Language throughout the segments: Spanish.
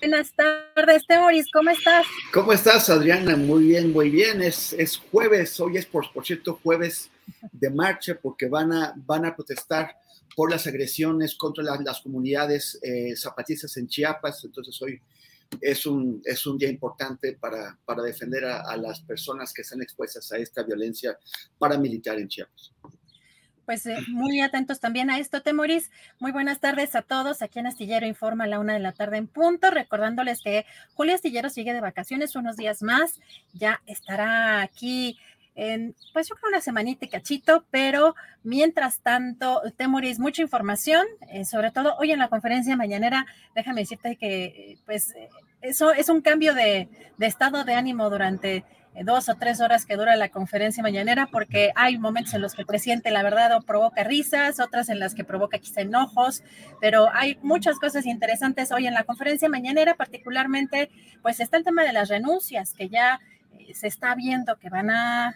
Buenas tardes, Temoris, ¿cómo estás? ¿Cómo estás, Adriana? Muy bien, muy bien. Es, es jueves, hoy es por, por cierto jueves de marcha porque van a, van a protestar por las agresiones contra la- las comunidades eh, zapatistas en Chiapas. Entonces hoy es un, es un día importante para, para defender a las personas que están expuestas a esta violencia paramilitar en Chiapas. Pues eh, muy atentos también a esto, Temoris. Muy buenas tardes a todos. Aquí en Astillero Informa a la una de la tarde en punto. Recordándoles que Julio Astillero sigue de vacaciones unos días más. Ya estará aquí en, pues yo creo una semanita y cachito, pero mientras tanto, Temoris, mucha información, eh, sobre todo hoy en la conferencia mañanera. Déjame decirte que, pues, eh, eso es un cambio de, estado de ánimo durante dos o tres horas que dura la conferencia mañanera, porque hay momentos en los que el presidente, la verdad, provoca risas, otras en las que provoca quizá enojos, pero hay muchas cosas interesantes hoy en la conferencia mañanera, particularmente, pues está el tema de las renuncias, que ya eh, se está viendo que van a,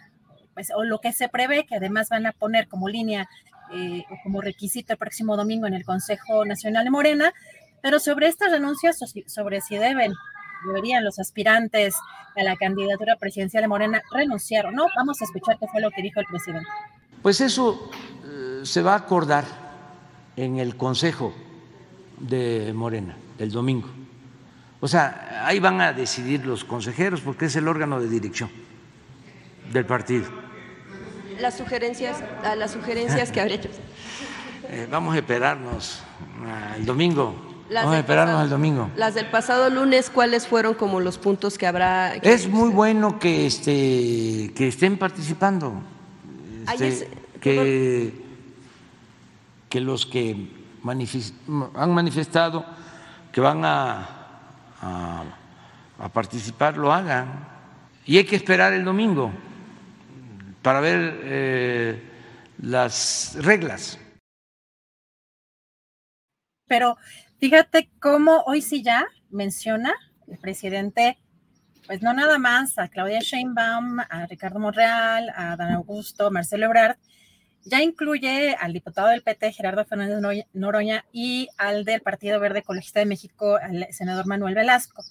pues, o lo que se prevé, que además van a poner como línea eh, o como requisito el próximo domingo en el Consejo Nacional de Morena, pero sobre estas renuncias, sobre si deben deberían los aspirantes a la candidatura presidencial de Morena renunciar o no. Vamos a escuchar qué fue lo que dijo el presidente. Pues eso eh, se va a acordar en el Consejo de Morena el domingo. O sea, ahí van a decidir los consejeros porque es el órgano de dirección del partido. Las sugerencias, a las sugerencias que habría hecho. Eh, vamos a esperarnos al domingo. Las Vamos a del esperarnos pasado- al domingo. Las del pasado lunes, ¿cuáles fueron como los puntos que habrá? que- Es muy bueno que, este, que estén participando, este, es- que, que los que manifis- han manifestado que van a, a- a participar lo hagan. Y hay que esperar el domingo para ver eh, las reglas. Pero fíjate cómo hoy sí ya menciona el presidente, pues no nada más a Claudia Sheinbaum, a Ricardo Monreal, a Dan Augusto, Marcelo Ebrard, ya incluye al diputado del PT, Gerardo Fernández Noroña- y al del Partido Verde Ecologista de México, al senador Manuel Velasco.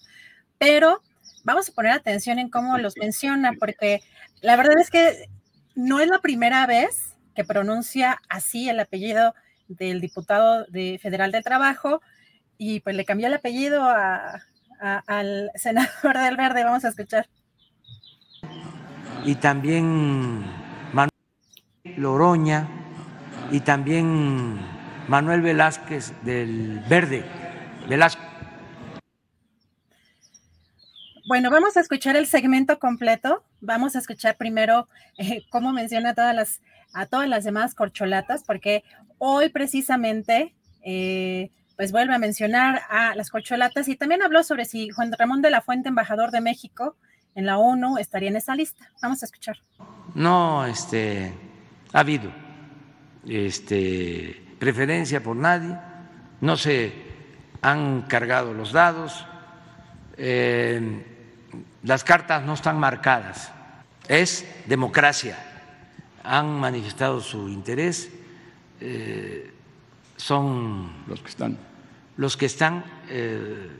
Pero vamos a poner atención en cómo los menciona, porque la verdad es que no es la primera vez que pronuncia así el apellido del diputado de federal del trabajo y pues le cambió el apellido a- a- al senador del verde. Vamos a escuchar. y también Manuel Loroña y también Manuel Velázquez del Verde, Velasco. Bueno, vamos a escuchar el segmento completo. Vamos a escuchar primero eh, cómo menciona a todas las, a todas las demás corcholatas, porque hoy precisamente eh, pues vuelve a mencionar a las corcholatas y también habló sobre si Juan Ramón de la Fuente, embajador de México en la ONU estaría en esa lista. Vamos a escuchar. No, este, ha habido este, preferencia por nadie, no se han cargado los dados, eh, las cartas no están marcadas, es democracia, han manifestado su interés, eh, son los que están, los que están eh,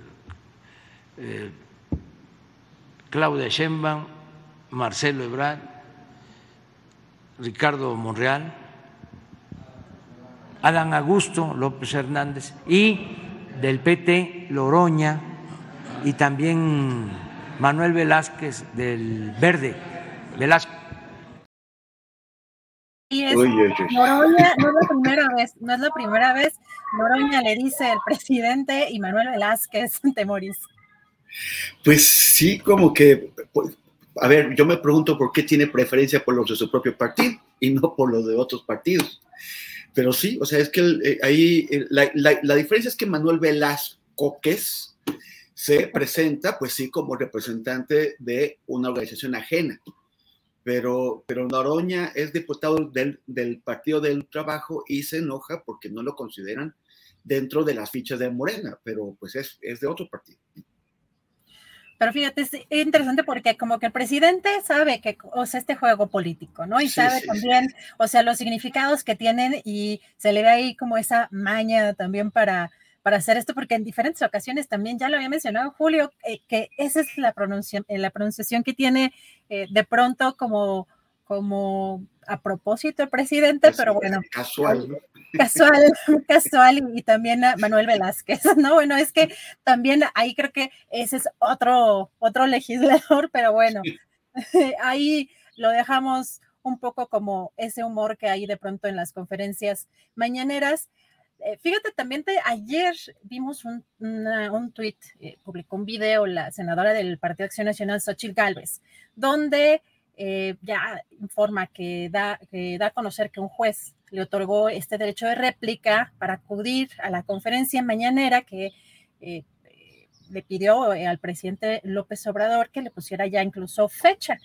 Claudia Sheinbaum, Marcelo Ebrard, Ricardo Monreal, Adán Augusto López Hernández y del PT Loroña y también Manuel Velázquez del Verde, Velasco. Y es, Noroña, no es la primera vez, no es la primera vez, Noroña le dice el presidente y Manuel Velázquez, Temoris. Pues sí, como que, pues, a ver, yo me pregunto por qué tiene preferencia por los de su propio partido y no por los de otros partidos. Pero sí, o sea, es que eh, ahí eh, la, diferencia es que Manuel Velasco se presenta, pues sí, como representante de una organización ajena. Pero, pero Noroña es diputado del, del Partido del Trabajo y se enoja porque no lo consideran dentro de las fichas de Morena, pero pues es, es de otro partido. Pero fíjate, es interesante porque como que el presidente sabe que, o sea, este juego político, ¿no? Y sabe también, o sea, los significados que tienen y se le ve ahí como esa maña también para, para hacer esto, porque en diferentes ocasiones también, ya lo había mencionado Julio, eh, que esa es la, pronuncia, eh, la pronunciación que tiene eh, de pronto como, como a propósito el presidente, pero bueno. Casual. Casual, casual y, también a Manuel Velázquez, ¿no? Bueno, es que también ahí creo que ese es otro, otro legislador, pero bueno, ahí lo dejamos un poco como ese humor que hay de pronto en las conferencias mañaneras. Eh, fíjate, también ayer vimos un, un tuit, eh, publicó un video la senadora del Partido Acción Nacional, Xochitl Gálvez, donde eh, ya informa que da, que da a conocer que un juez le otorgó este derecho de réplica para acudir a la conferencia mañanera que le pidió al presidente López Obrador que le pusiera ya incluso fecha.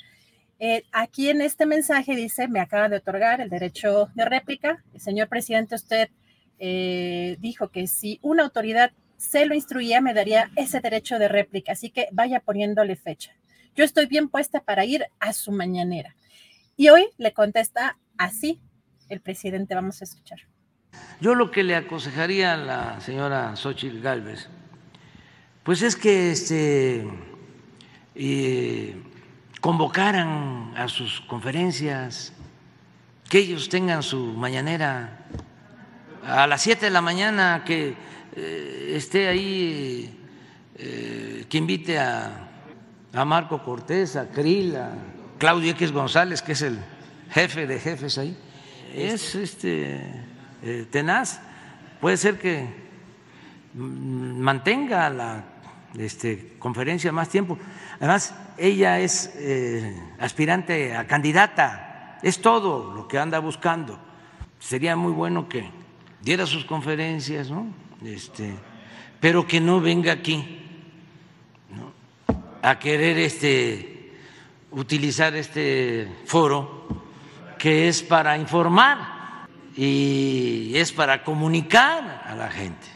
aquí en este mensaje dice, me acaba de otorgar el derecho de réplica. Señor presidente, usted dijo que si una autoridad se lo instruía, me daría ese derecho de réplica, así que vaya poniéndole fecha yo estoy bien puesta para ir a su mañanera. Y hoy le contesta así el presidente, vamos a escuchar. Yo lo que le aconsejaría a la señora Xochitl Galvez, pues es que este, eh, convocaran a sus conferencias, que ellos tengan su mañanera a las 7 de la mañana, que eh, esté ahí, eh, que invite a a Marco Cortés, a Krill, a Claudio X González, que es el jefe de jefes ahí, es este eh, tenaz. Puede ser que mantenga la este, conferencia más tiempo. Además, ella es aspirante a candidata, es todo lo que anda buscando. Sería muy bueno que diera sus conferencias, ¿no? Este, pero que no venga aquí a querer este, utilizar este foro que es para informar y es para comunicar a la gente.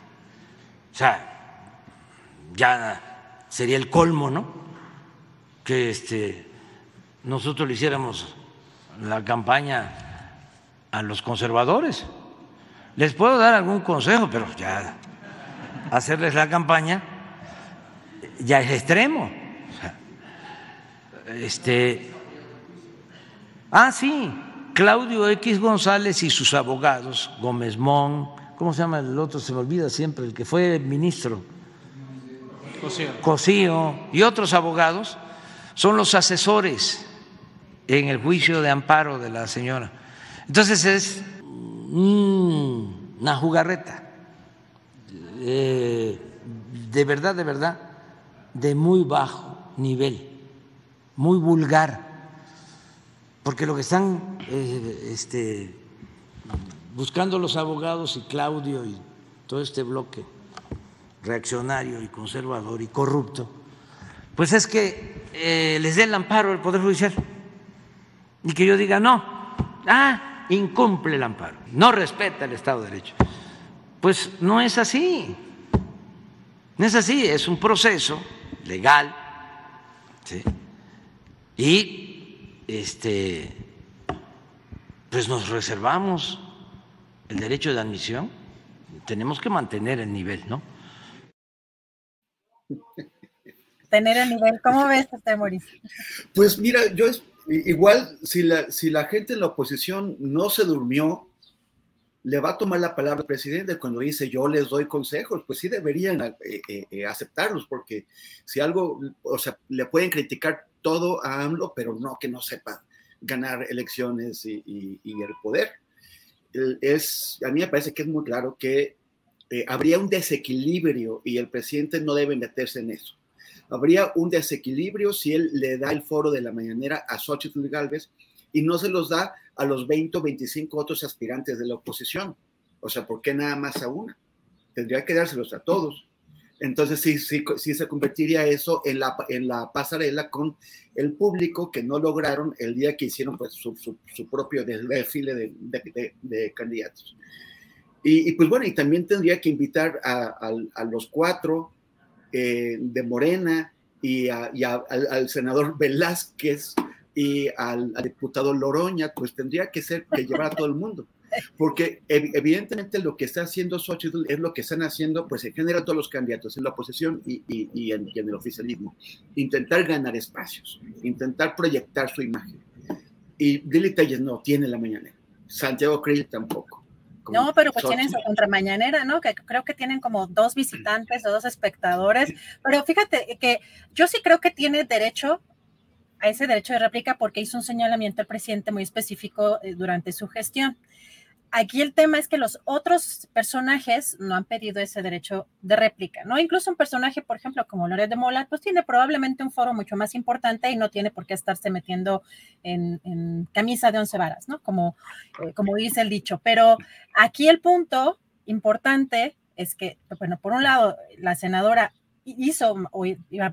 O sea, ya sería el colmo, ¿no? Que este, nosotros le hiciéramos la campaña a los conservadores. Les puedo dar algún consejo, pero ya hacerles la campaña ya es extremo. Este, ah, sí, Claudio X González y sus abogados, Gómez Mon, ¿cómo se llama el otro? Se me olvida siempre, el que fue ministro. Cosío. y otros abogados son los asesores en el juicio de amparo de la señora. Entonces es una jugarreta, eh, de verdad, de verdad, de muy bajo nivel muy vulgar, porque lo que están eh, este, buscando los abogados y Claudio y todo este bloque reaccionario y conservador y corrupto, pues es que eh, les dé el amparo el Poder Judicial. Y que yo diga no, ah, incumple el amparo, no respeta el Estado de Derecho. Pues no es así, no es así, es un proceso legal y este, pues nos reservamos el derecho de admisión, tenemos que mantener el nivel, ¿no? Tener el nivel, ¿cómo ves este, Mauricio? Pues mira, yo es, igual si la, si la gente en la oposición no se durmió, le va a tomar la palabra al presidente cuando dice yo les doy consejos, pues sí deberían eh, eh, eh, aceptarlos, porque si algo, o sea, le pueden criticar todo a AMLO, pero no que no sepa ganar elecciones y, el poder. Es, a mí me parece que es muy claro que habría un desequilibrio y el presidente no debe meterse en eso. Habría un desequilibrio si él le da el foro de la mañanera a Xochitl Galvez y no se los da a los 20 o 25 otros aspirantes de la oposición. O sea, ¿por qué nada más a una? Tendría que dárselos a todos. Entonces sí, sí, sí se convertiría eso en la, en la pasarela con el público que no lograron el día que hicieron pues, su, su, propio desfile de, de, candidatos. Y, pues bueno, y también tendría que invitar a, a, los cuatro eh, de Morena y, al, senador Velázquez y al, diputado Loroña, pues tendría que ser que llevar a todo el mundo. Porque evidentemente lo que está haciendo Xochitl es lo que están haciendo, pues en general todos los candidatos en la oposición y, en, el oficialismo. Intentar ganar espacios, intentar proyectar su imagen. Y Lili Telles no tiene la mañanera. Santiago Krill tampoco. No, pero pues tienen su contramañanera, ¿no? Que creo que tienen como dos visitantes o dos espectadores. Pero fíjate que yo sí creo que tiene derecho a ese derecho de réplica porque hizo un señalamiento al presidente muy específico eh, durante su gestión. Aquí el tema es que los otros personajes no han pedido ese derecho de réplica, ¿no? Incluso un personaje, por ejemplo, como Loret de Mola, pues tiene probablemente un foro mucho más importante y no tiene por qué estarse metiendo en, camisa de once varas, ¿no? Eh, como dice el dicho. Pero aquí el punto importante es que, bueno, por un lado, la senadora hizo,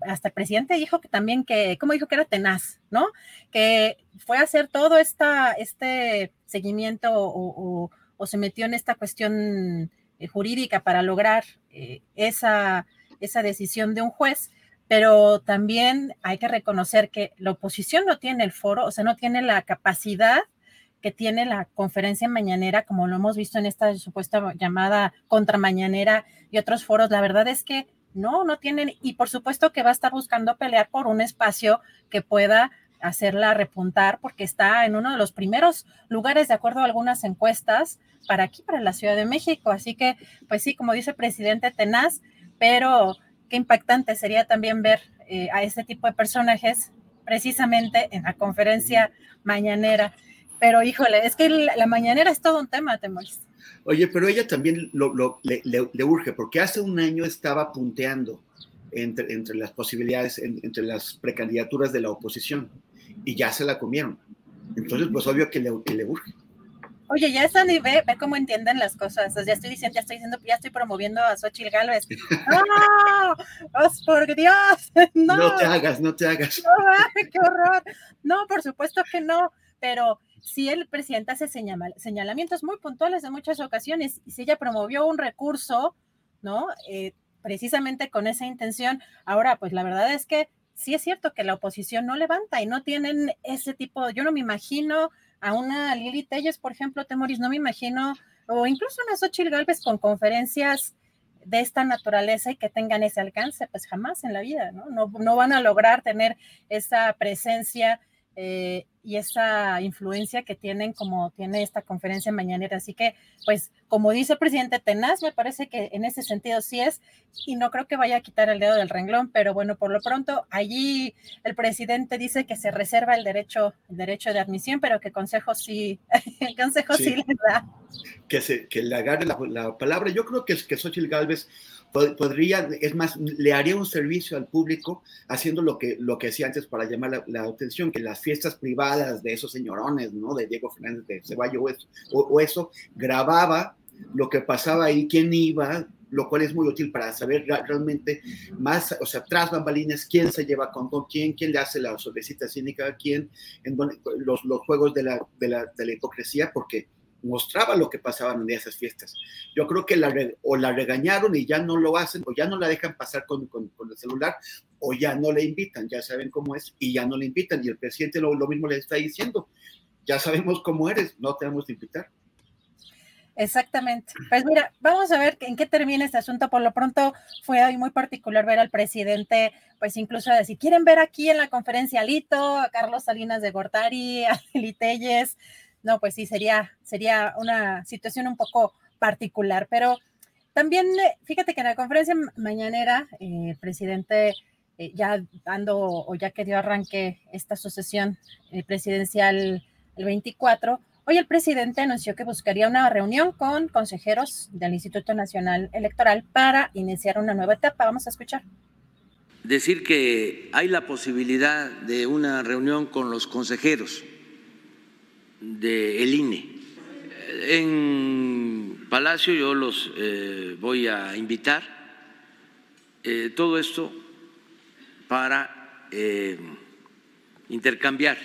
hasta el presidente dijo que también que, como dijo que era tenaz, ¿no? Que fue a hacer todo esta, este seguimiento o, se metió en esta cuestión eh, jurídica para lograr eh, esa, esa decisión de un juez, pero también hay que reconocer que la oposición no tiene el foro, o sea, no tiene la capacidad que tiene la conferencia mañanera, como lo hemos visto en esta supuesta llamada contramañanera y otros foros. La verdad es que no, no tienen, y por supuesto que va a estar buscando pelear por un espacio que pueda hacerla repuntar, porque está en uno de los primeros lugares, de acuerdo a algunas encuestas, para aquí, para la Ciudad de México. Así que, pues sí, como dice el presidente Tenaz, pero qué impactante sería también ver eh, a este tipo de personajes precisamente en la conferencia mañanera. Pero híjole, es que la, mañanera es todo un tema, Temoris. Oye, pero ella también lo, le, urge, porque hace un año estaba punteando entre, entre las posibilidades, entre las precandidaturas de la oposición, y ya se la comieron. Entonces, pues obvio que le, le urge. Oye, ya están y ve, ve cómo entienden las cosas. ya estoy diciendo, ya estoy diciendo, ya estoy promoviendo a Xochitl Gálvez. ¡No! ¡Oh, por Dios! No. no te hagas, no te hagas. ¡Qué horror! No, por supuesto que no, pero si el presidente hace señalamientos muy puntuales en muchas ocasiones y si ella promovió un recurso, ¿no? Eh, precisamente con esa intención, ahora pues la verdad es que sí es cierto que la oposición no levanta y no tienen ese tipo, yo no me imagino a una Lili Telles, por ejemplo, Temoris, no me imagino, o incluso una Xochitl Galvez con conferencias de esta naturaleza y que tengan ese alcance, pues jamás en la vida, ¿no? No, no van a lograr tener esa presencia eh, y esa influencia que tienen como tiene esta conferencia mañanera. Así que, pues, como dice el presidente Tenaz, me parece que en ese sentido sí es, y no creo que vaya a quitar el dedo del renglón, pero bueno, por lo pronto, allí el presidente dice que se reserva el derecho, el derecho de admisión, pero que consejo sí, el consejo sí, le da. Que, se, que le agarre la, palabra. Yo creo que, que Xochitl Galvez podría, es más, le haría un servicio al público haciendo lo que, lo que hacía antes para llamar la, atención, que las fiestas privadas de esos señorones, ¿no? De Diego Fernández de Ceballos o, eso, grababa lo que pasaba ahí, quién iba, lo cual es muy útil para saber realmente más, o sea, tras bambalines, quién se lleva con, quién, quién le hace la solicita cínica a quién, en los, los juegos de la, de, la, de la hipocresía, porque mostraba lo que pasaba en esas fiestas. Yo creo que la, o la regañaron y ya no lo hacen, o ya no la dejan pasar con, con, el celular, o ya no le invitan, ya saben cómo es, y ya no le invitan. Y el presidente lo, mismo le está diciendo, ya sabemos cómo eres, no tenemos que invitar. Exactamente. Pues mira, vamos a ver en qué termina este asunto. Por lo pronto fue hoy muy particular ver al presidente, pues incluso decir, ¿quieren ver aquí en la conferencia a Lito, a Carlos Salinas de Gortari, a Litelles? No, pues sí, sería, sería una situación un poco particular, pero también fíjate que en la conferencia mañanera eh, el presidente eh, ya dando o ya que dio arranque esta sucesión eh, presidencial el 24, hoy el presidente anunció que buscaría una reunión con consejeros del Instituto Nacional Electoral para iniciar una nueva etapa. Vamos a escuchar. Decir que hay la posibilidad de una reunión con los consejeros del INE. En Palacio yo los eh, voy a invitar. Eh, todo esto para eh, intercambiar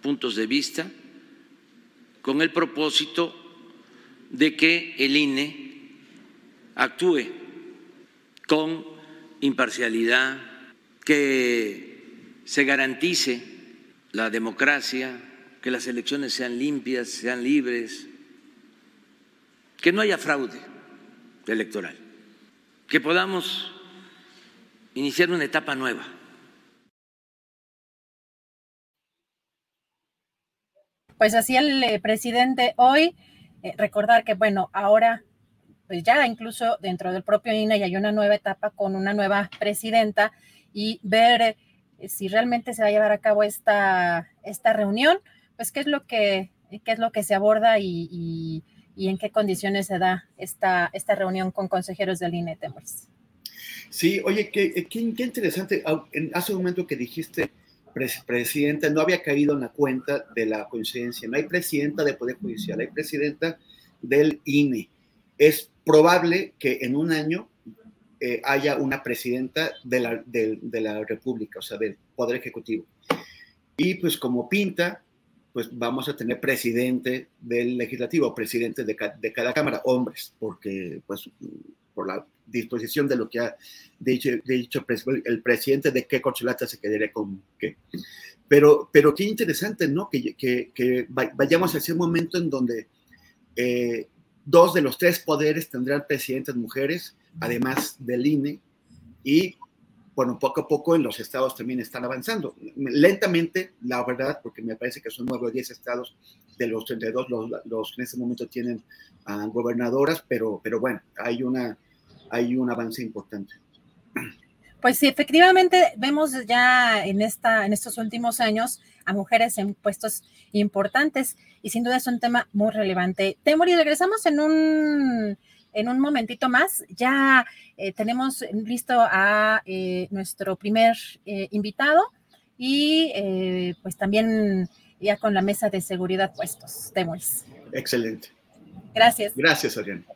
puntos de vista con el propósito de que el INE actúe con imparcialidad, que se garantice la democracia, que las elecciones sean limpias, sean libres, que no haya fraude electoral, que podamos iniciar una etapa nueva. Pues así el eh, presidente hoy, eh, recordar que, bueno, ahora, pues ya incluso dentro del propio INE ya hay una nueva etapa con una nueva presidenta y ver eh, si realmente se va a llevar a cabo esta, esta reunión pues qué es lo que, qué es lo que se aborda y, en qué condiciones se da esta, esta reunión con consejeros del INE, Temores. Sí, oye, qué, qué, interesante. Hace un momento que dijiste, presidenta, no había caído en la cuenta de la coincidencia. No hay presidenta de Poder Judicial, hay presidenta del INE. Es probable que en un año eh, haya una presidenta de la, de, de la República, o sea, del Poder Ejecutivo. Y pues como pinta, pues vamos a tener presidente del legislativo, presidente de, de, cada cámara, hombres, porque pues por la disposición de lo que ha dicho, dicho el presidente de qué corcholata se quedaría con qué. Pero, pero qué interesante, ¿no? Que, que, que vayamos a ese momento en donde eh, dos de los tres poderes tendrán presidentes mujeres, además del INE, y bueno, poco a poco en los estados también están avanzando. Lentamente, la verdad, porque me parece que son 9 o 10 estados de los 32 los, los que en este momento tienen uh, gobernadoras, pero, pero bueno, hay, una, hay un avance importante. Pues sí, efectivamente vemos ya en, esta, en estos últimos años a mujeres en puestos importantes y sin duda es un tema muy relevante. Temori, regresamos en un en un momentito más. Ya eh, tenemos listo a eh, nuestro primer eh, invitado y pues también ya con la mesa de seguridad puestos. Temoris. Excelente. Gracias. Gracias, Adrián.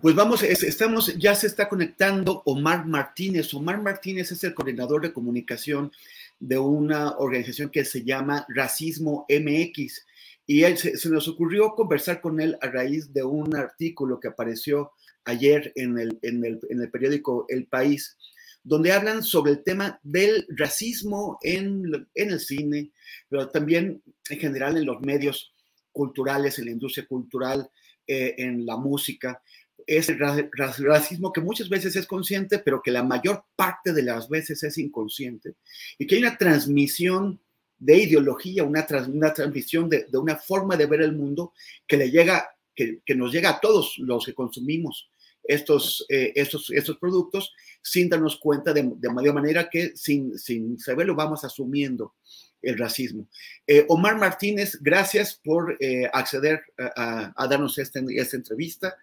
Pues vamos, estamos, ya se está conectando Omar Martínez. Omar Martínez es el coordinador de comunicación de una organización que se llama Racismo MX. Y se, nos ocurrió conversar con él a raíz de un artículo que apareció ayer en el, en el, en el periódico El País, donde hablan sobre el tema del racismo en, en el cine, pero también en general en los medios culturales, en la industria cultural, eh, en la música. Es el racismo que muchas veces es consciente, pero que la mayor parte de las veces es inconsciente. Y que hay una transmisión de ideología, una, una transmisión de, una forma de ver el mundo que le llega, que, nos llega a todos los que consumimos estos, eh, estos, estos productos sin darnos cuenta de, de mayor manera que sin, sin saberlo vamos asumiendo el racismo. Eh, Omar Martínez, gracias por eh, acceder a, darnos esta, esta entrevista.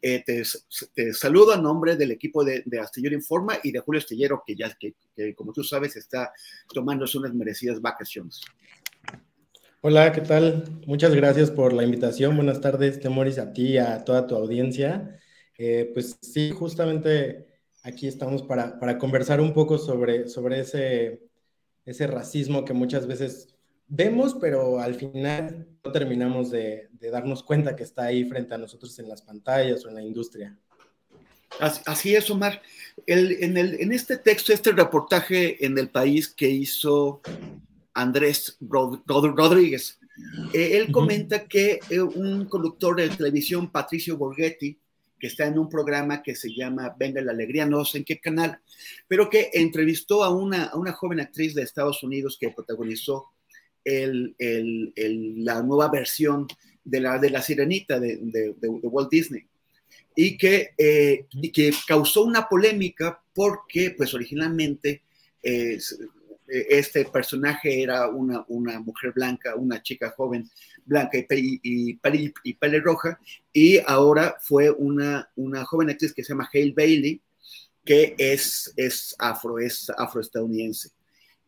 Eh, te, saludo a nombre del equipo de, Astillero Informa y de Julio Astillero, que ya, que, como tú sabes, está tomándose unas merecidas vacaciones. Hola, ¿qué tal? Muchas gracias por la invitación. Buenas tardes, Temoris, a ti y a toda tu audiencia. Eh, pues sí, justamente aquí estamos para, para, conversar un poco sobre, sobre ese, ese racismo que muchas veces vemos, pero al final no terminamos de, de, darnos cuenta que está ahí frente a nosotros en las pantallas o en la industria. Así, es, Omar. El, en, el, en, este texto, este reportaje en el país que hizo Andrés Rodríguez. Eh, él comenta que eh, un conductor de televisión, Patricio Borghetti, que está en un programa que se llama Venga la Alegría, no sé en qué canal, pero que entrevistó a una, una joven actriz de Estados Unidos que protagonizó el, el, la nueva versión de la, de la sirenita de, de, de Walt Disney. Y que, eh, y que causó una polémica porque, pues originalmente, eh, este personaje era una, una mujer blanca, una chica joven blanca y, y, y, pelirroja, y ahora fue una, una joven actriz que se llama Hale Bailey, que es, es afro, es afroestadounidense.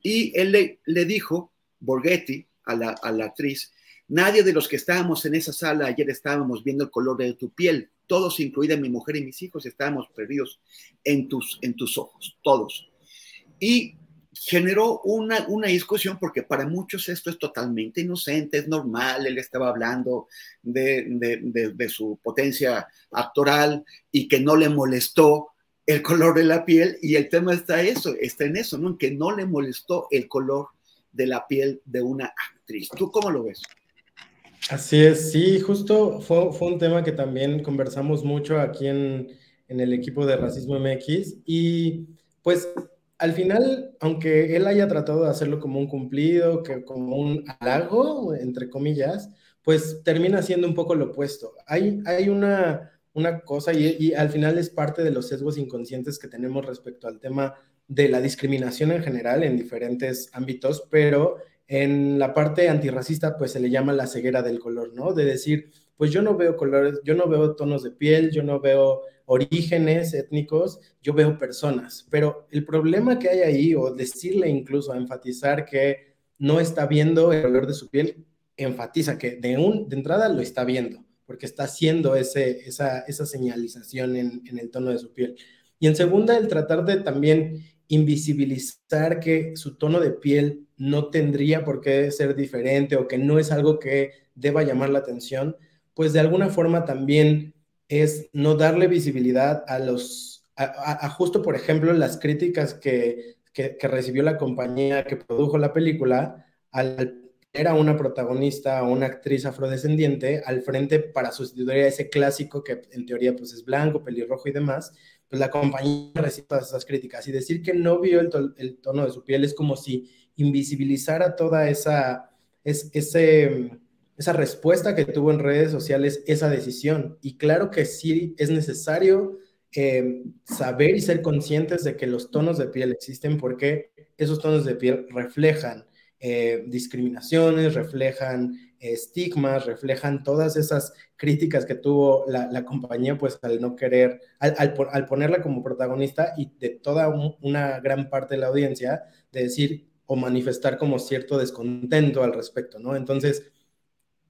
Y él le, le dijo, Borghetti, a la, actriz, nadie de los que estábamos en esa sala ayer estábamos viendo el color de tu piel, todos, incluida mi mujer y mis hijos, estábamos perdidos en tus, ojos, todos. Y generó una, discusión porque para muchos esto es totalmente inocente, es normal, él estaba hablando de, de, su potencia actoral y que no le molestó el color de la piel y el tema está eso, está en eso, ¿no? Que no le molestó el color de la piel de una actriz. ¿Tú cómo lo ves? Así es, sí, justo fue, fue un tema que también conversamos mucho aquí en, en el equipo de Racismo MX y pues al final, aunque él haya tratado de hacerlo como un cumplido, que como un halago, entre comillas, pues termina siendo un poco lo opuesto. Hay, hay una, una cosa y, y, al final es parte de los sesgos inconscientes que tenemos respecto al tema de la discriminación en general en diferentes ámbitos, pero en la parte antirracista pues se le llama la ceguera del color, ¿no? De decir, pues yo no veo colores, yo no veo tonos de piel, yo no veo orígenes étnicos, yo veo personas, pero el problema que hay ahí, o decirle incluso, a enfatizar que no está viendo el color de su piel, enfatiza que de, un, de entrada lo está viendo, porque está haciendo ese, esa, esa señalización en, en el tono de su piel. Y en segunda, el tratar de también invisibilizar que su tono de piel no tendría por qué ser diferente o que no es algo que deba llamar la atención, pues de alguna forma también es no darle visibilidad a los, a, justo por ejemplo las críticas que, que, recibió la compañía que produjo la película al era una protagonista o una actriz afrodescendiente al frente para sustituir a ese clásico que en teoría pues es blanco, pelirrojo y demás, pues la compañía recibe todas esas críticas y decir que no vio el, tono de su piel es como si invisibilizara toda esa, esa respuesta que tuvo en redes sociales, esa decisión. Y claro que sí es necesario eh, saber y ser conscientes de que los tonos de piel existen porque esos tonos de piel reflejan eh, discriminaciones, reflejan estigmas, reflejan todas esas críticas que tuvo la, compañía, pues al no querer, al, al, ponerla como protagonista y de toda una gran parte de la audiencia, de decir o manifestar como cierto descontento al respecto, ¿no? Entonces,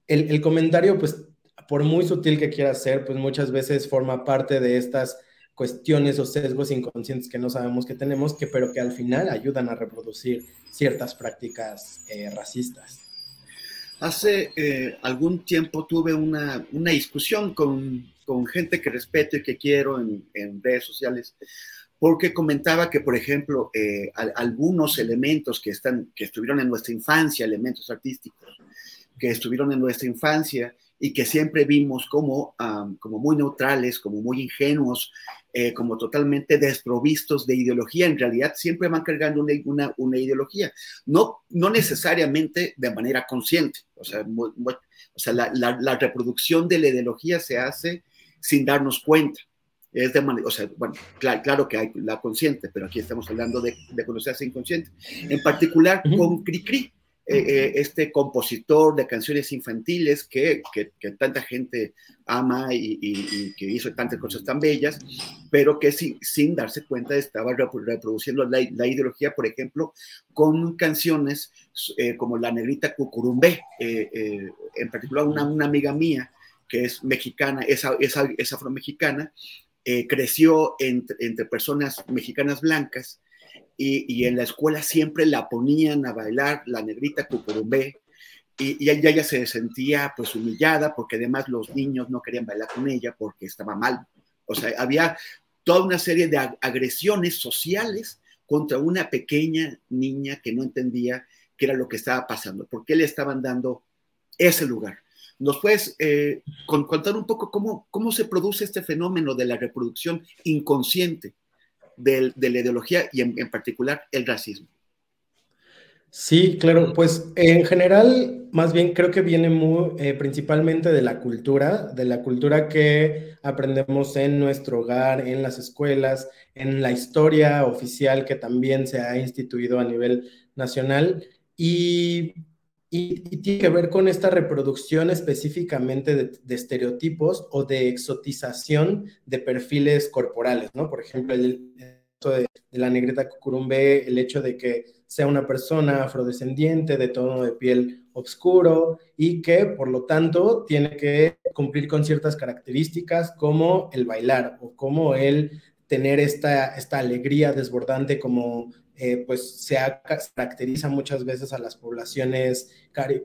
el, comentario, pues, por muy sutil que quiera ser, pues muchas veces forma parte de estas cuestiones o sesgos inconscientes que no sabemos que tenemos, que, pero que al final ayudan a reproducir ciertas prácticas eh, racistas. Hace eh, algún tiempo tuve una, una discusión con, con, gente que respeto y que quiero en, redes sociales, porque comentaba que, por ejemplo, eh, algunos elementos que, están, que estuvieron en nuestra infancia, elementos artísticos, que estuvieron en nuestra infancia y que siempre vimos como, como muy neutrales, como muy ingenuos, eh, como totalmente desprovistos de ideología, en realidad siempre van cargando una, una, una ideología, no, no necesariamente de manera consciente, o sea, o sea la, la, la, reproducción de la ideología se hace sin darnos cuenta. Es de manera, o sea, bueno, claro, claro, que hay la consciente, pero aquí estamos hablando de, de conocerse inconsciente. En particular con Cricri, eh, eh, este compositor de canciones infantiles que, tanta gente ama y, que hizo tantas cosas tan bellas, pero que sin, darse cuenta estaba reproduciendo la, ideología, por ejemplo, con canciones eh, como La Negrita Cucurumbé, en particular una, una, amiga mía que es mexicana, es, es, afromexicana, creció entre, entre personas mexicanas blancas, y, en la escuela siempre la ponían a bailar la negrita cucurumbé y, y ella, se sentía pues humillada porque además los niños no querían bailar con ella porque estaba mal. O sea, había toda una serie de agresiones sociales contra una pequeña niña que no entendía qué era lo que estaba pasando, por qué le estaban dando ese lugar. ¿Nos puedes eh, contar un poco cómo, cómo se produce este fenómeno de la reproducción inconsciente de, la ideología y en, particular el racismo. Sí, claro, pues en general, más bien creo que viene muy, eh, principalmente de la cultura, de la cultura que aprendemos en nuestro hogar, en las escuelas, en la historia oficial que también se ha instituido a nivel nacional y, tiene que ver con esta reproducción específicamente de, de, estereotipos o de exotización de perfiles corporales, ¿no? Por ejemplo, el, de, la negrita cucurumbe, el hecho de que sea una persona afrodescendiente de tono de piel oscuro y que por lo tanto tiene que cumplir con ciertas características como el bailar o como el tener esta, esta alegría desbordante como eh, pues se caracteriza muchas veces a las poblaciones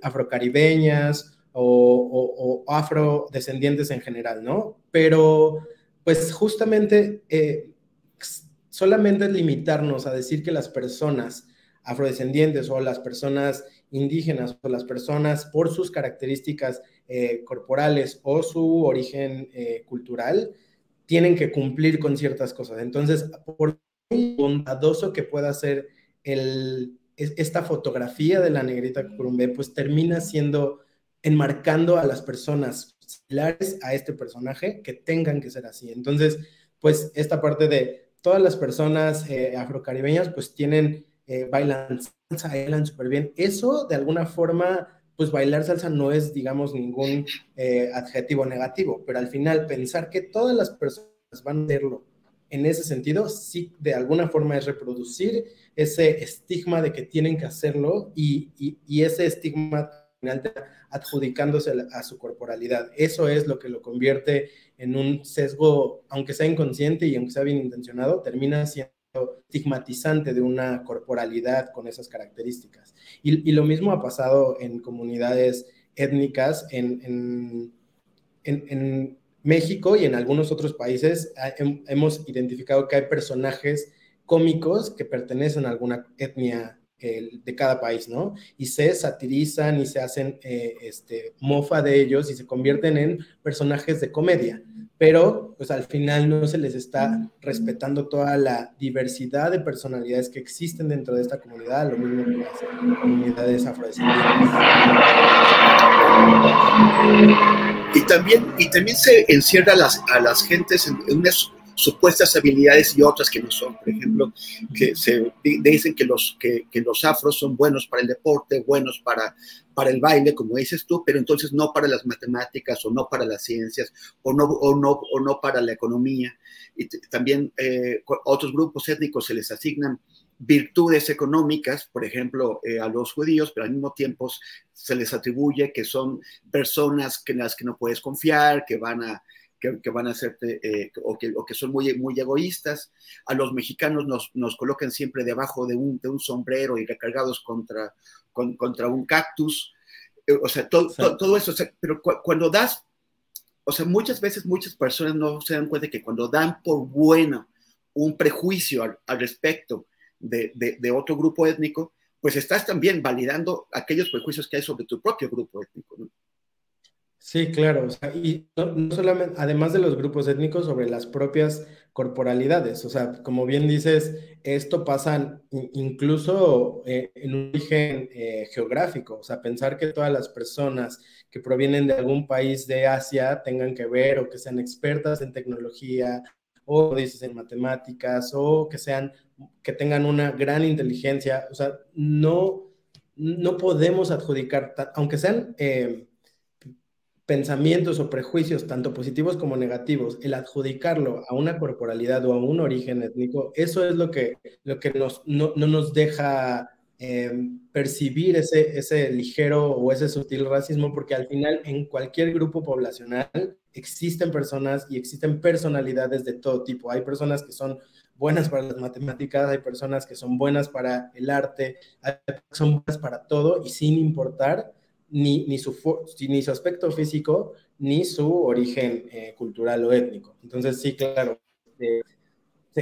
afrocaribeñas o, o, afrodescendientes en general, ¿no? Pero pues justamente eh, solamente limitarnos a decir que las personas afrodescendientes o las personas indígenas o las personas por sus características eh, corporales o su origen eh, cultural tienen que cumplir con ciertas cosas. Entonces, por bondadoso que pueda ser esta fotografía de la negrita Curumbé, pues termina siendo enmarcando a las personas similares a este personaje que tengan que ser así. Entonces, pues esta parte de todas las personas eh, afrocaribeñas pues tienen, eh, bailan salsa, bailan súper bien. Eso de alguna forma, pues bailar salsa no es, digamos, ningún eh, adjetivo negativo, pero al final pensar que todas las personas van a hacerlo en ese sentido, sí, de alguna forma es reproducir ese estigma de que tienen que hacerlo y, y, ese estigma adjudicándose a, su corporalidad. Eso es lo que lo convierte en un sesgo, aunque sea inconsciente y aunque sea bien intencionado, termina siendo estigmatizante de una corporalidad con esas características. Y, lo mismo ha pasado en comunidades étnicas en, en, México y en algunos otros países. hemos identificado que hay personajes cómicos que pertenecen a alguna etnia de cada país, ¿no? Y se satirizan y se hacen eh, este, mofa de ellos y se convierten en personajes de comedia, pero pues al final no se les está respetando toda la diversidad de personalidades que existen dentro de esta comunidad, lo mismo que las comunidades afrodescendientes. Y también, y también se encierra a las, a las gentes en, en una supuestas habilidades y otras que no son. Por ejemplo, que se dicen que los, que, que, los afros son buenos para el deporte, buenos para, para el baile, como dices tú, pero entonces no para las matemáticas o no para las ciencias o no, o no, o no para la economía. Y también eh, otros grupos étnicos se les asignan virtudes económicas, por ejemplo, eh, a los judíos, pero al mismo tiempo se les atribuye que son personas en las que no puedes confiar, que van a que, van a hacerte eh, o, que, o, que, son muy, muy egoístas. A los mexicanos nos, nos colocan siempre debajo de un, de un sombrero y recargados contra, contra un cactus. Eh, o sea, todo, todo, eso. pero cuando das, o sea, muchas veces muchas personas no se dan cuenta que cuando dan por bueno un prejuicio al, respecto de, de, de, otro grupo étnico, pues estás también validando aquellos prejuicios que hay sobre tu propio grupo étnico. ¿no? Sí, claro, y no, solamente, además de los grupos étnicos, sobre las propias corporalidades, o sea, como bien dices, esto pasa incluso eh, en un origen eh, geográfico, o sea, pensar que todas las personas que provienen de algún país de Asia tengan que ver o que sean expertas en tecnología o dices en matemáticas o que sean, que tengan una gran inteligencia, o sea, no no podemos adjudicar, aunque sean eh, pensamientos o prejuicios, tanto positivos como negativos, el adjudicarlo a una corporalidad o a un origen étnico, eso es lo que, lo que nos, no, nos deja eh, percibir ese, ese ligero o ese sutil racismo, porque al final en cualquier grupo poblacional existen personas y existen personalidades de todo tipo. Hay personas que son buenas para las matemáticas, hay personas que son buenas para el arte, hay, son buenas para todo y sin importar ni, ni, su, ni su aspecto físico, ni su origen eh, cultural o étnico. Entonces, sí, claro, eh,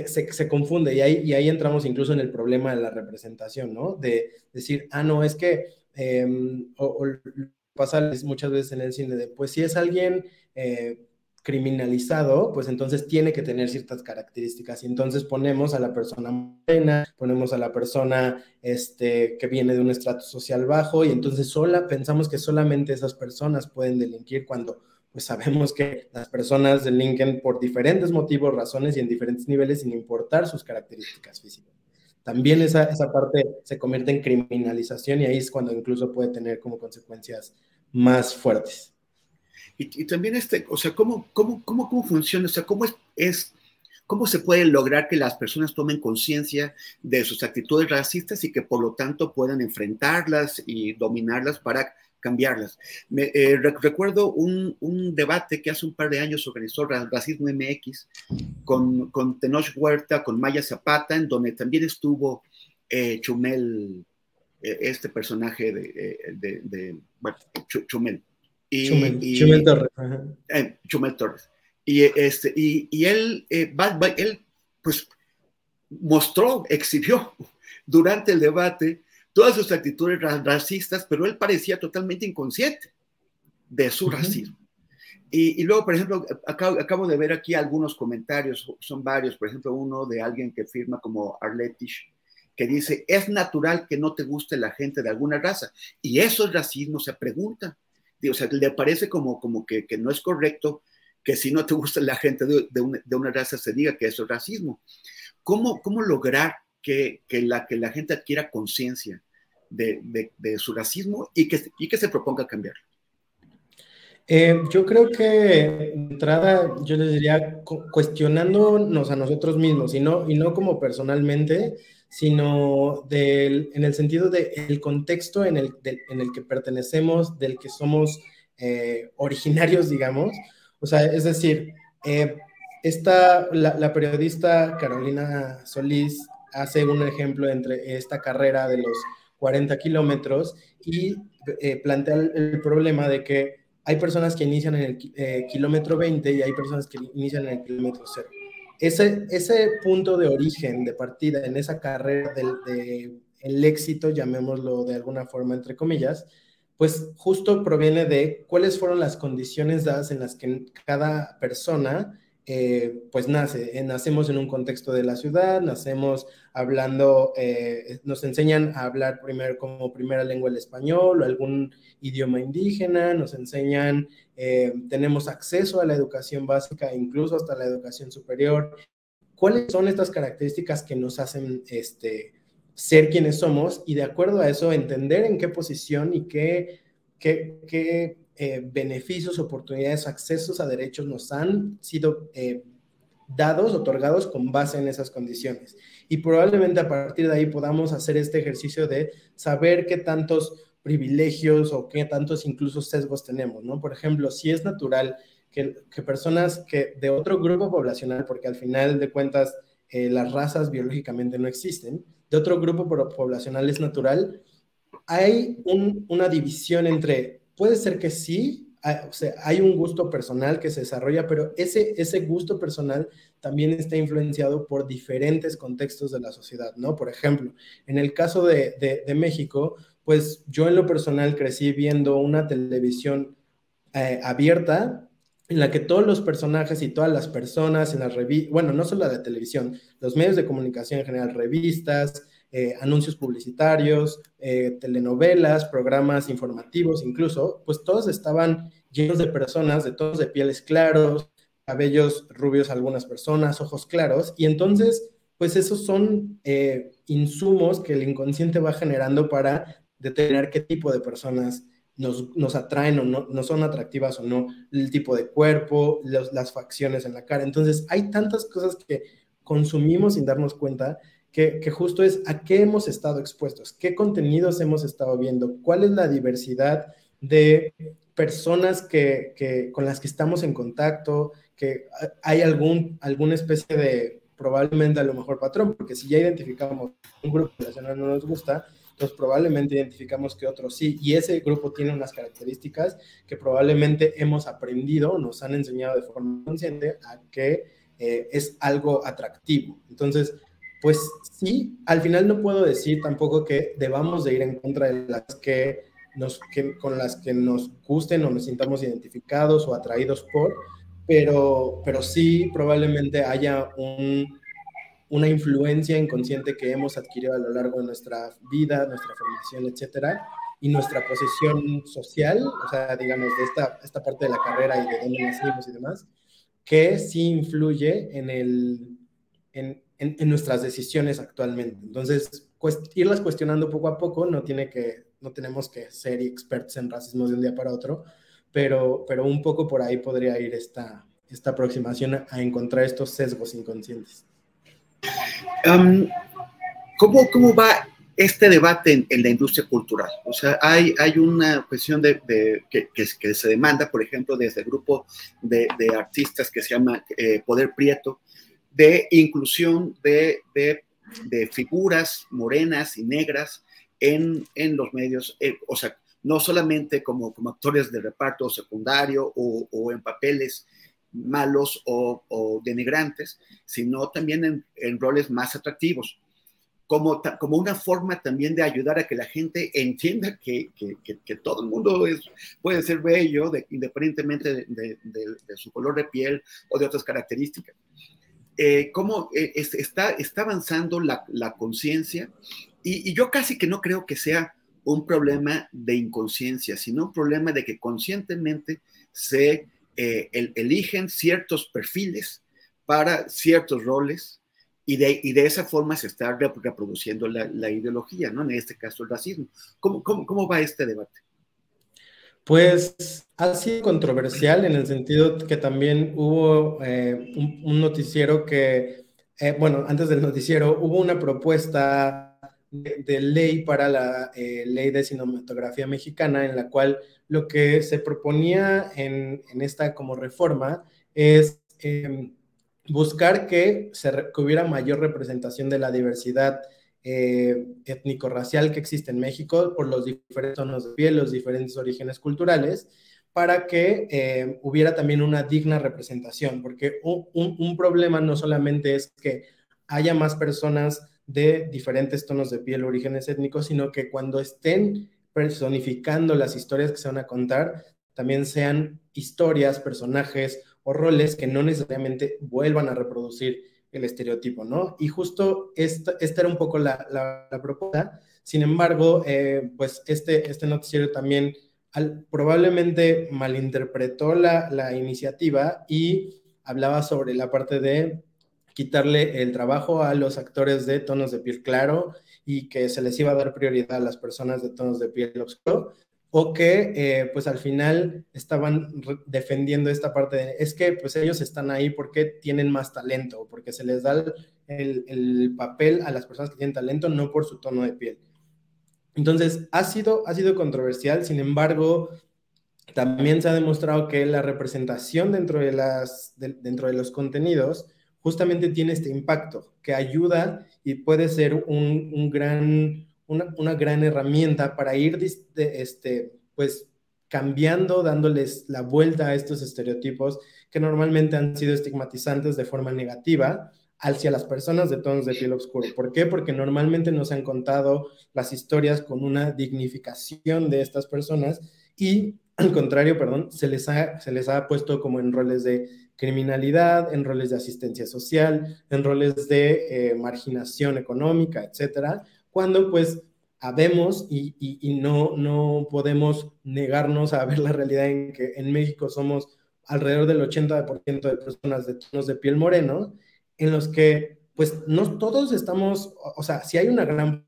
se, se, confunde y ahí, y ahí entramos incluso en el problema de la representación, ¿no? De decir, ah, no, es que, em, o, pasa muchas veces en el cine, de, pues si es alguien... Criminalizado, pues entonces tiene que tener ciertas características. Y entonces ponemos a la persona morena, ponemos a la persona este, que viene de un estrato social bajo, y entonces sola, pensamos que solamente esas personas pueden delinquir cuando pues sabemos que las personas delinquen por diferentes motivos, razones y en diferentes niveles sin importar sus características físicas. También esa, esa parte se convierte en criminalización y ahí es cuando incluso puede tener como consecuencias más fuertes. Y, también, este, o sea, ¿cómo, cómo, cómo, cómo funciona? O sea, ¿cómo es, ¿Cómo se puede lograr que las personas tomen conciencia de sus actitudes racistas y que por lo tanto puedan enfrentarlas y dominarlas para cambiarlas? Eh, recuerdo un, un, debate que hace un par de años organizó Racismo MX con, con Tenoch Huerta, con Maya Zapata, en donde también estuvo eh, Chumel, eh, este personaje de, de, de bueno, Chumel. Y, Chumel, Torres. Eh, Chumel Torres. Y, este, y, y él, eh, él, pues, mostró, exhibió durante el debate todas sus actitudes racistas, pero él parecía totalmente inconsciente de su racismo. Y, y, luego, por ejemplo, acabo, acabo, de ver aquí algunos comentarios, son varios, por ejemplo, uno de alguien que firma como Arletish, que dice, es natural que no te guste la gente de alguna raza. Y eso es racismo, se pregunta o sea, le parece como, como que, que, no es correcto que si no te gusta la gente de, de, una, de una, raza se diga que eso es racismo. ¿Cómo, cómo lograr que, que, la, que la gente adquiera conciencia de, de, su racismo y que, y que se proponga cambiarlo? Eh, yo creo que entrada, yo les diría, cuestionándonos a nosotros mismos y no, y no como personalmente, sino del, en el sentido del el contexto en el, en el que pertenecemos, del que somos eh, originarios, digamos. O sea, es decir, eh, esta, la, periodista Carolina Solís hace un ejemplo entre esta carrera de los 40 kilómetros y eh, plantea el, problema de que hay personas que inician en el kilómetro 20 y hay personas que inician en el kilómetro 0 ese, ese punto de origen, de partida en esa carrera del de, el éxito, llamémoslo de alguna forma, entre comillas, pues justo proviene de cuáles fueron las condiciones dadas en las que cada persona eh, pues nace. Eh, nacemos en un contexto de la ciudad, nacemos hablando, eh, nos enseñan a hablar primero como primera lengua el español o algún idioma indígena, nos enseñan, tenemos acceso a la educación básica, incluso hasta la educación superior. ¿Cuáles son estas características que nos hacen este, ser quienes somos? Y de acuerdo a eso, entender en qué posición y qué, qué, qué eh, beneficios, oportunidades, accesos a derechos nos han sido eh, dados, otorgados con base en esas condiciones. Y probablemente a partir de ahí podamos hacer este ejercicio de saber qué tantos privilegios o qué tantos incluso sesgos tenemos, ¿no? Por ejemplo, si es natural que, personas que de otro grupo poblacional, porque al final de cuentas eh, las razas biológicamente no existen, de otro grupo poblacional es natural, hay una división entre puede ser que sí, hay, o sea, hay un gusto personal que se desarrolla, pero ese, ese gusto personal también está influenciado por diferentes contextos de la sociedad, ¿no? Por ejemplo, en el caso de, de, México, pues yo en lo personal crecí viendo una televisión eh, abierta en la que todos los personajes y todas las personas en las revistas, bueno, no solo la televisión, los medios de comunicación en general, revistas, eh, anuncios publicitarios, eh, telenovelas, programas informativos incluso, pues todos estaban llenos de personas, de todos de pieles claros, cabellos rubios algunas personas, ojos claros, y entonces, pues esos son insumos que el inconsciente va generando para determinar qué tipo de personas nos, atraen o no, no, son atractivas o no, el tipo de cuerpo, las facciones en la cara. Entonces, hay tantas cosas que consumimos sin darnos cuenta que, que, justo es a qué hemos estado expuestos, qué contenidos hemos estado viendo, cuál es la diversidad de personas que, que, con las que estamos en contacto, que hay algún, alguna especie de probablemente a lo mejor patrón, porque si ya identificamos un grupo que no nos gusta, entonces probablemente identificamos que otros sí, y ese grupo tiene unas características que probablemente hemos aprendido, nos han enseñado de forma consciente a que eh, es algo atractivo. Entonces, pues sí, al final no puedo decir tampoco que debamos de ir en contra de las que nos, que, con las que nos gusten o nos sintamos identificados o atraídos por, pero, pero sí probablemente haya un, una influencia inconsciente que hemos adquirido a lo largo de nuestra vida, nuestra formación, etcétera, y nuestra posición social, o sea, digamos, de esta, esta parte de la carrera y de dónde nacimos y demás, que sí influye en, el, en, en, nuestras decisiones actualmente. Entonces, pues, irlas cuestionando poco a poco, no, tiene que, no tenemos que ser expertos en racismo de un día para otro, pero, pero un poco por ahí podría ir esta, esta aproximación a encontrar estos sesgos inconscientes. ¿Cómo, ¿Cómo va este debate en, la industria cultural? O sea, hay, hay una cuestión de, que, que, se demanda, por ejemplo, desde el grupo de, artistas que se llama eh, Poder Prieto, de inclusión de, figuras morenas y negras en, en los medios, eh, o sea, no solamente como, como actores de reparto secundario o, o en papeles malos o, denigrantes, sino también en, roles más atractivos, como, como una forma también de ayudar a que la gente entienda que, todo el mundo puede ser bello, independientemente de, su color de piel o de otras características. Eh, cómo eh, está, está avanzando la, conciencia y, y yo casi que no creo que sea un problema de inconsciencia, sino un problema de que conscientemente se eh, eligen ciertos perfiles para ciertos roles y de, y de esa forma se está reproduciendo la, ideología, ¿no? En este caso el racismo. ¿Cómo, cómo, cómo va este debate? Pues ha sido controversial en el sentido que también hubo eh, un, noticiero que, eh, bueno, antes del noticiero hubo una propuesta de, ley para la ley de cinematografía mexicana en la cual lo que se proponía en, esta como reforma es em, buscar que, se, hubiera mayor representación de la diversidad eh, étnico-racial que existe en México por los diferentes tonos de piel, los diferentes orígenes culturales, para que em, hubiera también una digna representación, porque un, problema no solamente es que haya más personas de diferentes tonos de piel, orígenes étnicos, sino que cuando estén personificando las historias que se van a contar, también sean historias, personajes o roles que no necesariamente vuelvan a reproducir el estereotipo, ¿no? Y justo esta, esta era un poco la, la, propuesta. Sin embargo, eh, pues este, este noticiero también probablemente malinterpretó la, la iniciativa y hablaba sobre la parte de quitarle el trabajo a los actores de tonos de piel claro y que se les iba a dar prioridad a las personas de tonos de piel oscuro, o que eh, pues al final estaban defendiendo esta parte de, es que pues ellos están ahí porque tienen más talento, porque se les da el, el, papel a las personas que tienen talento, no por su tono de piel. Entonces, ha sido, ha sido controversial, sin embargo, también se ha demostrado que la representación dentro de, las, dentro de los contenidos justamente tiene este impacto que ayuda y puede ser un, gran, una, gran herramienta para ir este, pues, cambiando, dándoles la vuelta a estos estereotipos que normalmente han sido estigmatizantes de forma negativa hacia las personas de tonos de piel oscuro. ¿Por qué? Porque normalmente nos han contado las historias con una dignificación de estas personas y al contrario, perdón, se les ha, se les ha puesto como en roles de criminalidad, en roles de asistencia social, en roles de eh, marginación económica, etcétera, cuando pues habemos y, y, no, no podemos negarnos a ver la realidad en que en México somos alrededor del 80% de personas de tonos de piel moreno, en los que pues no todos estamos, o sea, si hay una gran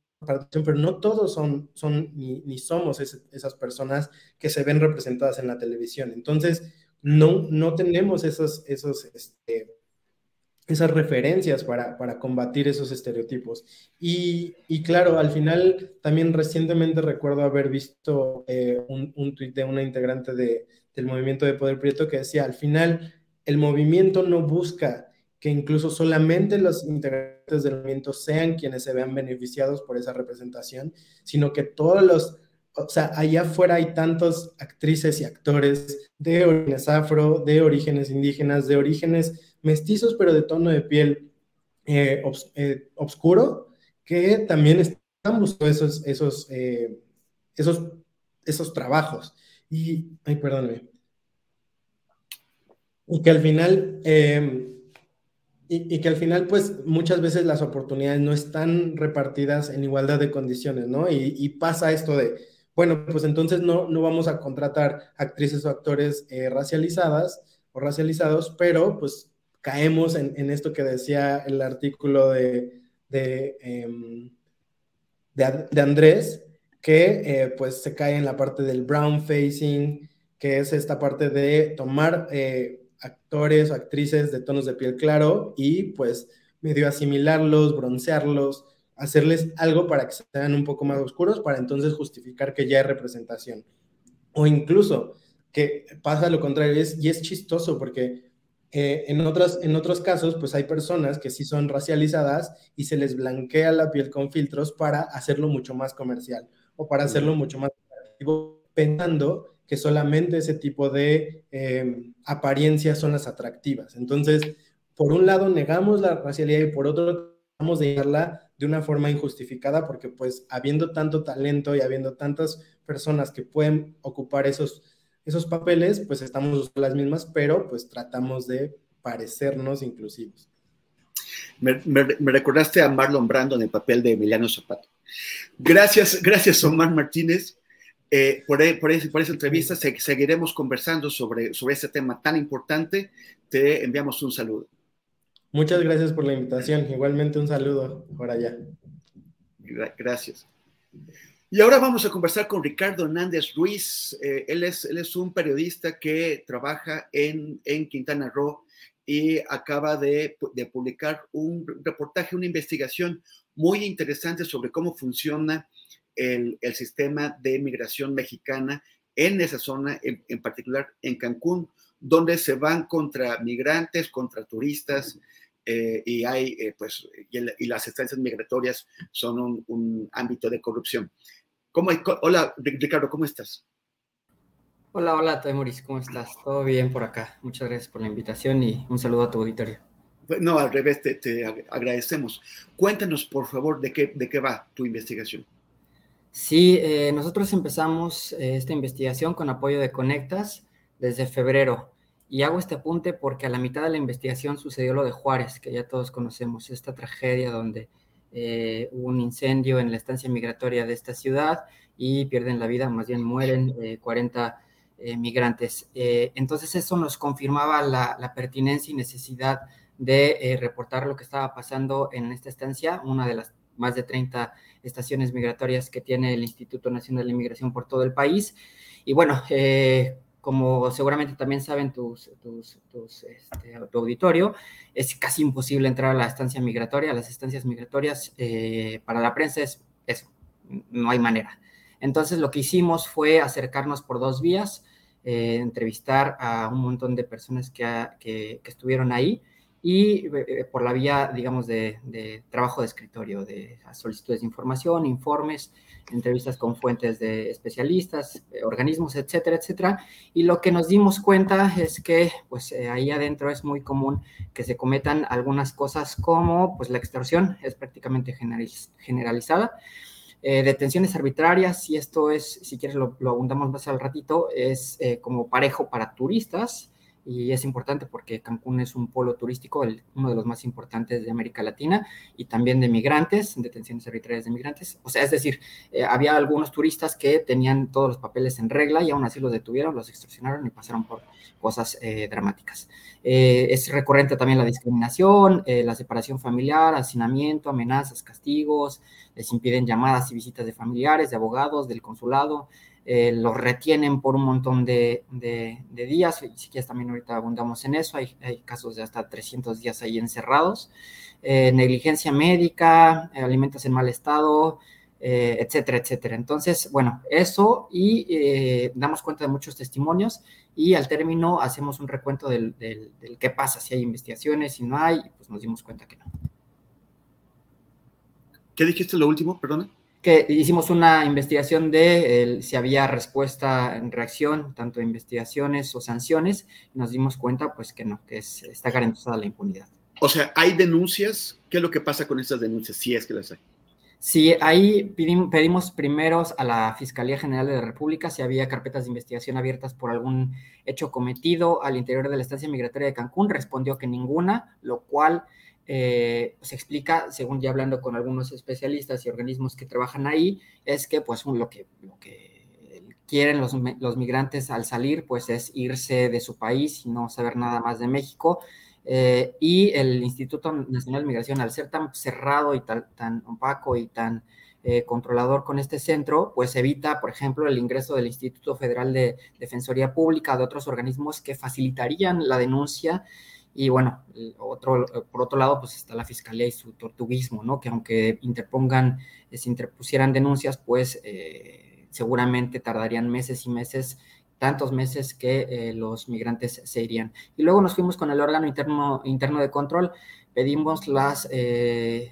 pero no todos son, son ni, somos esas personas que se ven representadas en la televisión. Entonces, no, no tenemos esos, esos, este, esas referencias para, para, combatir esos estereotipos. Y, y, claro, al final también recientemente recuerdo haber visto eh, un, un tuit de una integrante de, del movimiento de Poder Prieto que decía, al final el movimiento no busca que incluso solamente los integrantes del movimiento sean quienes se vean beneficiados por esa representación, sino que todos los, o sea, allá afuera hay tantos actrices y actores de orígenes afro, de orígenes indígenas, de orígenes mestizos, pero de tono de piel eh, eh oscuro, que también están buscando esos, esos, eh, esos, esos trabajos. Y, ay, perdóname. Y que al final, eh, y, que al final, pues muchas veces las oportunidades no están repartidas en igualdad de condiciones, ¿no? Y, pasa esto de, bueno, pues entonces no, no vamos a contratar actrices o actores eh, racializadas o racializados, pero pues caemos en, esto que decía el artículo de, de, em, de, Andrés, que eh, pues se cae en la parte del brown facing, que es esta parte de tomar... Eh, actores o actrices de tonos de piel claro y pues medio asimilarlos, broncearlos, hacerles algo para que sean un poco más oscuros para entonces justificar que ya hay representación. O incluso que pasa lo contrario y es chistoso porque eh, en, otros, en otros casos pues hay personas que sí son racializadas y se les blanquea la piel con filtros para hacerlo mucho más comercial o para hacerlo mucho más atractivo pensando que solamente ese tipo de em, apariencias son las atractivas. Entonces, por un lado negamos la racialidad y por otro tratamos de llevarla de una forma injustificada porque pues habiendo tanto talento y habiendo tantas personas que pueden ocupar esos, esos papeles, pues estamos las mismas, pero pues tratamos de parecernos inclusivos. Me, recordaste a Marlon Brando en el papel de Emiliano Zapato. Gracias, gracias Omar Martínez. Eh, por, por, por, esa entrevista seguiremos conversando sobre, sobre este tema tan importante. Te enviamos un saludo. Muchas gracias por la invitación. Igualmente un saludo por allá. Gracias. Y ahora vamos a conversar con Ricardo Hernández Ruiz. Eh, él, es, él es un periodista que trabaja en, en Quintana Roo y acaba de, de, publicar un reportaje, una investigación muy interesante sobre cómo funciona el, sistema de migración mexicana en esa zona, en, particular en Cancún, donde se van contra migrantes, contra turistas, eh, y hay, eh, pues, y, las estancias migratorias son un, ámbito de corrupción. ¿Cómo, hola, Ricardo, ¿cómo estás? Hola, hola, Temoris, ¿cómo estás? Todo bien por acá. Muchas gracias por la invitación y un saludo a tu auditorio. No, al revés, te, te agradecemos. Cuéntanos, por favor, de qué, de qué va tu investigación. Sí, eh, nosotros empezamos eh, esta investigación con apoyo de Conectas desde febrero. Y hago este apunte porque a la mitad de la investigación sucedió lo de Juárez, que ya todos conocemos, esta tragedia donde eh, hubo un incendio en la estancia migratoria de esta ciudad y pierden la vida, más bien mueren 40 migrantes. entonces eso nos confirmaba la, pertinencia y necesidad de reportar lo que estaba pasando en esta estancia, una de las más de 30 estaciones migratorias que tiene el Instituto Nacional de Inmigración por todo el país. Y bueno, eh, como seguramente también saben tus, tus, este, tu auditorio, es casi imposible entrar a la estancia migratoria. Las estancias migratorias eh, para la prensa es eso, no hay manera. Entonces lo que hicimos fue acercarnos por dos vías, eh, entrevistar a un montón de personas que, que, que estuvieron ahí y eh, por la vía, digamos, de, trabajo de escritorio, de solicitudes de información, informes, entrevistas con fuentes de especialistas, eh, organismos, etcétera, etcétera. Y lo que nos dimos cuenta es que, pues, eh, ahí adentro es muy común que se cometan algunas cosas como, pues, la extorsión es prácticamente generalizada. detenciones arbitrarias, y esto es, si quieres lo, abundamos más al ratito, es como parejo para turistas, y es importante porque Cancún es un polo turístico, uno de los más importantes de América Latina y también de migrantes, detenciones arbitrarias de migrantes. O sea, es decir, eh, había algunos turistas que tenían todos los papeles en regla y aún así los detuvieron, los extorsionaron y pasaron por cosas eh, dramáticas. Eh, es recurrente también la discriminación, la separación familiar, hacinamiento, amenazas, castigos, les impiden llamadas y visitas de familiares, de abogados, del consulado. Eh, los retienen por un montón de, días, y si quieres también ahorita abundamos en eso, hay, casos de hasta 300 días ahí encerrados, eh, negligencia médica, eh, alimentos en mal estado, etcétera, etcétera. Entonces, bueno, eso y damos cuenta de muchos testimonios y al término hacemos un recuento del, del, del qué pasa, si hay investigaciones, si no hay, pues nos dimos cuenta que no. ¿Qué dijiste lo último, perdona? Que hicimos una investigación de si había respuesta en reacción, tanto investigaciones o sanciones, y nos dimos cuenta pues que no, que está garantizada la impunidad. O sea, ¿hay denuncias? ¿Qué es lo que pasa con estas denuncias, si es que las hay? Sí, ahí pedimos, pedimos primeros a la Fiscalía General de la República si había carpetas de investigación abiertas por algún hecho cometido al interior de la estancia migratoria de Cancún. Respondió que ninguna, lo cual eh, se explica, según ya hablando con algunos especialistas y organismos que trabajan ahí, es que pues lo que, lo que quieren los, los, migrantes al salir pues es irse de su país y no saber nada más de México. Eh, y el Instituto Nacional de Migración, al ser tan cerrado y tan, tan opaco y tan eh, controlador con este centro, pues evita, por ejemplo, el ingreso del Instituto Federal de Defensoría Pública, de otros organismos que facilitarían la denuncia y bueno, otro, por otro lado, pues está la fiscalía y su tortuguismo, ¿no? Que aunque interpongan, eh, se interpusieran denuncias, pues eh, seguramente tardarían meses y meses, tantos meses que eh, los migrantes se irían. Y luego nos fuimos con el órgano interno, interno de control, pedimos las,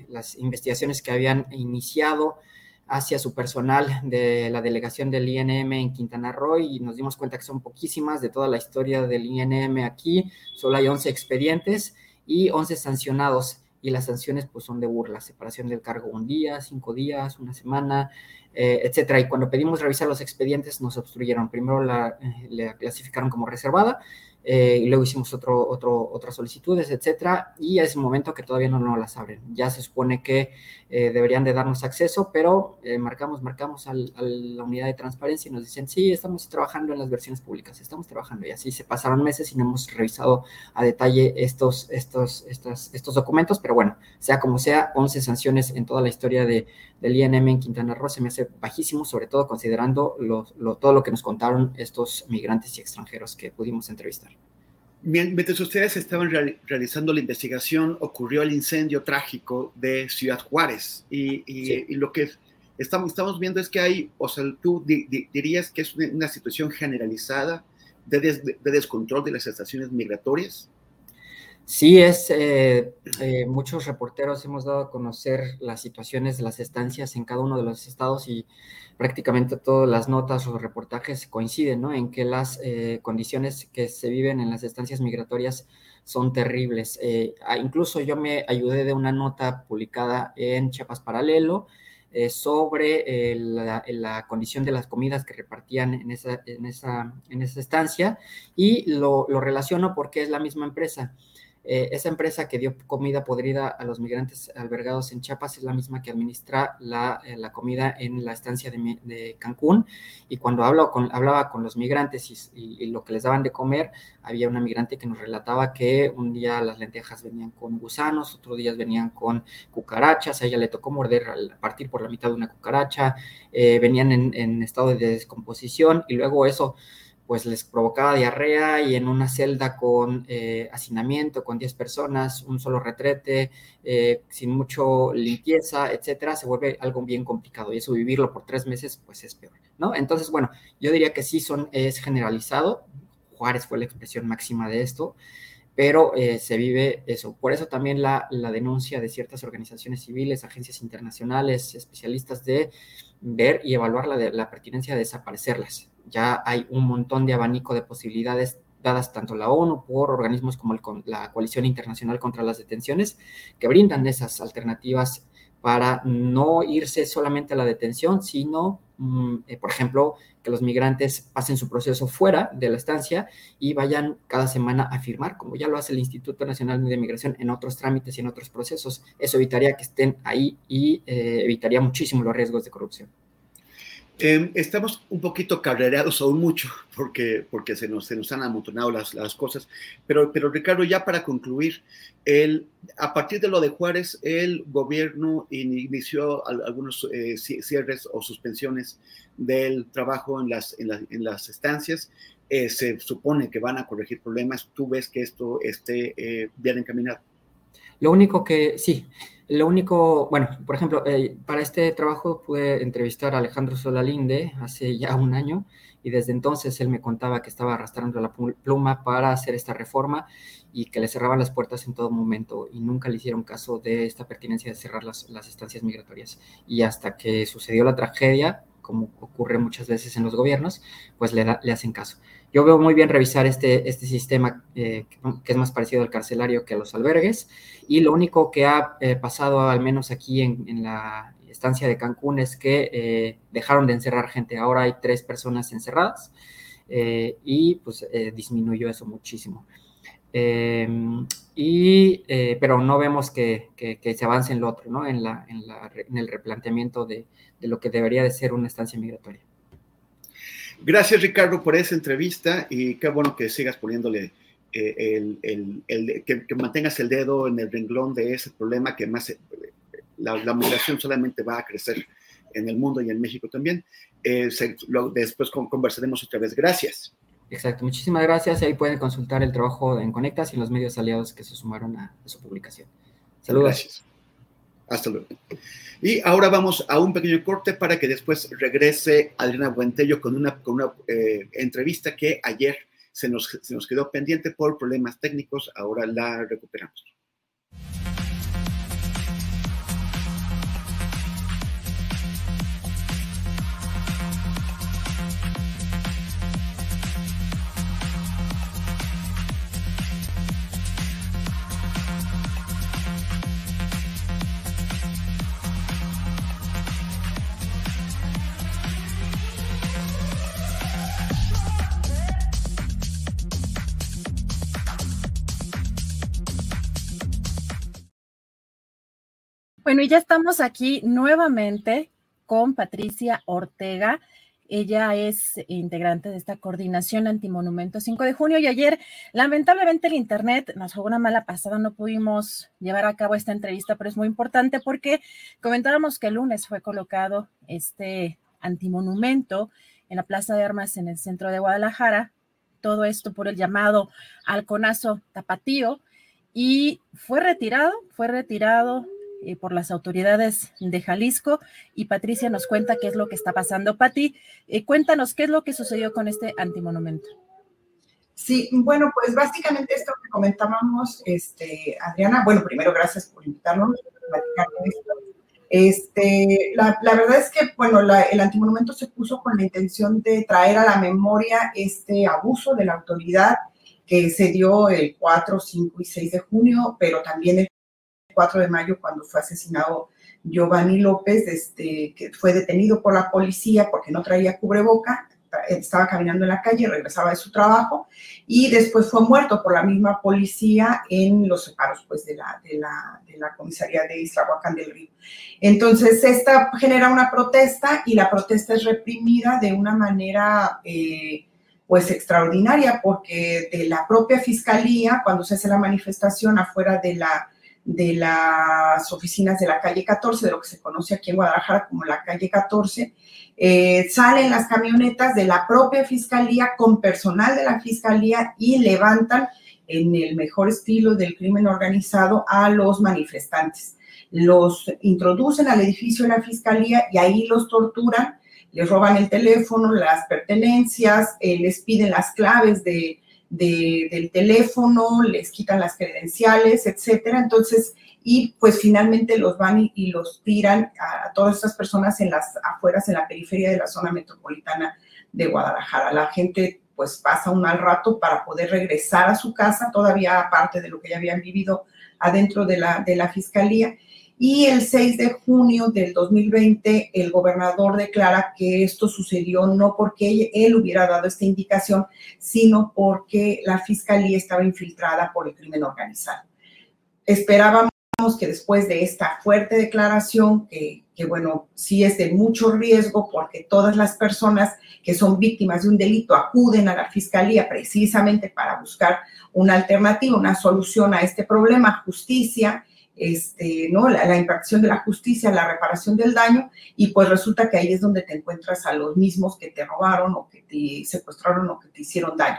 las investigaciones que habían iniciado, hacia su personal de la delegación del INM en Quintana Roo y nos dimos cuenta que son poquísimas de toda la historia del INM aquí, solo hay 11 expedientes y 11 sancionados y las sanciones pues son de burla, separación del cargo un día, cinco días, una semana, eh, etcétera. Y cuando pedimos revisar los expedientes nos obstruyeron. Primero la, eh, la clasificaron como reservada eh, y luego hicimos otro, otro, otras solicitudes, etcétera, y a ese momento que todavía no, no las abren. Ya se supone que eh, deberían de darnos acceso, pero eh, marcamos, marcamos a la unidad de transparencia y nos dicen, sí, estamos trabajando en las versiones públicas, estamos trabajando, y así se pasaron meses y no hemos revisado a detalle estos, estos, estos, estos documentos, pero bueno, sea como sea, 11 sanciones en toda la historia de, del INM en Quintana Roo se me hace bajísimo, sobre todo considerando todo lo que nos contaron estos migrantes y extranjeros que pudimos entrevistar. Mientras ustedes estaban realizando la investigación, ocurrió el incendio trágico de Ciudad Juárez. Y, lo que estamos, estamos viendo es que hay, o sea, tú dirías que es una, situación generalizada de, descontrol de las estaciones migratorias. Sí, es, eh, eh, muchos reporteros hemos dado a conocer las situaciones de las estancias en cada uno de los estados y prácticamente todas las notas o reportajes coinciden, ¿no? En que las eh, condiciones que se viven en las estancias migratorias son terribles. Eh, incluso yo me ayudé de una nota publicada en Chiapas Paralelo eh, sobre la, condición de las comidas que repartían en esa, en esa, en esa estancia y lo, lo relaciono porque es la misma empresa. Eh, esa empresa que dio comida podrida a los migrantes albergados en Chiapas es la misma que administra la, eh, comida en la estancia de, Cancún. Y cuando con, hablaba con los migrantes y, lo que les daban de comer, había una migrante que nos relataba que un día las lentejas venían con gusanos, otros días venían con cucarachas, a ella le tocó morder, partir por la mitad de una cucaracha, eh, venían en, en estado de descomposición y luego eso pues les provocaba diarrea y en una celda con eh, hacinamiento, con 10 personas, un solo retrete, eh, sin mucho limpieza, etcétera, se vuelve algo bien complicado y eso vivirlo por tres meses, pues es peor, ¿no? Entonces, bueno, yo diría que sí son, es generalizado, Juárez fue la expresión máxima de esto, pero eh, se vive eso. Por eso también la, la, denuncia de ciertas organizaciones civiles, agencias internacionales, especialistas de ver y evaluar la, de, la pertinencia de desaparecerlas ya hay un montón de abanico de posibilidades dadas tanto la ONU por organismos como la Coalición Internacional contra las Detenciones, que brindan esas alternativas para no irse solamente a la detención, sino, mm, eh, por ejemplo, que los migrantes pasen su proceso fuera de la estancia y vayan cada semana a firmar, como ya lo hace el Instituto Nacional de Migración en otros trámites y en otros procesos. Eso evitaría que estén ahí y eh, evitaría muchísimo los riesgos de corrupción. Em, estamos un poquito carrereados aún mucho porque, porque se, nos, se nos han amontonado las, las cosas, pero, pero Ricardo, ya para concluir, el, a partir de lo de Juárez, el gobierno inició algunos eh, cierres o suspensiones del trabajo en las, en, en las estancias. Eh, se supone que van a corregir problemas. ¿Tú ves que esto esté eh, bien encaminado? Lo único que, sí, lo único, bueno, por ejemplo, eh, para este trabajo pude entrevistar a Alejandro Solalinde hace ya un año y desde entonces él me contaba que estaba arrastrando la pluma para hacer esta reforma y que le cerraban las puertas en todo momento y nunca le hicieron caso de esta pertinencia de cerrar las, las estancias migratorias. Y hasta que sucedió la tragedia, como ocurre muchas veces en los gobiernos, pues le, le hacen caso. Yo veo muy bien revisar este, este sistema eh, que es más parecido al carcelario que a los albergues y lo único que ha eh, pasado, al menos aquí en, la estancia de Cancún, es que eh, dejaron de encerrar gente. Ahora hay tres personas encerradas y pues disminuyó eso muchísimo. y, pero no vemos que, que, que, se avance en lo otro, ¿no? En, la, en, la, en el replanteamiento de, de lo que debería de ser una estancia migratoria. Gracias, Ricardo, por esa entrevista y qué bueno que sigas poniéndole eh, el, el, que, mantengas el dedo en el renglón de ese problema que más la, la, migración solamente va a crecer en el mundo y en México también. Eh, se, lo, después conversaremos otra vez. Gracias. Exacto, muchísimas gracias. Ahí pueden consultar el trabajo en Conectas y los medios aliados que se sumaron a, a su publicación. Saludos. Gracias. Hasta luego. Y ahora vamos a un pequeño corte para que después regrese Adriana Buentello con una, con una eh, entrevista que ayer se nos, se nos quedó pendiente por problemas técnicos. Ahora la recuperamos. Bueno, y ya estamos aquí nuevamente con Patricia Ortega. Ella es integrante de esta coordinación antimonumento 5 de junio y ayer, lamentablemente, el Internet nos jugó una mala pasada, no pudimos llevar a cabo esta entrevista, pero es muy importante porque comentábamos que el lunes fue colocado este antimonumento en la Plaza de Armas en el centro de Guadalajara, todo esto por el llamado halconazo tapatío, y fue retirado, fue retirado eh, por las autoridades de Jalisco y Patricia nos cuenta qué es lo que está pasando. Pati, eh, cuéntanos qué es lo que sucedió con este antimonumento. Sí, bueno, pues básicamente esto que comentábamos, este, Adriana, bueno, primero gracias por invitarnos a platicar esto. Este, la, la, verdad es que, bueno, la, el antimonumento se puso con la intención de traer a la memoria este abuso de la autoridad que se dio el 4, 5 y 6 de junio, pero también el 4 de mayo cuando fue asesinado Giovanni López, este, que fue detenido por la policía porque no traía cubreboca, estaba caminando en la calle, regresaba de su trabajo y después fue muerto por la misma policía en los separos pues, de, la, de, la, de la comisaría de Islahuacán del Río. Entonces, esta genera una protesta y la protesta es reprimida de una manera... Eh, pues extraordinaria porque de la propia fiscalía, cuando se hace la manifestación afuera de la de las oficinas de la calle 14, de lo que se conoce aquí en Guadalajara como la calle 14, eh, salen las camionetas de la propia fiscalía con personal de la fiscalía y levantan en el mejor estilo del crimen organizado a los manifestantes. Los introducen al edificio de la fiscalía y ahí los torturan, les roban el teléfono, las pertenencias, eh, les piden las claves de, del teléfono, les quitan las credenciales, etcétera. Entonces, y pues finalmente los van y, los tiran a, todas estas personas en las afueras, en la periferia de la zona metropolitana de Guadalajara. La gente pues pasa un mal rato para poder regresar a su casa, todavía aparte de lo que ya habían vivido adentro de la, de la fiscalía. Y el 6 de junio del 2020, el gobernador declara que esto sucedió no porque él hubiera dado esta indicación, sino porque la fiscalía estaba infiltrada por el crimen organizado. Esperábamos que después de esta fuerte declaración, que, bueno, sí es de mucho riesgo porque todas las personas que son víctimas de un delito acuden a la fiscalía precisamente para buscar una alternativa, una solución a este problema, justicia, este, ¿no? La, la, de la justicia, la reparación del daño, y pues resulta que ahí es donde te encuentras a los mismos que te robaron o que te secuestraron o que te hicieron daño.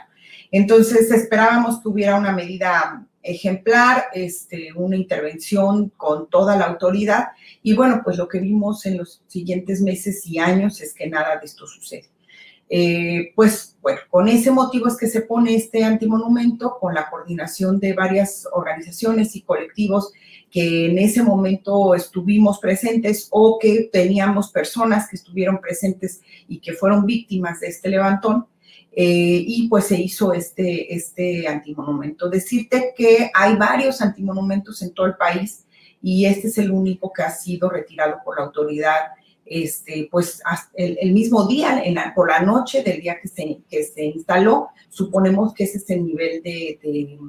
Entonces esperábamos que hubiera una medida ejemplar, este, una intervención con toda la autoridad, y bueno, pues lo que vimos en los siguientes meses y años es que nada de esto sucede. Eh, pues bueno, con ese motivo es que se pone este antimonumento con la coordinación de varias organizaciones y colectivos que en ese momento estuvimos presentes o que teníamos personas que estuvieron presentes y que fueron víctimas de este levantón. Eh, y pues se hizo este, este antimonumento. Decirte que hay varios antimonumentos en todo el país y este es el único que ha sido retirado por la autoridad este, pues el, mismo día, por la noche del día que se, que se instaló, suponemos que ese es el nivel de,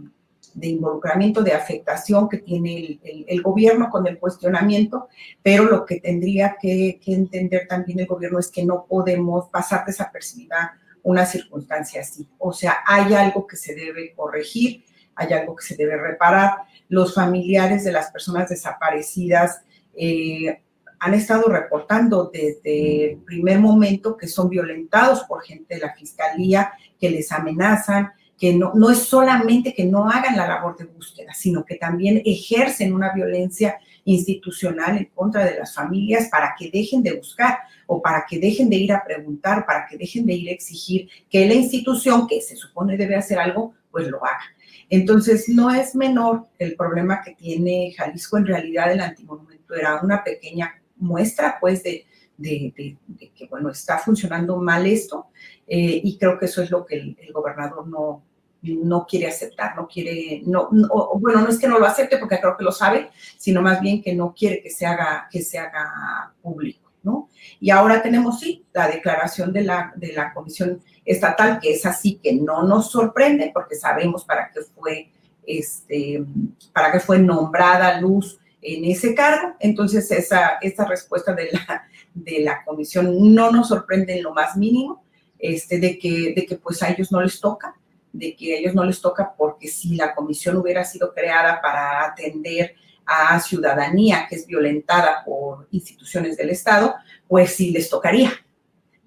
involucramiento, de afectación que tiene el, gobierno con el cuestionamiento, pero lo que tendría que, que, entender también el gobierno es que no podemos pasar desapercibida una circunstancia así. O sea, hay algo que se debe corregir, hay algo que se debe reparar. Los familiares de las personas desaparecidas eh, han estado reportando desde el primer momento que son violentados por gente de la fiscalía, que les amenazan, que no, no es solamente que no hagan la labor de búsqueda, sino que también ejercen una violencia institucional en contra de las familias para que dejen de buscar o para que dejen de ir a preguntar, para que dejen de ir a exigir que la institución que se supone debe hacer algo, pues lo haga. Entonces, no es menor el problema que tiene Jalisco. En realidad, el antimonumento era una pequeña muestra pues de, de, que, bueno, está funcionando mal esto eh, y creo que eso es lo que el, gobernador no, no quiere aceptar, no quiere, no, bueno, no es que no lo acepte porque creo que lo sabe, sino más bien que no quiere que se haga, que se haga público, ¿no? Y ahora tenemos, sí, la declaración de la, de la Comisión Estatal, que es así, que no nos sorprende porque sabemos para qué fue, este, para qué fue nombrada Luz en ese cargo. Entonces, esa, respuesta de la, de la comisión no nos sorprende en lo más mínimo, este, de, que, de que pues a ellos no les toca, de que a ellos no les toca porque si la comisión hubiera sido creada para atender a ciudadanía que es violentada por instituciones del Estado, pues sí les tocaría.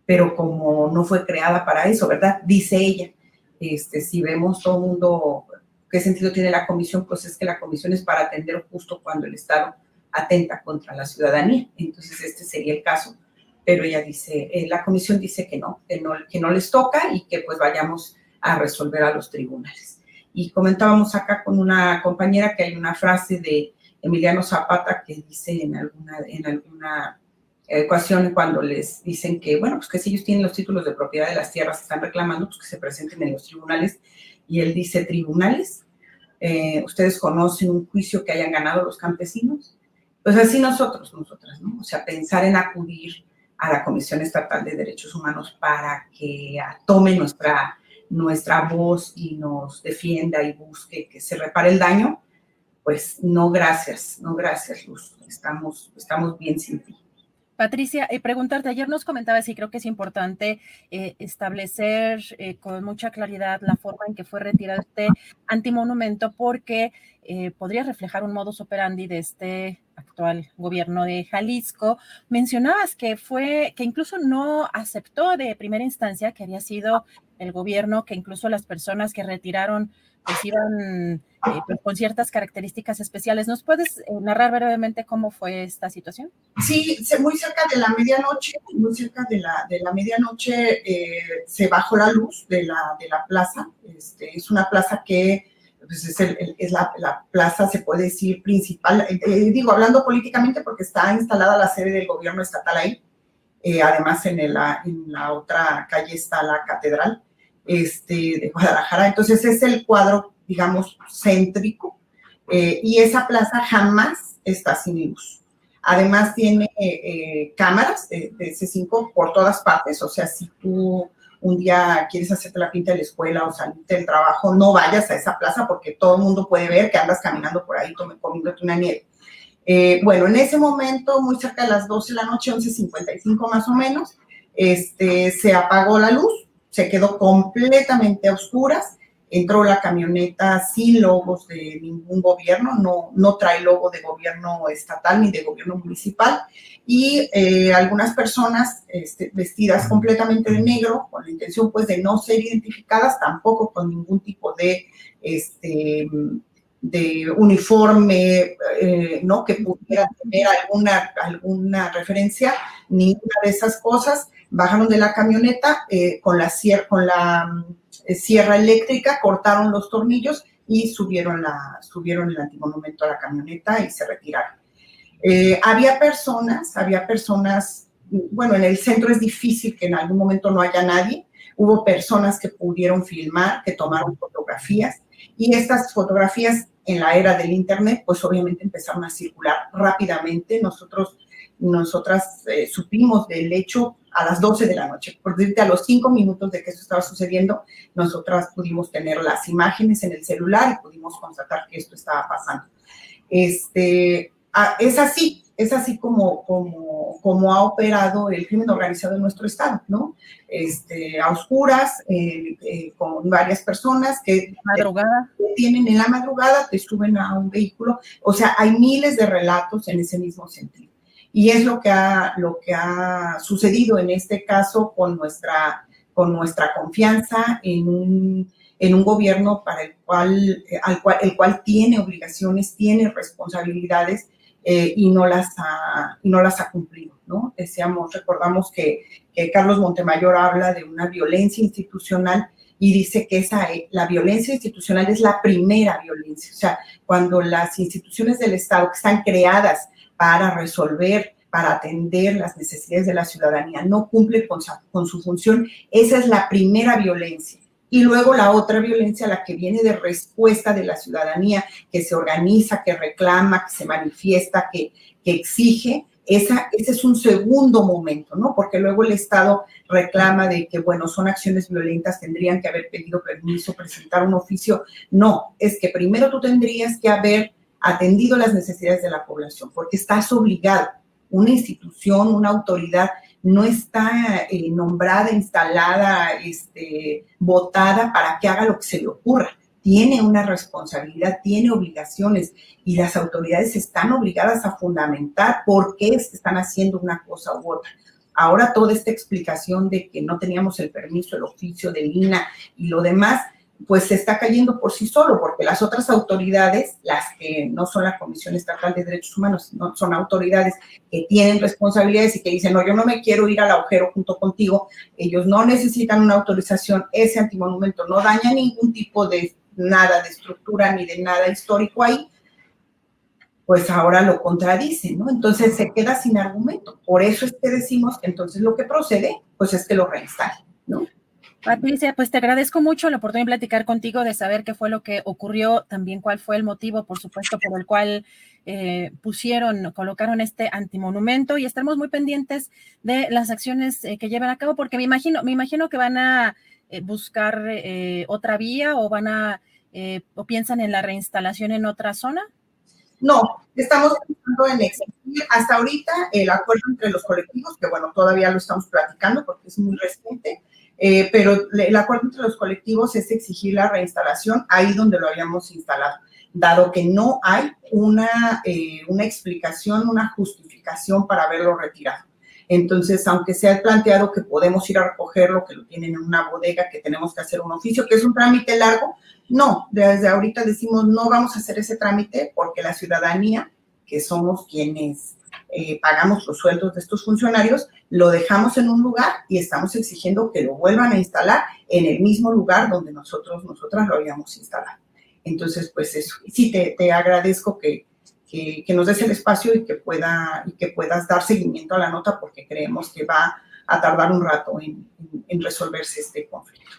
Pero como no fue creada para eso, ¿verdad? Dice ella. Este, si vemos todo el mundo ¿Qué sentido tiene la comisión? Pues es que la comisión es para atender justo cuando el Estado atenta contra la ciudadanía. Entonces, este sería el caso. Pero ella dice, eh, la comisión dice que no, que no, que no les toca y que pues vayamos a resolver a los tribunales. Y comentábamos acá con una compañera que hay una frase de Emiliano Zapata que dice en alguna, en alguna ecuación cuando les dicen que, bueno, pues que si ellos tienen los títulos de propiedad de las tierras que están reclamando, pues que se presenten en los tribunales y él dice tribunales. Eh, ¿Ustedes conocen un juicio que hayan ganado los campesinos? Pues así nosotros, nosotras, ¿no? O sea, pensar en acudir a la Comisión Estatal de Derechos Humanos para que tome nuestra, nuestra voz y nos defienda y busque que se repare el daño, pues no gracias, no gracias, Luz. Estamos, estamos bien sin ti. Patricia, eh, preguntarte, ayer nos comentabas y creo que es importante eh, establecer eh, con mucha claridad la forma en que fue retirado este antimonumento porque podría reflejar un modus operandi de este actual gobierno de Jalisco. Mencionabas que fue, que incluso no aceptó de primera instancia que había sido el gobierno, que incluso las personas que retiraron pues iban eh, pues, con ciertas características especiales. ¿Nos puedes eh, narrar brevemente cómo fue esta situación? Sí, muy cerca de la medianoche, muy cerca de la, de la medianoche eh, se bajó la luz de la, de la plaza. Este, es una plaza que pues, es, es la, la, plaza, se puede decir, principal. digo, hablando políticamente porque está instalada la sede del gobierno estatal ahí. además, en, el, en la otra calle está la catedral este, de Guadalajara. Entonces es el cuadro, digamos, céntrico, eh, y esa plaza jamás está sin luz. Además tiene eh, cámaras de, de, C5 por todas partes, o sea, si tú un día quieres hacerte la pinta de la escuela o salirte del trabajo, no vayas a esa plaza porque todo el mundo puede ver que andas caminando por ahí comiéndote una nieve. Eh, bueno, en ese momento, muy cerca de las 12 de la noche, 11.55 más o menos, este, se apagó la luz, se quedó completamente a oscuras. Entró la camioneta sin logos de ningún gobierno, no, no trae logo de gobierno estatal ni de gobierno municipal, y eh, algunas personas este, vestidas completamente de negro, con la intención pues de no ser identificadas, tampoco con ningún tipo de, este, de uniforme, eh, ¿no? Que pudiera tener alguna, alguna referencia, ninguna de esas cosas, bajaron de la camioneta eh, con la, con la eh, sierra eléctrica, cortaron los tornillos y subieron, la, subieron el antimonumento a la camioneta y se retiraron. Eh, había personas, había personas, bueno, en el centro es difícil que en algún momento no haya nadie. Hubo personas que pudieron filmar, que tomaron fotografías y estas fotografías en la era del Internet, pues obviamente empezaron a circular rápidamente. Nosotros nosotras eh, supimos del hecho a las 12 de la noche. Por decirte, a los 5 minutos de que esto estaba sucediendo, nosotras pudimos tener las imágenes en el celular y pudimos constatar que esto estaba pasando. Este, es así, es así como, como, como, ha operado el crimen organizado en nuestro estado, ¿no? Este, a oscuras, eh, eh, con varias personas que madrugada. tienen en la madrugada, te suben a un vehículo, o sea, hay miles de relatos en ese mismo sentido. Y es lo que ha, lo que ha sucedido en este caso con nuestra, con nuestra confianza en un, en un gobierno para el cual, al cual, el cual tiene obligaciones, tiene responsabilidades eh, y, no las ha, no las ha cumplido. ¿no? Decíamos, recordamos que, que, Carlos Montemayor habla de una violencia institucional y dice que esa, la violencia institucional es la primera violencia. O sea, cuando las instituciones del Estado que están creadas para resolver, para atender las necesidades de la ciudadanía, no cumple con su, función, esa es la primera violencia. Y luego la otra violencia, la que viene de respuesta de la ciudadanía, que se organiza, que reclama, que se manifiesta, que, que exige, esa, ese es un segundo momento, ¿no? Porque luego el Estado reclama de que, bueno, son acciones violentas, tendrían que haber pedido permiso, presentar un oficio. No, es que primero tú tendrías que haber atendido las necesidades de la población, porque estás obligado. Una institución, una autoridad no está eh, nombrada, instalada, este, votada para que haga lo que se le ocurra. Tiene una responsabilidad, tiene obligaciones y las autoridades están obligadas a fundamentar por qué están haciendo una cosa u otra. Ahora toda esta explicación de que no teníamos el permiso, el oficio del INA y lo demás, pues se está cayendo por sí solo, porque las otras autoridades, las que no son la Comisión Estatal de Derechos Humanos, no son autoridades que tienen responsabilidades y que dicen, no, yo no me quiero ir al agujero junto contigo, ellos no necesitan una autorización, ese antimonumento no daña ningún tipo de nada de estructura ni de nada histórico ahí, pues ahora lo contradicen, ¿no? Entonces se queda sin argumento. Por eso es que decimos que entonces lo que procede, pues es que lo reinstalen, ¿no? Patricia, pues te agradezco mucho la oportunidad de platicar contigo, de saber qué fue lo que ocurrió, también cuál fue el motivo, por supuesto, por el cual eh, pusieron, colocaron este antimonumento y estamos muy pendientes de las acciones eh, que llevan a cabo, porque me imagino, me imagino que van a eh, buscar otra vía o van a, o piensan en la reinstalación en otra zona. No, estamos pensando en exigir hasta ahorita el acuerdo entre los colectivos, que bueno, todavía lo estamos platicando porque es muy reciente, eh, pero el acuerdo entre los colectivos es exigir la reinstalación ahí donde lo habíamos instalado, dado que no hay una, eh, una explicación, una justificación para haberlo retirado. Entonces, aunque se ha planteado que podemos ir a recogerlo, que lo tienen en una bodega, que tenemos que hacer un oficio, que es un trámite largo, no, desde ahorita decimos no vamos a hacer ese trámite porque la ciudadanía, que somos quienes eh, pagamos los sueldos de estos funcionarios, lo dejamos en un lugar y estamos exigiendo que lo vuelvan a instalar en el mismo lugar donde nosotros, nosotras lo habíamos instalado. Entonces, pues eso, sí, te, te agradezco que, que, nos des el espacio y que, pueda, y que puedas dar seguimiento a la nota porque creemos que va a tardar un rato en, en resolverse este conflicto.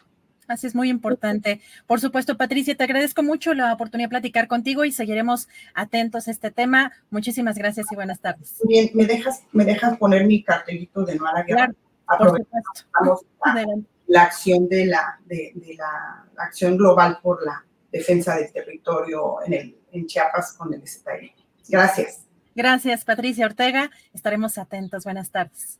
Así es muy importante. Por supuesto, Patricia, te agradezco mucho la oportunidad de platicar contigo y seguiremos atentos a este tema. Muchísimas gracias y buenas tardes. Bien, me dejas, me dejas poner mi cartelito de Nuara Guerra. Claro, por supuesto. La, la, acción de la, de, la acción global por la defensa del territorio en, el, en Chiapas con el STI. Gracias. Gracias, Patricia Ortega. Estaremos atentos. Buenas tardes.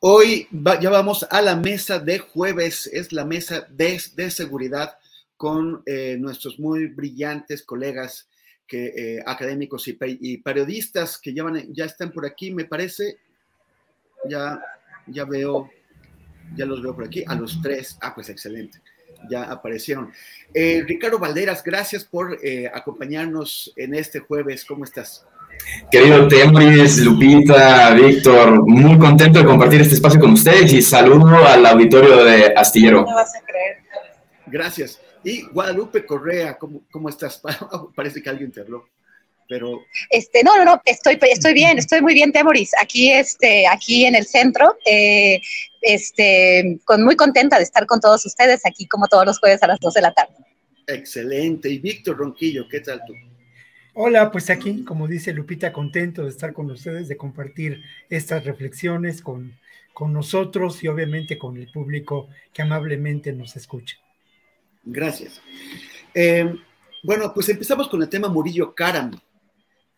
Hoy ya vamos a la mesa de jueves, es la mesa de, seguridad con eh, nuestros muy brillantes colegas que, eh, académicos y, periodistas que ya, ya están por aquí, me parece. Ya, ya veo, ya los veo por aquí, a los tres. Ah, pues excelente, ya aparecieron. Eh, Ricardo Valderas, gracias por acompañarnos en este jueves. ¿Cómo estás? Querido Tembris, Lupita, Víctor, muy contento de compartir este espacio con ustedes y saludo al auditorio de Astillero. No vas a creer. Gracias. Y Guadalupe Correa, ¿cómo, cómo estás? Parece que alguien te habló. Pero... Este, no, no, no, estoy, estoy bien, estoy muy bien, Temoris, aquí, este, aquí en el centro, eh, este, con, muy contenta de estar con todos ustedes aquí como todos los jueves a las 2 de la tarde. Excelente. Y Víctor Ronquillo, ¿qué tal tú? Hola, pues aquí, como dice Lupita, contento de estar con ustedes, de compartir estas reflexiones con, con nosotros y obviamente con el público que amablemente nos escucha. Gracias. Eh, bueno, pues empezamos con el tema Murillo Caram.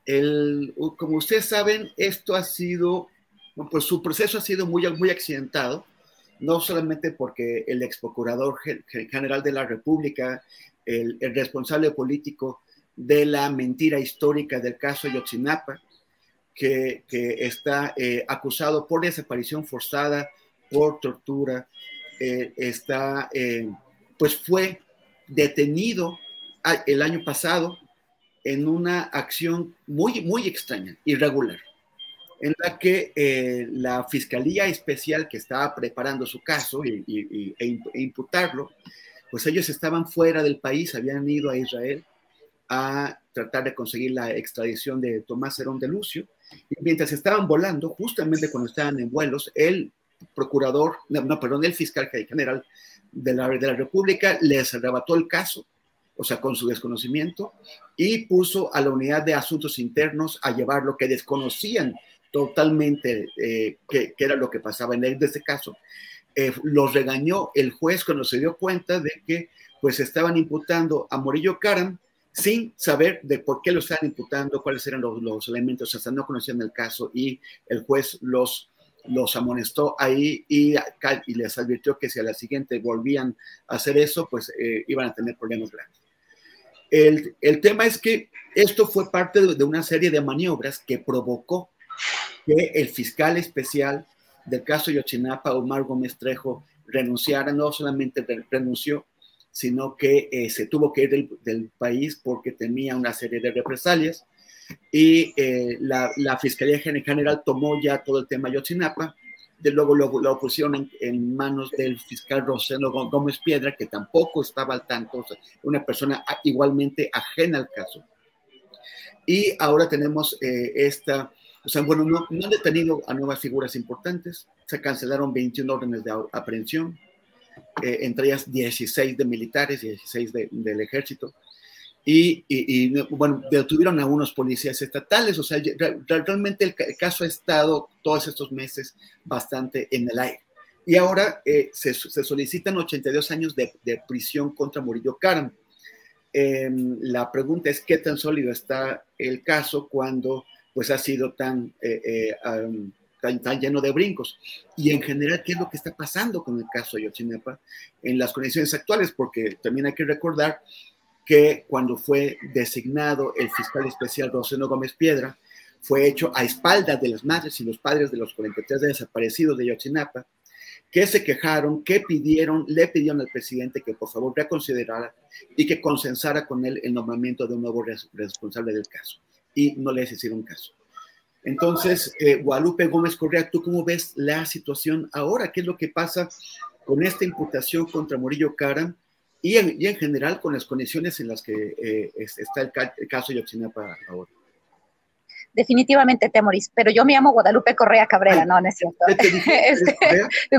El, como ustedes saben, esto ha sido, pues su proceso ha sido muy, muy accidentado, no solamente porque el ex procurador general de la República, el, el responsable político, de la mentira histórica del caso Yotzinapa, que, está eh, acusado por desaparición forzada, por tortura, eh, está, eh, pues fue detenido el año pasado en una acción muy, muy extraña, irregular, en la que la Fiscalía Especial que estaba preparando su caso y, e, e imputarlo, pues ellos estaban fuera del país, habían ido a Israel a tratar de conseguir la extradición de Tomás Herón de Lucio. Y mientras estaban volando, justamente cuando estaban en vuelos, el procurador, no, perdón, el fiscal general de la, de la República les arrebató el caso, o sea, con su desconocimiento, y puso a la unidad de asuntos internos a llevar lo que desconocían totalmente eh, que, era lo que pasaba en, este caso. Eh, los regañó el juez cuando se dio cuenta de que pues estaban imputando a Morillo Caram sin saber de por qué lo estaban imputando, cuáles eran los, elementos, hasta no conocían el caso y el juez los los amonestó ahí y, les advirtió que si a la siguiente volvían a hacer eso, pues eh, iban a tener problemas grandes. El, el, tema es que esto fue parte de, de, una serie de maniobras que provocó que el fiscal especial del caso Yochinapa, Omar Gómez Trejo, renunciara, no solamente renunció, sino que eh, se tuvo que ir del, del, país porque temía una serie de represalias y eh, la, la, Fiscalía General tomó ya todo el tema Yotzinapa, de luego lo, lo pusieron en, en, manos del fiscal Rosendo Gómez Piedra, que tampoco estaba al tanto, o sea, una persona igualmente ajena al caso. Y ahora tenemos eh, esta, o sea, bueno, no, no, han detenido a nuevas figuras importantes, se cancelaron 21 órdenes de aprehensión, eh, entre ellas 16 de militares, 16 de, del ejército, y, y, y, bueno, detuvieron a unos policías estatales, o sea, realmente el, caso ha estado todos estos meses bastante en el aire. Y ahora eh, se, se, solicitan 82 años de, de prisión contra Murillo Karam. Eh, la pregunta es qué tan sólido está el caso cuando pues ha sido tan, eh, um, tan, lleno de brincos. Y en general, ¿qué es lo que está pasando con el caso de Yotzinapa en las condiciones actuales? Porque también hay que recordar que cuando fue designado el fiscal especial Rosendo Gómez Piedra, fue hecho a espaldas de las madres y los padres de los 43 desaparecidos de Yotzinapa, que se quejaron, que pidieron, le pidieron al presidente que por favor reconsiderara y que consensara con él el nombramiento de un nuevo responsable del caso. Y no les hicieron caso. Entonces, eh, Guadalupe Gómez Correa, ¿tú cómo ves la situación ahora? ¿Qué es lo que pasa con esta imputación contra Murillo Caram? y en, general con las condiciones en las que eh, está el, el, caso de Yotzinapa ahora. Definitivamente, Temoris, pero yo me llamo Guadalupe Correa Cabrera, Ay, no, no es cierto. este,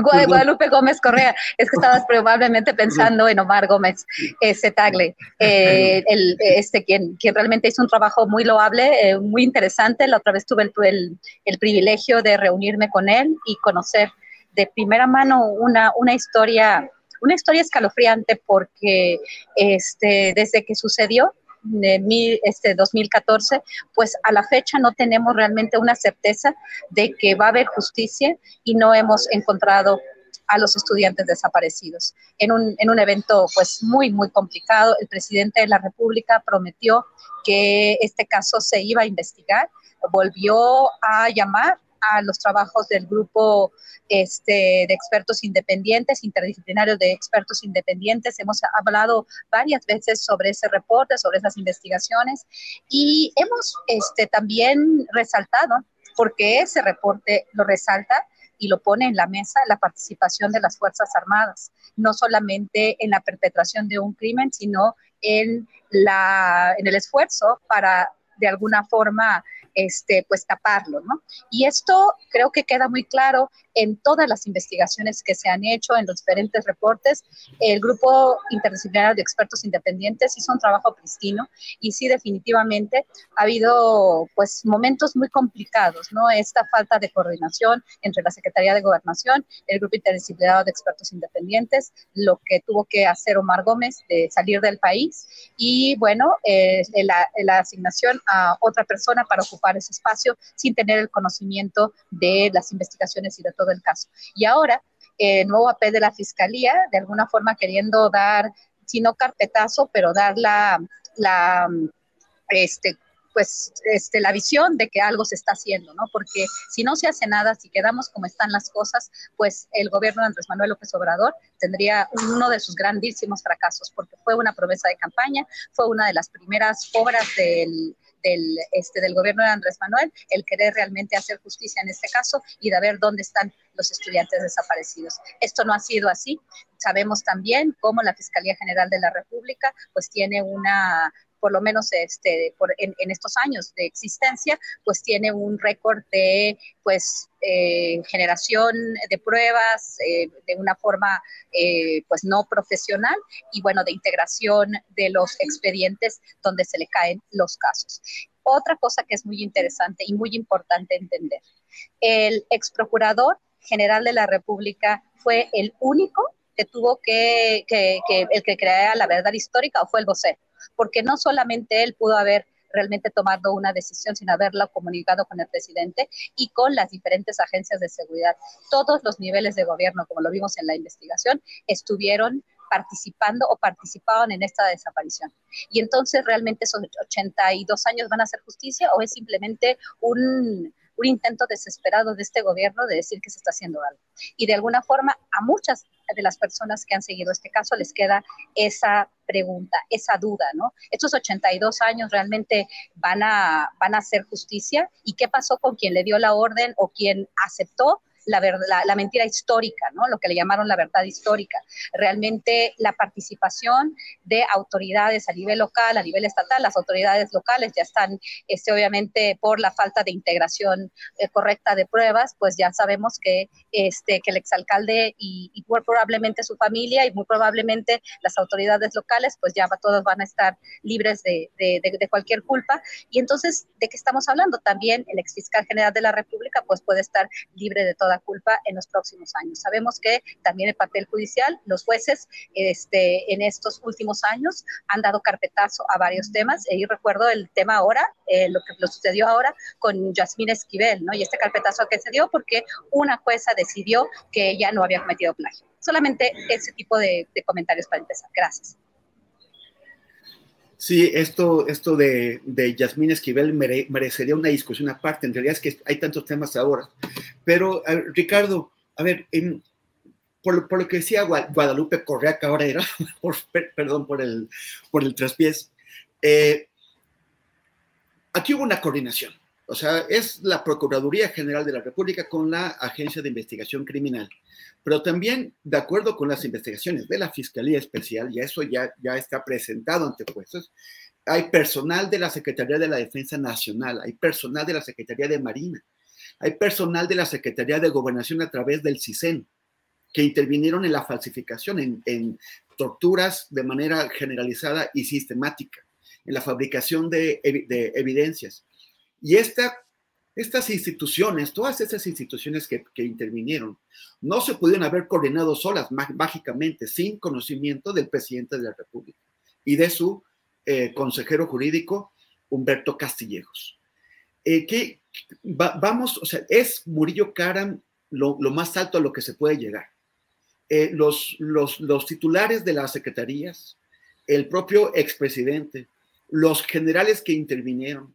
Guadalupe Gómez Correa, es que estabas probablemente pensando en Omar Gómez ese Tagle, eh, el, este, quien, quien realmente hizo un trabajo muy loable, eh, muy interesante. La otra vez tuve el, el, el privilegio de reunirme con él y conocer de primera mano una, una historia una historia escalofriante porque este, desde que sucedió, en este 2014, pues a la fecha no tenemos realmente una certeza de que va a haber justicia y no hemos encontrado a los estudiantes desaparecidos. En un, en un evento pues muy, muy complicado, el presidente de la República prometió que este caso se iba a investigar, volvió a llamar a los trabajos del grupo este, de expertos independientes, interdisciplinarios de expertos independientes. Hemos hablado varias veces sobre ese reporte, sobre esas investigaciones y hemos este, también resaltado, porque ese reporte lo resalta, y lo pone en la mesa la participación de las Fuerzas Armadas, no solamente en la perpetración de un crimen, sino en, la, en el esfuerzo para de alguna forma este, pues taparlo, ¿no? Y esto creo que queda muy claro en todas las investigaciones que se han hecho, en los diferentes reportes. El grupo interdisciplinario de expertos independientes hizo un trabajo pristino y sí, definitivamente ha habido pues momentos muy complicados, ¿no? Esta falta de coordinación entre la Secretaría de Gobernación, el grupo interdisciplinario de expertos independientes, lo que tuvo que hacer Omar Gómez de salir del país y bueno, eh, la, la asignación a otra persona para ocupar ese espacio sin tener el conocimiento de las investigaciones y de todo el caso. Y ahora, el eh, nuevo AP de la Fiscalía, de alguna forma queriendo dar, si no carpetazo, pero dar la, la este, pues este, la visión de que algo se está haciendo, ¿no? Porque si no se hace nada, si quedamos como están las cosas, pues el gobierno de Andrés Manuel López Obrador tendría uno de sus grandísimos fracasos, porque fue una promesa de campaña, fue una de las primeras obras del, del, este, del gobierno de Andrés Manuel, el querer realmente hacer justicia en este caso y de ver dónde están los estudiantes desaparecidos. Esto no ha sido así. Sabemos también cómo la Fiscalía General de la República pues tiene una por lo menos este, por, en, estos años de existencia, pues tiene un récord de pues, eh, generación de pruebas eh, de una forma eh, pues no profesional y bueno, de integración de los expedientes donde se le caen los casos. Otra cosa que es muy interesante y muy importante entender, el ex procurador general de la República fue el único que tuvo que, que, que el que crea la verdad histórica o fue el vocero porque no solamente él pudo haber realmente tomado una decisión sin haberla comunicado con el presidente y con las diferentes agencias de seguridad. Todos los niveles de gobierno, como lo vimos en la investigación, estuvieron participando o participaban en esta desaparición. Y entonces, ¿realmente esos 82 años van a hacer justicia o es simplemente un, intento desesperado de este gobierno de decir que se está haciendo algo. Y de alguna forma a muchas de las personas que han seguido este caso les queda esa pregunta, esa duda, ¿no? Estos 82 años realmente van a, van a hacer justicia y qué pasó con quien le dio la orden o quien aceptó la, la, mentira histórica, ¿no? lo que le llamaron la verdad histórica. Realmente la participación de autoridades a nivel local, a nivel estatal, las autoridades locales ya están, este, obviamente, por la falta de integración eh, correcta de pruebas, pues ya sabemos que, este, que el exalcalde y, y probablemente su familia y muy probablemente las autoridades locales, pues ya todos van a estar libres de, de, de cualquier culpa. Y entonces, ¿de qué estamos hablando? También el exfiscal general de la República, pues puede estar libre de toda culpa en los próximos años. Sabemos que también el papel judicial, los jueces este, en estos últimos años han dado carpetazo a varios temas. Y recuerdo el tema ahora, eh, lo que lo sucedió ahora con Yasmín Esquivel, ¿no? Y este carpetazo que se dio porque una jueza decidió que ella no había cometido plagio. Solamente ese tipo de, comentarios para empezar. Gracias. Sí, esto, esto de, de Yasmín Esquivel merecería una discusión aparte. En realidad es que hay tantos temas ahora. Pero, Ricardo, a ver, por, lo que decía Guadalupe Correa Cabrera, por, perdón por el, por el traspiés, eh, aquí hubo una coordinación. O sea, es la Procuraduría General de la República con la Agencia de Investigación Criminal. Pero también, de acuerdo con las investigaciones de la Fiscalía Especial, y eso ya, ya está presentado ante jueces, hay personal de la Secretaría de la Defensa Nacional, hay personal de la Secretaría de Marina, hay personal de la Secretaría de Gobernación a través del CISEN que intervinieron en la falsificación, en, torturas de manera generalizada y sistemática, en la fabricación de, evidencias. Y esta, estas instituciones, todas esas instituciones que, intervinieron, no se pudieron haber coordinado solas mágicamente, sin conocimiento del presidente de la República y de su eh, consejero jurídico, Humberto Castillejos. Eh, ¿qué, vamos, o sea, es Murillo Karam lo, más alto a lo que se puede llegar. Eh, los, los, titulares de las secretarías, el propio expresidente, los generales que intervinieron,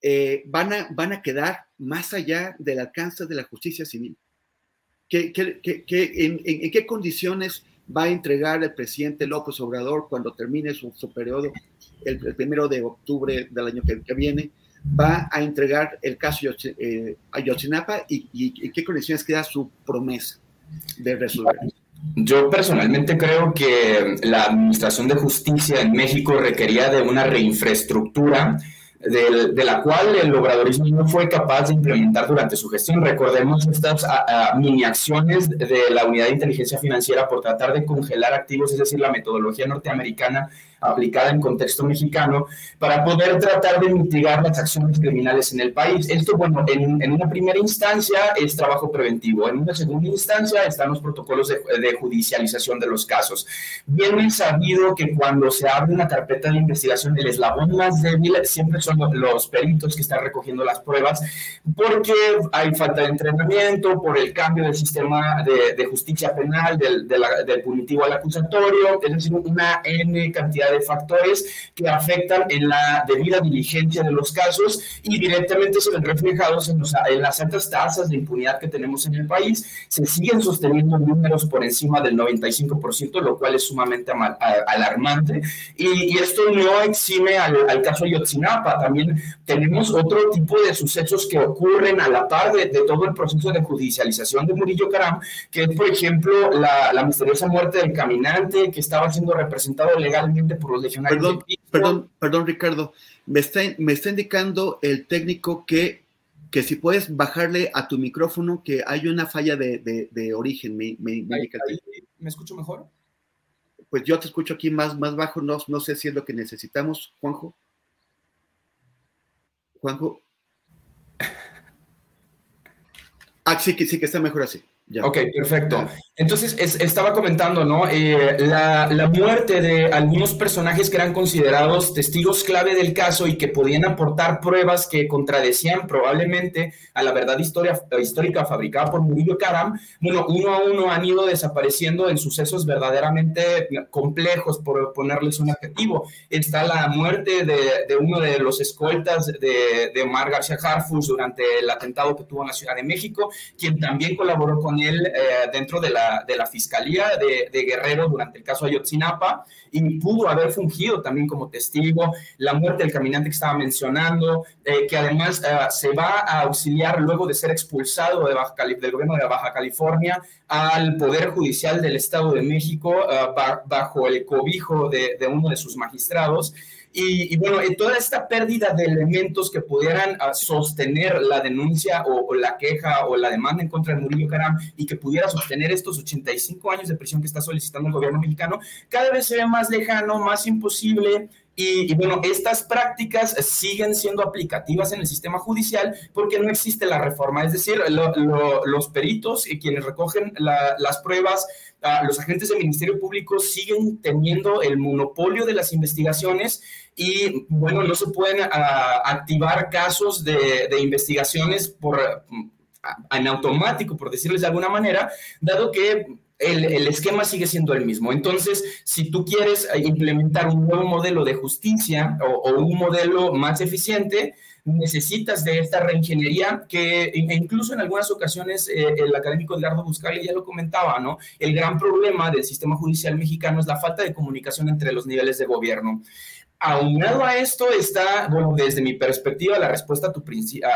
eh, van, a, van a quedar más allá del alcance de la justicia civil. ¿Qué, en, qué condiciones va a entregar el presidente López Obrador cuando termine su, periodo el, primero de octubre del año que, viene? va a entregar el caso eh, a Yotzinapa y, y, qué condiciones queda su promesa de resolver. Yo personalmente creo que la Administración de Justicia en México requería de una reinfraestructura de, la cual el obradorismo no fue capaz de implementar durante su gestión. Recordemos estas mini acciones de la Unidad de Inteligencia Financiera por tratar de congelar activos, es decir, la metodología norteamericana aplicada en contexto mexicano, para poder tratar de mitigar las acciones criminales en el país. Esto, bueno, en, en una primera instancia es trabajo preventivo, en una segunda instancia están los protocolos de, de judicialización de los casos. Bien sabido que cuando se abre una carpeta de investigación, el eslabón más débil siempre son los peritos que están recogiendo las pruebas, porque hay falta de entrenamiento, por el cambio del sistema de, de justicia penal, del, del punitivo al acusatorio, es decir, una N cantidad de factores que afectan en la debida diligencia de los casos y directamente se ven reflejados en, las altas tasas de impunidad que tenemos en el país. Se siguen sosteniendo números por encima del 95%, lo cual es sumamente alarmante. Y, esto no exime al, caso Yotzinapa. También tenemos otro tipo de sucesos que ocurren a la par de, todo el proceso de judicialización de Murillo Caram, que es, por ejemplo, la, la misteriosa muerte del caminante que estaba siendo representado legalmente por los legionarios. Perdón, perdón, perdón, Ricardo. Me está, me está indicando el técnico que, que si puedes bajarle a tu micrófono que hay una falla de, de, origen. Me, me, me, escucho mejor? Pues yo te escucho aquí más, más bajo, no, no sé si es lo que necesitamos, Juanjo. Juanjo. Ah, sí sí que está mejor así. Ok, perfecto. Entonces, estaba comentando, ¿no? Eh, la, muerte de algunos personajes que eran considerados testigos clave del caso y que podían aportar pruebas que contradecían probablemente a la verdad historia, histórica fabricada por Murillo Karam, bueno, uno a uno han ido desapareciendo en sucesos verdaderamente complejos, por ponerles un adjetivo. Está la muerte de, uno de los escoltas de, de Omar García Harfus durante el atentado que tuvo en la Ciudad de México, quien también colaboró con él eh, dentro de la, de la Fiscalía de, Guerrero durante el caso Ayotzinapa y pudo haber fungido también como testigo la muerte del caminante que estaba mencionando, eh, que además eh, se va a auxiliar luego de ser expulsado de Baja del gobierno de Baja California al Poder Judicial del Estado de México bajo el cobijo de uno de sus magistrados. Y, bueno, toda esta pérdida de elementos que pudieran ah, sostener la denuncia o, la queja o la demanda en contra de Murillo Caram y que pudiera sostener estos 85 años de prisión que está solicitando el gobierno mexicano, cada vez se ve más lejano, más imposible. Y, bueno, estas prácticas siguen siendo aplicativas en el sistema judicial porque no existe la reforma. Es decir, los peritos y quienes recogen las pruebas los agentes del Ministerio Público siguen teniendo el monopolio de las investigaciones y, bueno, no se pueden ah, activar casos de, investigaciones por, en automático, por decirles de alguna manera, dado que el, esquema sigue siendo el mismo. Entonces, si tú quieres implementar un nuevo modelo de justicia o un modelo más eficiente, necesitas de esta reingeniería que e incluso en algunas ocasiones eh, el académico Edgardo Buscali ya lo comentaba, ¿no? El gran problema del sistema judicial mexicano es la falta de comunicación entre los niveles de gobierno. Aunado a esto está, bueno, desde mi perspectiva, la respuesta a tu,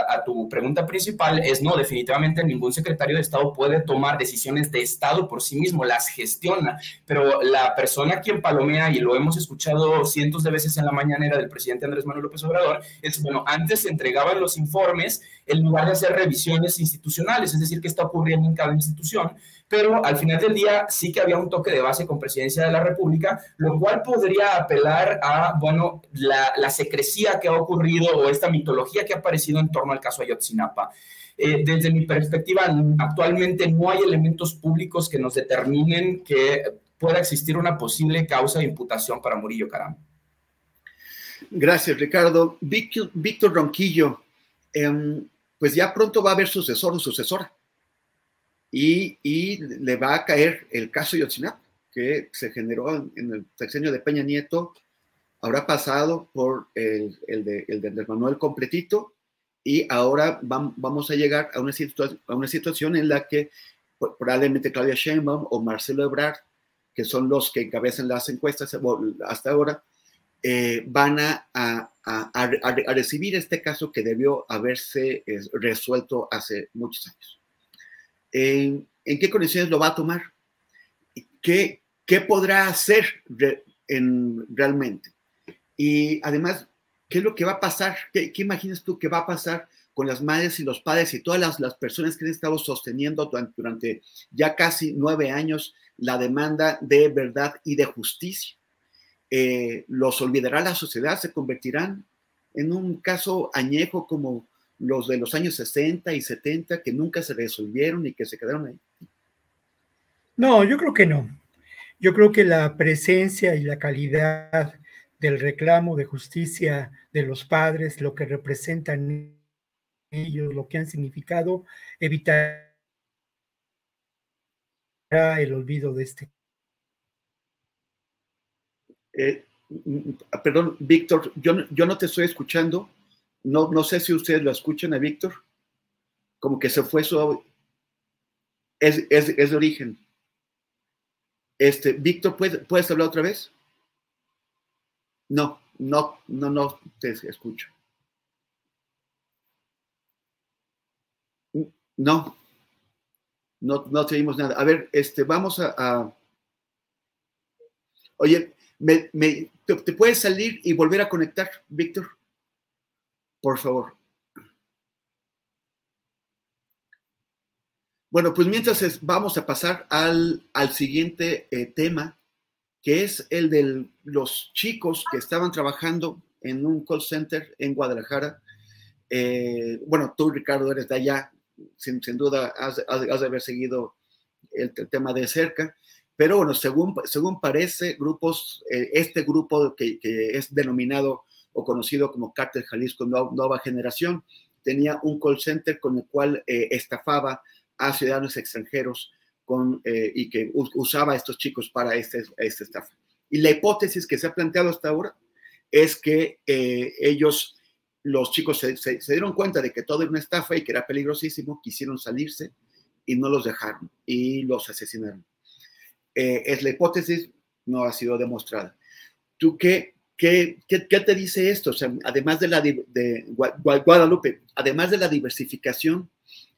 a, tu, pregunta principal es no, definitivamente ningún secretario de Estado puede tomar decisiones de Estado por sí mismo, las gestiona, pero la persona quien palomea, y lo hemos escuchado cientos de veces en la mañanera del presidente Andrés Manuel López Obrador, es, bueno, antes se entregaban los informes en lugar de hacer revisiones institucionales, es decir, qué está ocurriendo en cada institución, pero al final del día sí que había un toque de base con presidencia de la República, lo cual podría apelar a, bueno, la, la secrecía que ha ocurrido o esta mitología que ha aparecido en torno al caso Ayotzinapa. Eh, desde mi perspectiva, actualmente no hay elementos públicos que nos determinen que pueda existir una posible causa de imputación para Murillo Caram. Gracias, Ricardo. Víctor, Ronquillo, em, pues ya pronto va a haber sucesor o sucesora y, le va a caer el caso Yotzinap, que se generó en, el sexenio de Peña Nieto, habrá pasado por el, de, el Manuel completito y ahora vamos a llegar a una, situación en la que probablemente Claudia Sheinbaum o Marcelo Ebrard, que son los que encabezan las encuestas hasta ahora, eh, van a, recibir este caso que debió haberse eh, resuelto hace muchos años en, qué condiciones lo va a tomar, qué, qué podrá hacer en, realmente. Y además, ¿qué es lo que va a pasar? ¿Qué, imaginas tú que va a pasar con las madres y los padres y todas las, las personas que han estado sosteniendo durante, ya casi nueve años la demanda de verdad y de justicia? Eh, ¿Los olvidará la sociedad? ¿Se convertirán en un caso añejo como los de los años 60 y 70 que nunca se resolvieron y que se quedaron ahí? No, yo creo que no. Yo creo que la presencia y la calidad del reclamo de justicia de los padres, lo que representan ellos, lo que han significado, evitará el olvido de este. Eh, mm, perdón, Víctor, yo, yo no te estoy escuchando. No, no sé si ustedes lo escuchan a Víctor, como que se fue su... Es, es, de origen. Este, Víctor, ¿puedes, hablar otra vez? No, no, no, no te escucho. No, no, no te nada. A ver, este, vamos a. Oye, me, te, puedes salir y volver a conectar, Víctor? Por favor. Bueno, pues mientras vamos a pasar al, siguiente eh, tema, que es el de los chicos que estaban trabajando en un call center en Guadalajara. Eh, bueno, tú, Ricardo, eres de allá, sin, duda has, de haber seguido el, tema de cerca, pero bueno, según, según parece, grupos, eh, este grupo que, es denominado o conocido como Cártel Jalisco Nueva, Generación, tenía un call center con el cual eh, estafaba a ciudadanos extranjeros eh, y que usaba a estos chicos para este, esta estafa. Y la hipótesis que se ha planteado hasta ahora es que ellos los chicos se, dieron cuenta de que todo era una estafa y que era peligrosísimo, quisieron salirse y no los dejaron y los asesinaron. Eh, es la hipótesis, no ha sido demostrada. ¿Tú qué, qué, qué, te dice esto? O sea, además de la de Guadalupe, además de la diversificación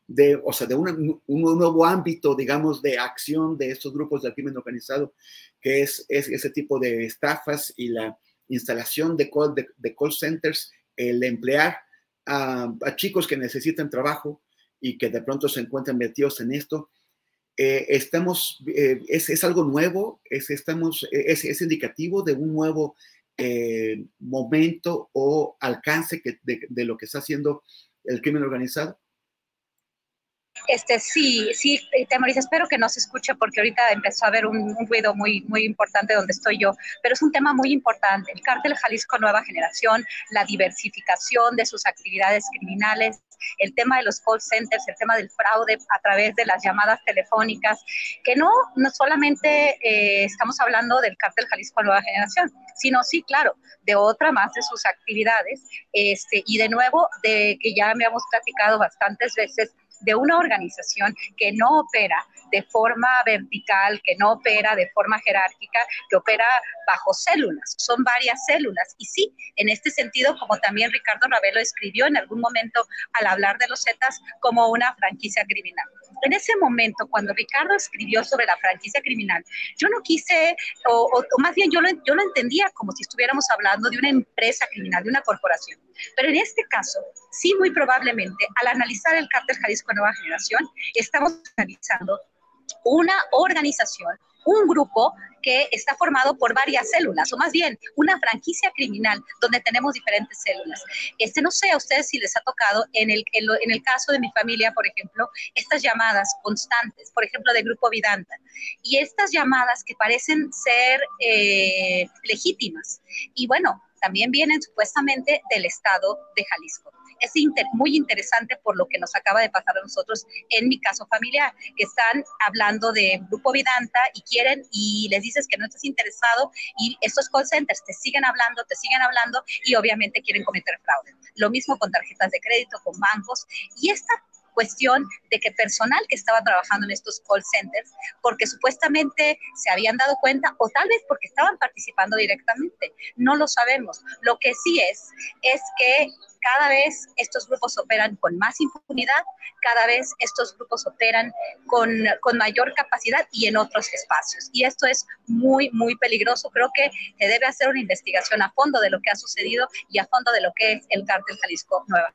de, o sea, de un nuevo ámbito, digamos, de acción de estos grupos del crimen organizado, que es, es ese tipo de estafas y la instalación de de call centers el emplear a, chicos que necesitan trabajo y que de pronto se encuentran metidos en esto, eh, estamos, eh, es, algo nuevo, es, estamos, es, es indicativo de un nuevo eh, momento o alcance que, de, lo que está haciendo el crimen organizado. Este, sí, sí, Temoris, espero que no se escuche porque ahorita empezó a haber un, ruido muy, muy importante donde estoy yo, pero es un tema muy importante. El cártel Jalisco Nueva Generación, la diversificación de sus actividades criminales, el tema de los call centers, el tema del fraude a través de las llamadas telefónicas, que no, no solamente eh, estamos hablando del cártel Jalisco Nueva Generación, sino sí, claro, de otra más de sus actividades, este, y de nuevo, de que ya me hemos platicado bastantes veces, de una organización que no opera de forma vertical, que no opera de forma jerárquica, que opera bajo células. Son varias células. Y sí, en este sentido, como también Ricardo Ravelo escribió en algún momento al hablar de los Zetas, como una franquicia criminal. En ese momento, cuando Ricardo escribió sobre la franquicia criminal, yo no quise, o, más bien yo lo, yo lo entendía como si estuviéramos hablando de una empresa criminal, de una corporación. Pero en este caso, sí, muy probablemente, al analizar el cártel Jalisco Nueva Generación, estamos analizando una organización, un grupo que está formado por varias células, o más bien una franquicia criminal donde tenemos diferentes células. Este, no sé a ustedes si les ha tocado en el, en, el caso de mi familia, por ejemplo, estas llamadas constantes, por ejemplo, de Grupo Vidanta, y estas llamadas que parecen ser eh, legítimas. Y bueno, también vienen supuestamente del estado de Jalisco es muy interesante por lo que nos acaba de pasar a nosotros en mi caso familiar, que están hablando de Grupo Vidanta y quieren y les dices que no estás interesado y estos call centers te siguen hablando, te siguen hablando y obviamente quieren cometer fraude. Lo mismo con tarjetas de crédito, con bancos y esta cuestión de que personal que estaba trabajando en estos call centers, porque supuestamente se habían dado cuenta o tal vez porque estaban participando directamente, no lo sabemos. Lo que sí es, es que cada vez estos grupos operan con más impunidad, cada vez estos grupos operan con, con, mayor capacidad y en otros espacios. Y esto es muy, muy peligroso. Creo que se debe hacer una investigación a fondo de lo que ha sucedido y a fondo de lo que es el cártel Jalisco Nueva.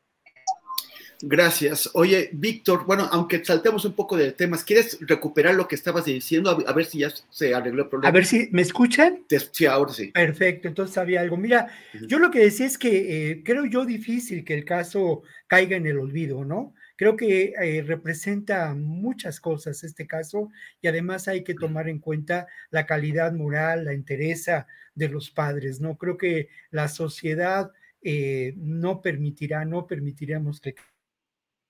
Gracias. Oye, Víctor, bueno, aunque saltemos un poco de temas, ¿quieres recuperar lo que estabas diciendo? A, ver si ya se arregló el problema. A ver si me escuchan. Sí, ahora sí. Perfecto, entonces había algo. Mira, yo lo que decía es que eh, creo yo difícil que el caso caiga en el olvido, ¿no? Creo que eh, representa muchas cosas este caso y además hay que tomar en cuenta la calidad moral, la entereza de los padres, ¿no? Creo que la sociedad eh, no permitirá, no permitiremos que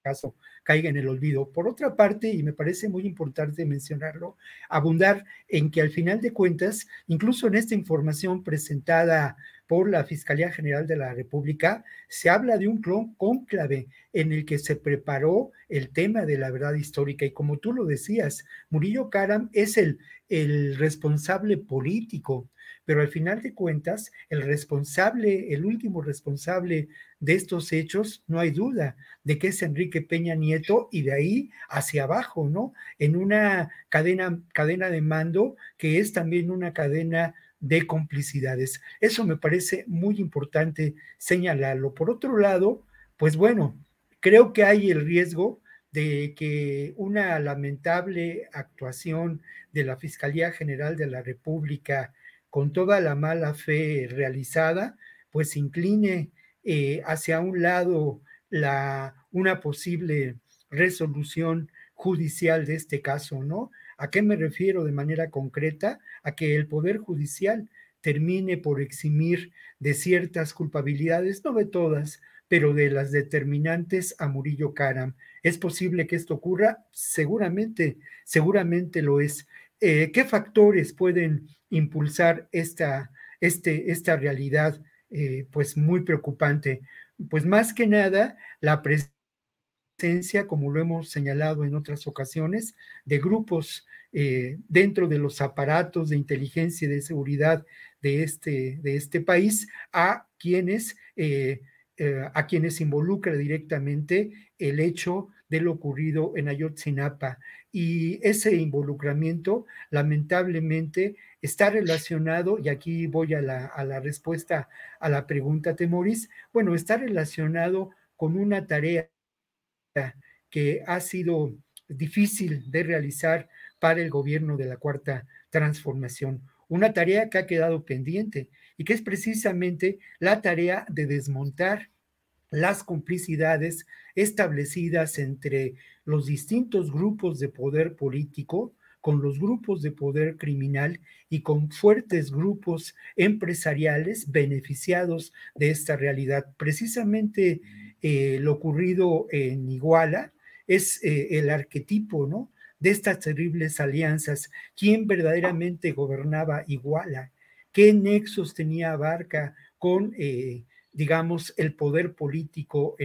caso caiga en el olvido. Por otra parte, y me parece muy importante mencionarlo, abundar en que al final de cuentas, incluso en esta información presentada por la Fiscalía General de la República, se habla de un cónclave en el que se preparó el tema de la verdad histórica. Y como tú lo decías, Murillo Karam es el, el responsable político pero al final de cuentas, el responsable, el último responsable de estos hechos, no hay duda de que es Enrique Peña Nieto y de ahí hacia abajo, ¿no? En una cadena, cadena de mando que es también una cadena de complicidades. Eso me parece muy importante señalarlo. Por otro lado, pues bueno, creo que hay el riesgo de que una lamentable actuación de la Fiscalía General de la República con toda la mala fe realizada, pues incline eh, hacia un lado la, una posible resolución judicial de este caso, ¿no? ¿A qué me refiero de manera concreta? A que el Poder Judicial termine por eximir de ciertas culpabilidades, no de todas, pero de las determinantes a Murillo Karam. ¿Es posible que esto ocurra? Seguramente, seguramente lo es. Eh, ¿Qué factores pueden impulsar esta, este, esta realidad eh, pues muy preocupante? Pues más que nada la presencia, como lo hemos señalado en otras ocasiones, de grupos eh, dentro de los aparatos de inteligencia y de seguridad de este, de este país a quienes, eh, eh, a quienes involucra directamente el hecho de lo ocurrido en Ayotzinapa. Y ese involucramiento, lamentablemente, está relacionado, y aquí voy a la, a la respuesta a la pregunta, Temoris, bueno, está relacionado con una tarea que ha sido difícil de realizar para el gobierno de la Cuarta Transformación una tarea que ha quedado pendiente y que es precisamente la tarea de desmontar las complicidades establecidas entre los distintos grupos de poder político, con los grupos de poder criminal y con fuertes grupos empresariales beneficiados de esta realidad. Precisamente eh, lo ocurrido en Iguala es eh, el arquetipo, ¿no? De estas terribles alianzas, quién verdaderamente gobernaba Iguala, qué nexos tenía Barca con, eh, digamos, el poder político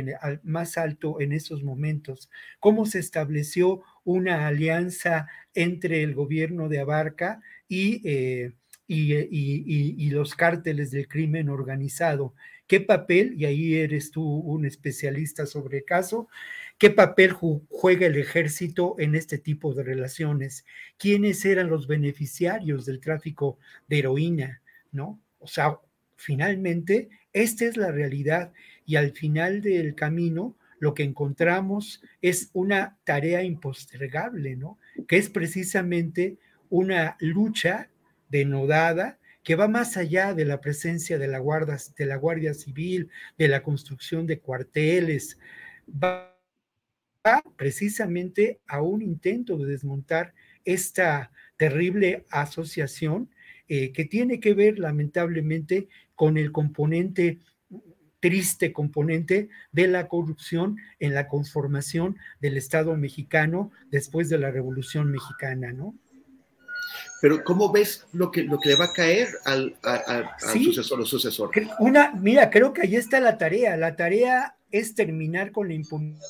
más alto en esos momentos, cómo se estableció una alianza entre el gobierno de Abarca y, eh, y, y, los cárteles del crimen organizado. ¿Qué papel, y ahí eres tú un especialista sobre el caso, ¿Qué papel juega el ejército en este tipo de relaciones? ¿Quiénes eran los beneficiarios del tráfico de heroína? ¿No? O sea, finalmente, esta es la realidad y al final del camino lo que encontramos es una tarea impostergable, ¿no? Que es precisamente una lucha denodada que va más allá de la presencia de la, guardia, de la Guardia Civil, de la construcción de cuarteles, precisamente a un intento de desmontar esta terrible asociación eh, que tiene que ver lamentablemente con el componente triste componente de la corrupción en la conformación del Estado mexicano después de la Revolución Mexicana, ¿no? Pero ¿cómo ves lo que, lo que le va a caer al, sucesor sucesor? Una, mira, creo que ahí está la tarea. La tarea es terminar con la impunidad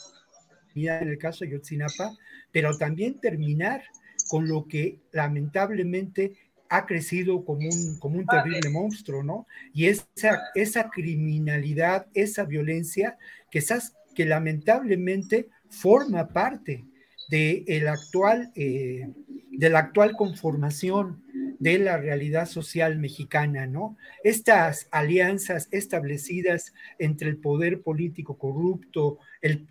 en el caso de Yotzinapa, pero también terminar con lo que lamentablemente ha crecido como un, como un terrible monstruo, ¿no? Y esa, esa criminalidad, esa violencia que, esas, que lamentablemente forma parte de, el actual, eh, de la actual conformación de la realidad social mexicana, ¿no? Estas alianzas establecidas entre el poder político corrupto, el,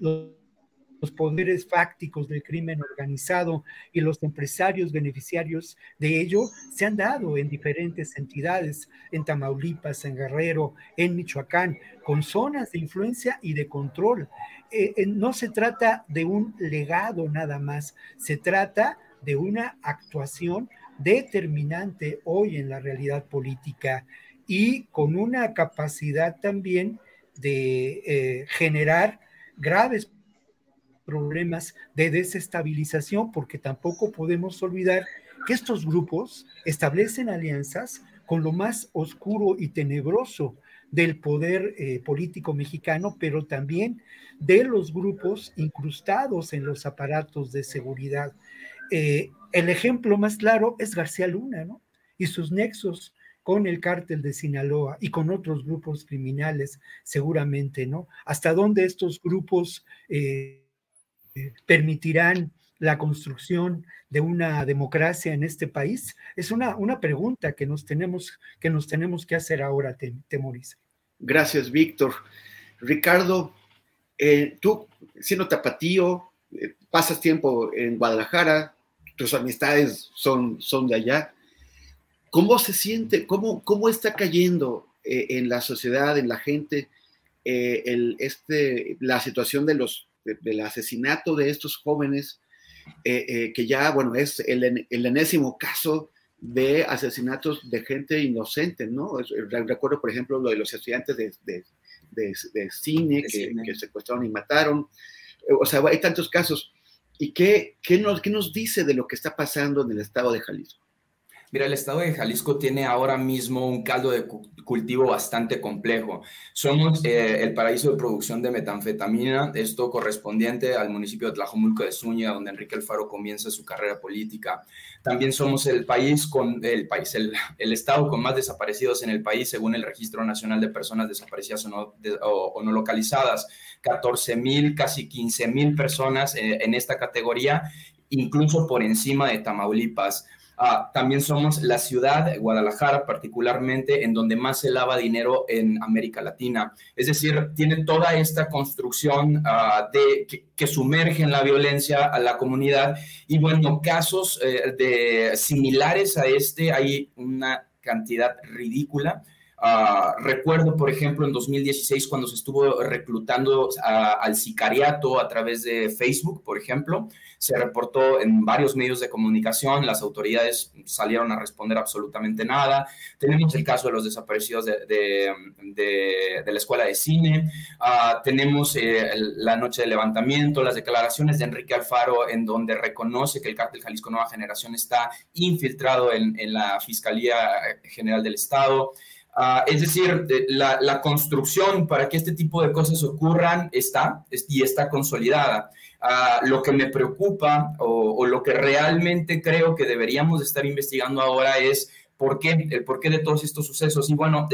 los poderes fácticos del crimen organizado y los empresarios beneficiarios de ello se han dado en diferentes entidades, en Tamaulipas, en Guerrero, en Michoacán, con zonas de influencia y de control. Eh, eh, no se trata de un legado nada más, se trata de una actuación determinante hoy en la realidad política y con una capacidad también de eh, generar graves problemas de desestabilización, porque tampoco podemos olvidar que estos grupos establecen alianzas con lo más oscuro y tenebroso del poder eh, político mexicano, pero también de los grupos incrustados en los aparatos de seguridad. Eh, el ejemplo más claro es García Luna, ¿no? Y sus nexos con el cártel de Sinaloa y con otros grupos criminales, seguramente, ¿no? Hasta dónde estos grupos eh, permitirán la construcción de una democracia en este país? Es una, una pregunta que nos, tenemos, que nos tenemos que hacer ahora, Temoris. Gracias, Víctor. Ricardo, eh, tú, siendo tapatío, eh, pasas tiempo en Guadalajara, tus amistades son, son de allá. ¿Cómo se siente, cómo, cómo está cayendo eh, en la sociedad, en la gente, el, este, la situación de los del asesinato de estos jóvenes que ya, bueno, es el, el enésimo caso de asesinatos de gente inocente, ¿no? Recuerdo, por ejemplo, lo de los estudiantes de, de, cine, que, secuestraron y mataron. O sea, hay tantos casos. ¿Y qué, qué, nos, qué nos dice de lo que está pasando en el estado de Jalisco? Mira, el estado de Jalisco tiene ahora mismo un caldo de cultivo bastante complejo. Somos eh, el paraíso de producción de metanfetamina, esto correspondiente al municipio de Tlajomulco de Zúñiga, donde Enrique Alfaro comienza su carrera política. También somos el país con el país, el, estado con más desaparecidos en el país, según el Registro Nacional de Personas Desaparecidas o No, o, no Localizadas. 14 mil, casi 15 mil personas eh, en esta categoría, incluso por encima de Tamaulipas. Ah, también somos la ciudad, Guadalajara particularmente, en donde más se lava dinero en América Latina. Es decir, tiene toda esta construcción ah, de, que, sumerge en la violencia a la comunidad. Y bueno, casos eh, de, similares a este hay una cantidad ridícula. Ah, recuerdo, por ejemplo, en 2016 cuando se estuvo reclutando al sicariato a través de Facebook, por ejemplo, se reportó en varios medios de comunicación, las autoridades salieron a responder absolutamente nada. Tenemos el caso de los desaparecidos de, la escuela de cine, ah, tenemos eh, la noche de levantamiento, las declaraciones de Enrique Alfaro en donde reconoce que el cártel Jalisco Nueva Generación está infiltrado en la Fiscalía General del Estado. Ah, es decir, la, la, construcción para que este tipo de cosas ocurran está y está consolidada. Ah, lo que me preocupa o, lo que realmente creo que deberíamos estar investigando ahora es por qué, el porqué de todos estos sucesos. Y bueno,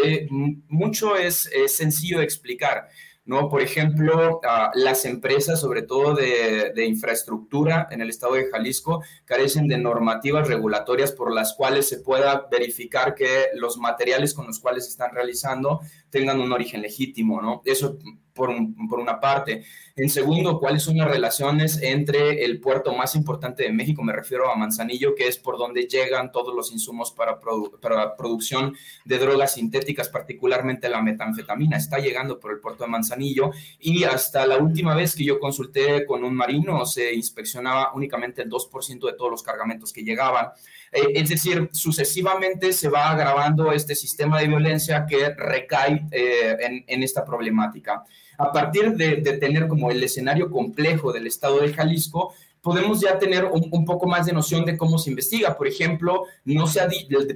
mucho es, sencillo de explicar. ¿No? Por ejemplo, ah, las empresas, sobre todo de, de, infraestructura en el estado de Jalisco, carecen de normativas regulatorias por las cuales se pueda verificar que los materiales con los cuales se están realizando tengan un origen legítimo, ¿no? Eso por, por, una parte. En segundo, cuáles son las relaciones entre el puerto más importante de México, me refiero a Manzanillo, que es por donde llegan todos los insumos para, para la producción de drogas sintéticas, particularmente la metanfetamina. Está llegando por el puerto de Manzanillo y hasta la última vez que yo consulté con un marino se inspeccionaba únicamente el 2% de todos los cargamentos que llegaban. Eh, es decir, sucesivamente se va agravando este sistema de violencia que recae eh, en, esta problemática. A partir de, tener como el escenario complejo del estado de Jalisco, podemos ya tener un, poco más de noción de cómo se investiga. Por ejemplo, no se ha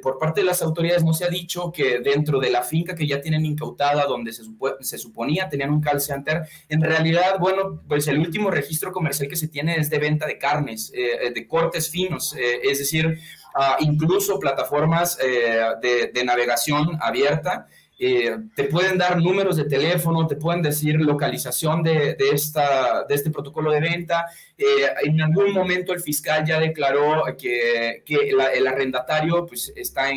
por parte de las autoridades no se ha dicho que dentro de la finca que ya tienen incautada, donde se, se suponía tenían un call center, en realidad, bueno, pues el último registro comercial que se tiene es de venta de carnes, eh, de cortes finos, es decir, incluso plataformas eh, de, navegación abierta. Eh, te pueden dar números de teléfono, te pueden decir localización de, esta, de este protocolo de venta. Eh, en algún momento el fiscal ya declaró que, que el arrendatario pues, está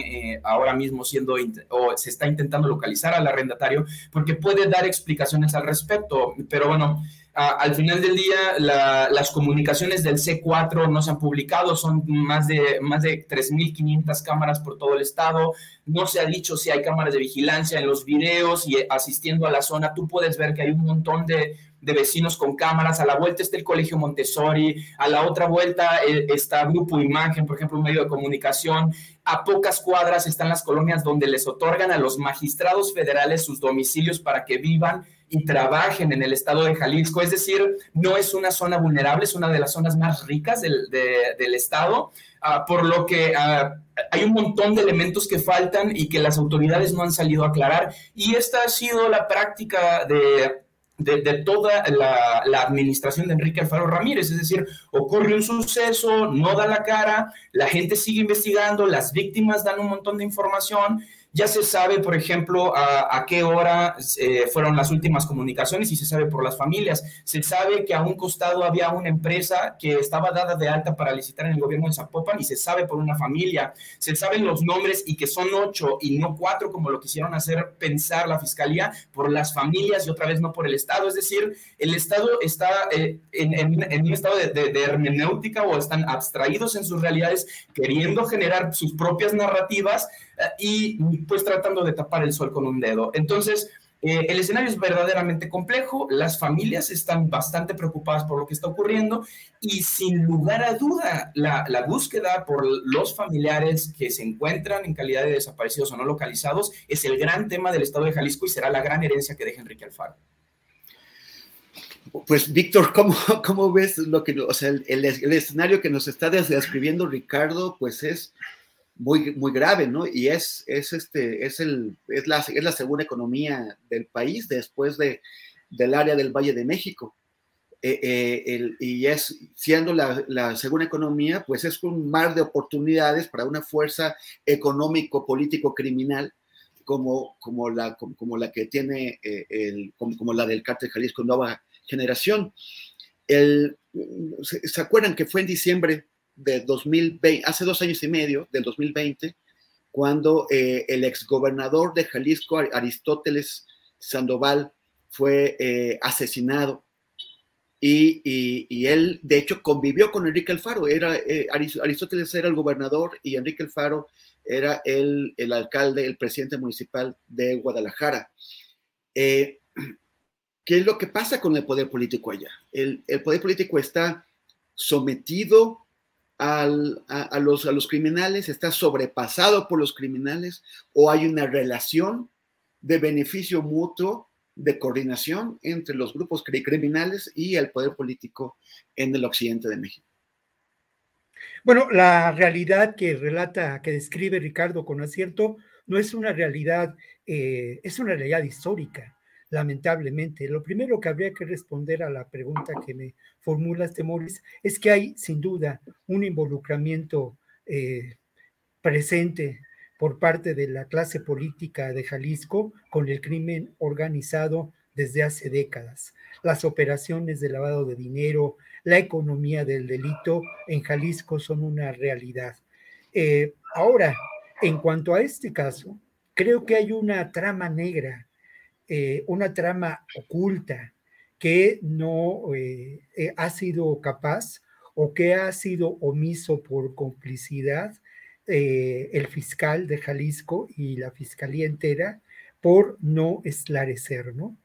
ahora mismo siendo o se está intentando localizar al arrendatario porque puede dar explicaciones al respecto. Pero bueno, al final del día, las comunicaciones del C4 no se han publicado, son más de, más de 3.500 cámaras por todo el estado. No se ha dicho si hay cámaras de vigilancia en los videos y asistiendo a la zona. Tú puedes ver que hay un montón de, de vecinos con cámaras. A la vuelta está el Colegio Montessori, a la otra vuelta eh, está Grupo Imagen, por ejemplo, un medio de comunicación. A pocas cuadras están las colonias donde les otorgan a los magistrados federales sus domicilios para que vivan y trabajen en el estado de Jalisco. Es decir, no es una zona vulnerable, es una de las zonas más ricas del, del estado, ah, por lo que ah, hay un montón de elementos que faltan y que las autoridades no han salido a aclarar. Y esta ha sido la práctica de de, toda la, la, administración de Enrique Alfaro Ramírez. Es decir, ocurre un suceso, no da la cara, la gente sigue investigando, las víctimas dan un montón de información ya se sabe, por ejemplo, a, qué hora eh, fueron las últimas comunicaciones y se sabe por las familias. Se sabe que a un costado había una empresa que estaba dada de alta para licitar en el gobierno de Zapopan y se sabe por una familia. Se saben los nombres y que son ocho y no cuatro como lo quisieron hacer pensar la fiscalía por las familias y otra vez no por el Estado. Es decir, el Estado está eh, en, un estado de, de hermenéutica o están abstraídos en sus realidades queriendo generar sus propias narrativas y pues tratando de tapar el sol con un dedo. Entonces, Eh, el escenario es verdaderamente complejo, las familias están bastante preocupadas por lo que está ocurriendo y sin lugar a duda la, la, búsqueda por los familiares que se encuentran en calidad de desaparecidos o no localizados es el gran tema del Estado de Jalisco y será la gran herencia que deja Enrique Alfaro. Pues Víctor, ¿cómo, ¿cómo, ves lo que, o sea, el, el, escenario que nos está describiendo Ricardo, pues es muy, muy grave, ¿no? Y es, es, este, es, el, es, la, es la segunda economía del país después de, del área del Valle de México. Eh, eh, el, y es, siendo la, la, segunda economía, pues es un mar de oportunidades para una fuerza económico, político, criminal, como, como, la, como, como la que tiene, eh, el, como, como, la del cártel Jalisco Nueva Generación. El, ¿Se acuerdan que fue en diciembre de 2020, hace dos años y medio, del 2020, cuando eh, el exgobernador de Jalisco, Aristóteles Sandoval, fue eh, asesinado. Y, y, él, de hecho, convivió con Enrique Alfaro. Era, eh, Aristóteles era el gobernador y Enrique Alfaro era el, el alcalde, el presidente municipal de Guadalajara. Eh, ¿Qué es lo que pasa con el poder político allá? El, el poder político está sometido a, los, a los criminales, está sobrepasado por los criminales o hay una relación de beneficio mutuo, de coordinación entre los grupos criminales y el poder político en el occidente de México. Bueno, la realidad que relata, que describe Ricardo con acierto, no es una realidad, eh, es una realidad histórica lamentablemente. Lo primero que habría que responder a la pregunta que me formulas, Temoris, es que hay sin duda un involucramiento eh, presente por parte de la clase política de Jalisco con el crimen organizado desde hace décadas. Las operaciones de lavado de dinero, la economía del delito en Jalisco son una realidad. Eh, ahora, en cuanto a este caso, creo que hay una trama negra eh, una trama oculta que no eh, eh, ha sido capaz o que ha sido omiso por complicidad el fiscal de Jalisco y la fiscalía entera por no esclarecer, ¿no?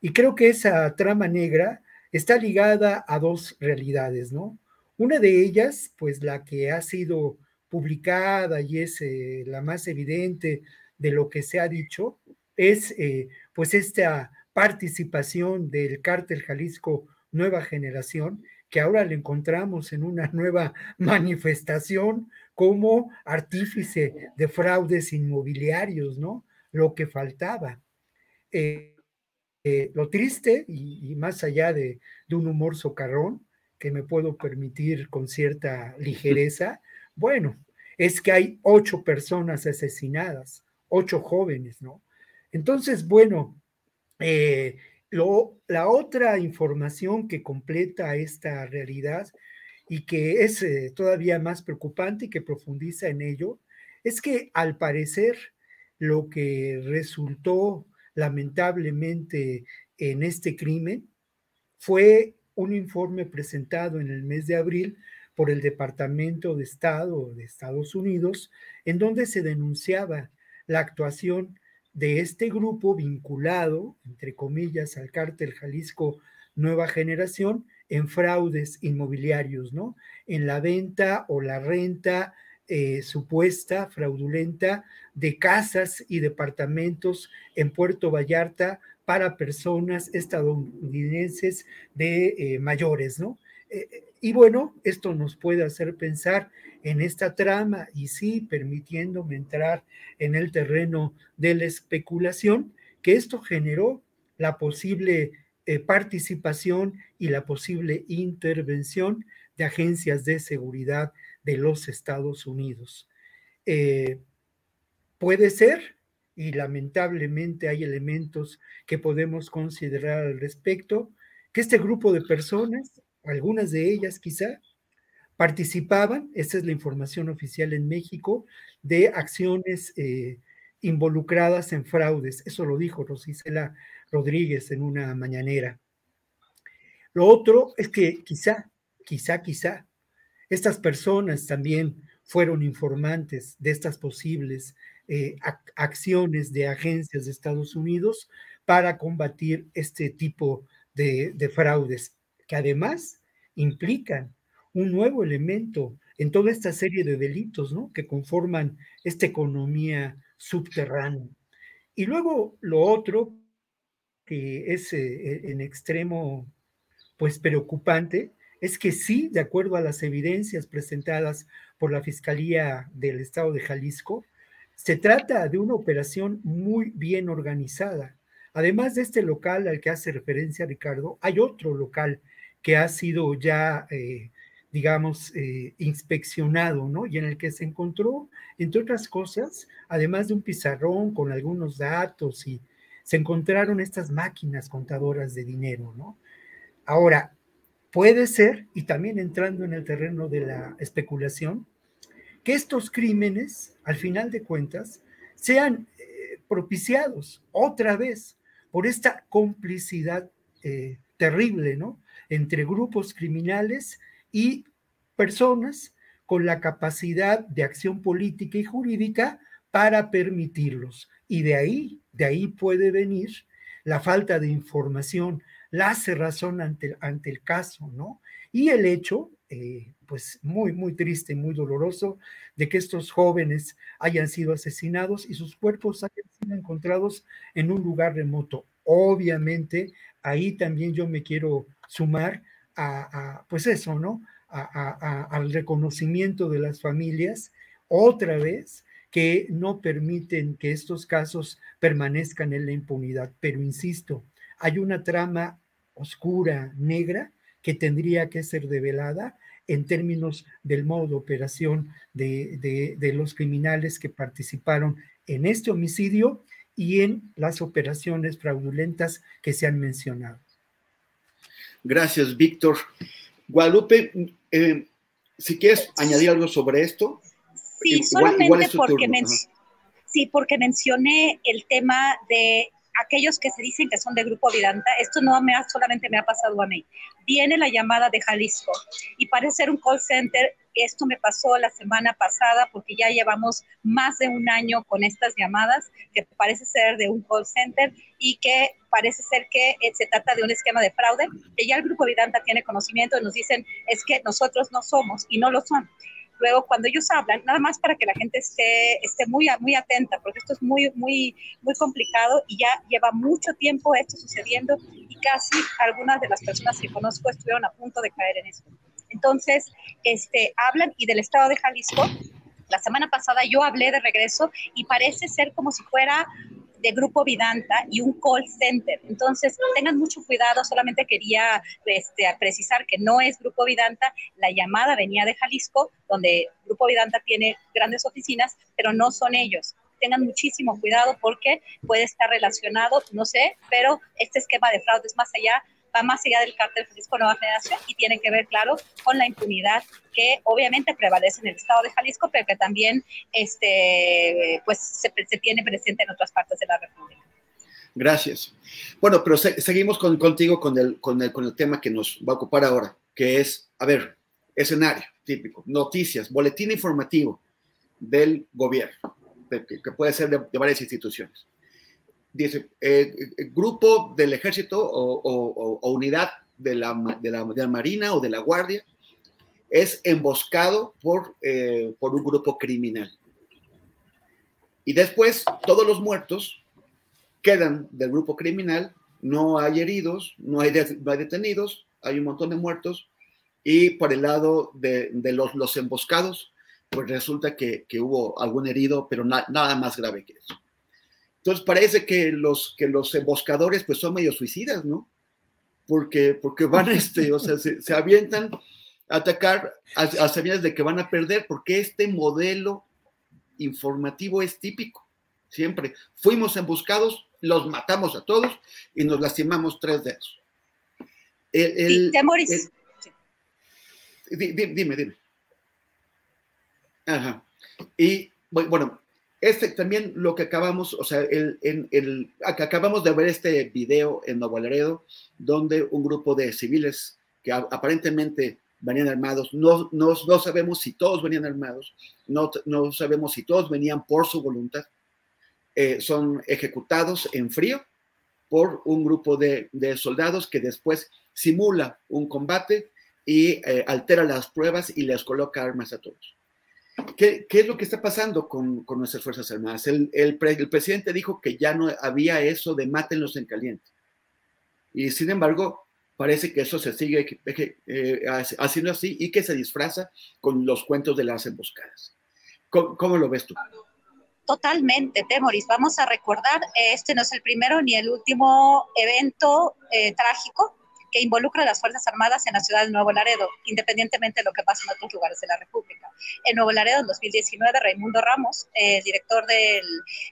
Y creo que esa trama negra está ligada a dos realidades, ¿no? Una de ellas, pues la que ha sido publicada y es la más evidente de lo que se ha dicho, es pues esta participación del cártel Jalisco Nueva Generación, que ahora le encontramos en una nueva manifestación como artífice de fraudes inmobiliarios, ¿no? Lo que faltaba. Eh, eh, lo triste, y, más allá de, un humor socarrón, que me puedo permitir con cierta ligereza, bueno, es que hay ocho personas asesinadas, ocho jóvenes, ¿no? Entonces, bueno, eh, la otra información que completa esta realidad y que es eh, todavía más preocupante y que profundiza en ello, es que al parecer lo que resultó lamentablemente en este crimen fue un informe presentado en el mes de abril por el Departamento de Estado de Estados Unidos, en donde se denunciaba la actuación de este grupo vinculado, entre comillas, al cártel Jalisco Nueva Generación en fraudes inmobiliarios, ¿no? En la venta o la renta eh, supuesta, fraudulenta, de casas y departamentos en Puerto Vallarta para personas estadounidenses de eh, mayores, ¿no? Eh, y bueno, esto nos puede hacer pensar en esta trama y sí permitiéndome entrar en el terreno de la especulación, que esto generó la posible eh, participación y la posible intervención de agencias de seguridad de los Estados Unidos. Eh, puede ser, y lamentablemente hay elementos que podemos considerar al respecto, que este grupo de personas, algunas de ellas quizá, participaban, esa es la información oficial en México, de acciones eh, involucradas en fraudes. Eso lo dijo Rosicela Rodríguez en una mañanera. Lo otro es que quizá, quizá, quizá, estas personas también fueron informantes de estas posibles eh, acciones de agencias de Estados Unidos para combatir este tipo de, de fraudes, que además implican un nuevo elemento en toda esta serie de delitos ¿no? que conforman esta economía subterránea. Y luego lo otro, que es eh, en extremo pues preocupante, es que sí, de acuerdo a las evidencias presentadas por la Fiscalía del Estado de Jalisco, se trata de una operación muy bien organizada. Además de este local al que hace referencia Ricardo, hay otro local que ha sido ya, eh, digamos, eh, inspeccionado, ¿no? Y en el que se encontró, entre otras cosas, además de un pizarrón con algunos datos y se encontraron estas máquinas contadoras de dinero, ¿no? Ahora, puede ser, y también entrando en el terreno de la especulación, que estos crímenes, al final de cuentas, sean eh, propiciados otra vez por esta complicidad terrible, ¿no? Entre grupos criminales y personas con la capacidad de acción política y jurídica para permitirlos. Y de ahí, de ahí puede venir la falta de información, la cerrazón ante, ante el caso, ¿no? Y el hecho, eh, pues muy, muy triste, muy doloroso, de que estos jóvenes hayan sido asesinados y sus cuerpos hayan sido encontrados en un lugar remoto. Obviamente, ahí también yo me quiero sumar a, pues eso, ¿no? al reconocimiento de las familias, otra vez, que no permiten que estos casos permanezcan en la impunidad. Pero insisto, hay una trama oscura, negra, que tendría que ser develada en términos del modo de operación de, de, los criminales que participaron en este homicidio y en las operaciones fraudulentas que se han mencionado. Gracias, Víctor. Guadalupe, eh, si quieres añadir algo sobre esto. Sí, solamente porque, sí, porque mencioné el tema de aquellos que se dicen que son de Grupo Vidanta, esto no me ha, solamente me ha pasado a mí. Viene la llamada de Jalisco y parece ser un call center. Esto me pasó la semana pasada porque ya llevamos más de un año con estas llamadas que parece ser de un call center y que parece ser que eh, se trata de un esquema de fraude, que ya el Grupo Vidanta tiene conocimiento y nos dicen es que nosotros no somos y no lo son. Luego, cuando ellos hablan, nada más para que la gente esté, esté muy, muy atenta, porque esto es muy, muy, muy complicado y ya lleva mucho tiempo esto sucediendo y casi algunas de las personas que conozco estuvieron a punto de caer en eso. Entonces, este, hablan y del estado de Jalisco, la semana pasada yo hablé de regreso y parece ser como si fuera de Grupo Vidanta y un call center. Entonces, tengan mucho cuidado, solamente quería este, precisar que no es Grupo Vidanta, la llamada venía de Jalisco, donde Grupo Vidanta tiene grandes oficinas, pero no son ellos. Tengan muchísimo cuidado porque puede estar relacionado, no sé, pero este esquema de fraude es más allá va más allá del cártel Jalisco Nueva Generación y tiene que ver, claro, con la impunidad que obviamente prevalece en el estado de Jalisco, pero que también este, pues, se, tiene presente en otras partes de la República. Gracias. Bueno, pero seguimos con, contigo con el, con, el, con el tema que nos va a ocupar ahora, que es, a ver, escenario típico, noticias, boletín informativo del gobierno, que puede ser de varias instituciones dice, eh, eh, grupo del ejército o, unidad de la, de, la, Marina o de la Guardia es emboscado por, eh, un grupo criminal. Y después todos los muertos quedan del grupo criminal, no hay heridos, no hay, detenidos, hay un montón de muertos, y por el lado de, los, los, emboscados, pues resulta que, hubo algún herido, pero nada más grave que eso. Entonces parece que los, que los emboscadores pues son medio suicidas, ¿no? Porque, porque van, este, o sea, se, avientan a atacar a, a sabiendas de que van a perder, porque este modelo informativo es típico. Siempre fuimos emboscados, los matamos a todos y nos lastimamos tres dedos. El, sí, dime, dime. Ajá. Y bueno, este también lo que acabamos, o sea, el, acabamos de ver este video en Nuevo Laredo, donde un grupo de civiles que aparentemente venían armados, no, sabemos si todos venían armados, no, no sabemos si todos venían por su voluntad, eh, son ejecutados en frío por un grupo de, soldados que después simula un combate y eh, altera las pruebas y les coloca armas a todos. ¿Qué, es lo que está pasando con, nuestras Fuerzas Armadas? El, el, presidente dijo que ya no había eso de mátenlos en caliente. Y sin embargo, parece que eso se sigue eh, haciendo así y que se disfraza con los cuentos de las emboscadas. ¿Cómo, lo ves tú? Totalmente, Temoris. Vamos a recordar, este no es el primero ni el último evento eh, trágico que involucra a las Fuerzas Armadas en la ciudad de Nuevo Laredo, independientemente de lo que pasa en otros lugares de la República. En Nuevo Laredo, en 2019, Raimundo Ramos, el director del,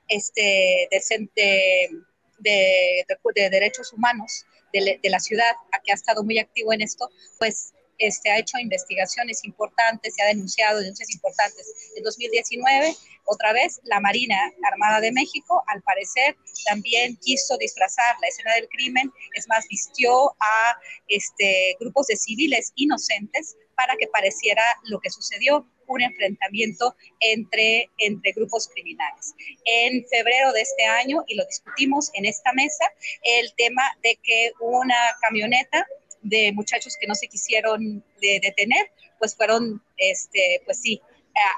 este, de, de, de, Derechos Humanos de, de la ciudad, que ha estado muy activo en esto, pues este, ha hecho investigaciones importantes, se ha denunciado denuncias importantes. En 2019, otra vez, la Marina Armada de México, al parecer, también quiso disfrazar la escena del crimen, es más, vistió a este, grupos de civiles inocentes para que pareciera lo que sucedió, un enfrentamiento entre, entre grupos criminales. En febrero de este año, y lo discutimos en esta mesa, el tema de que una camioneta de muchachos que no se quisieron detener, pues fueron, este, pues sí,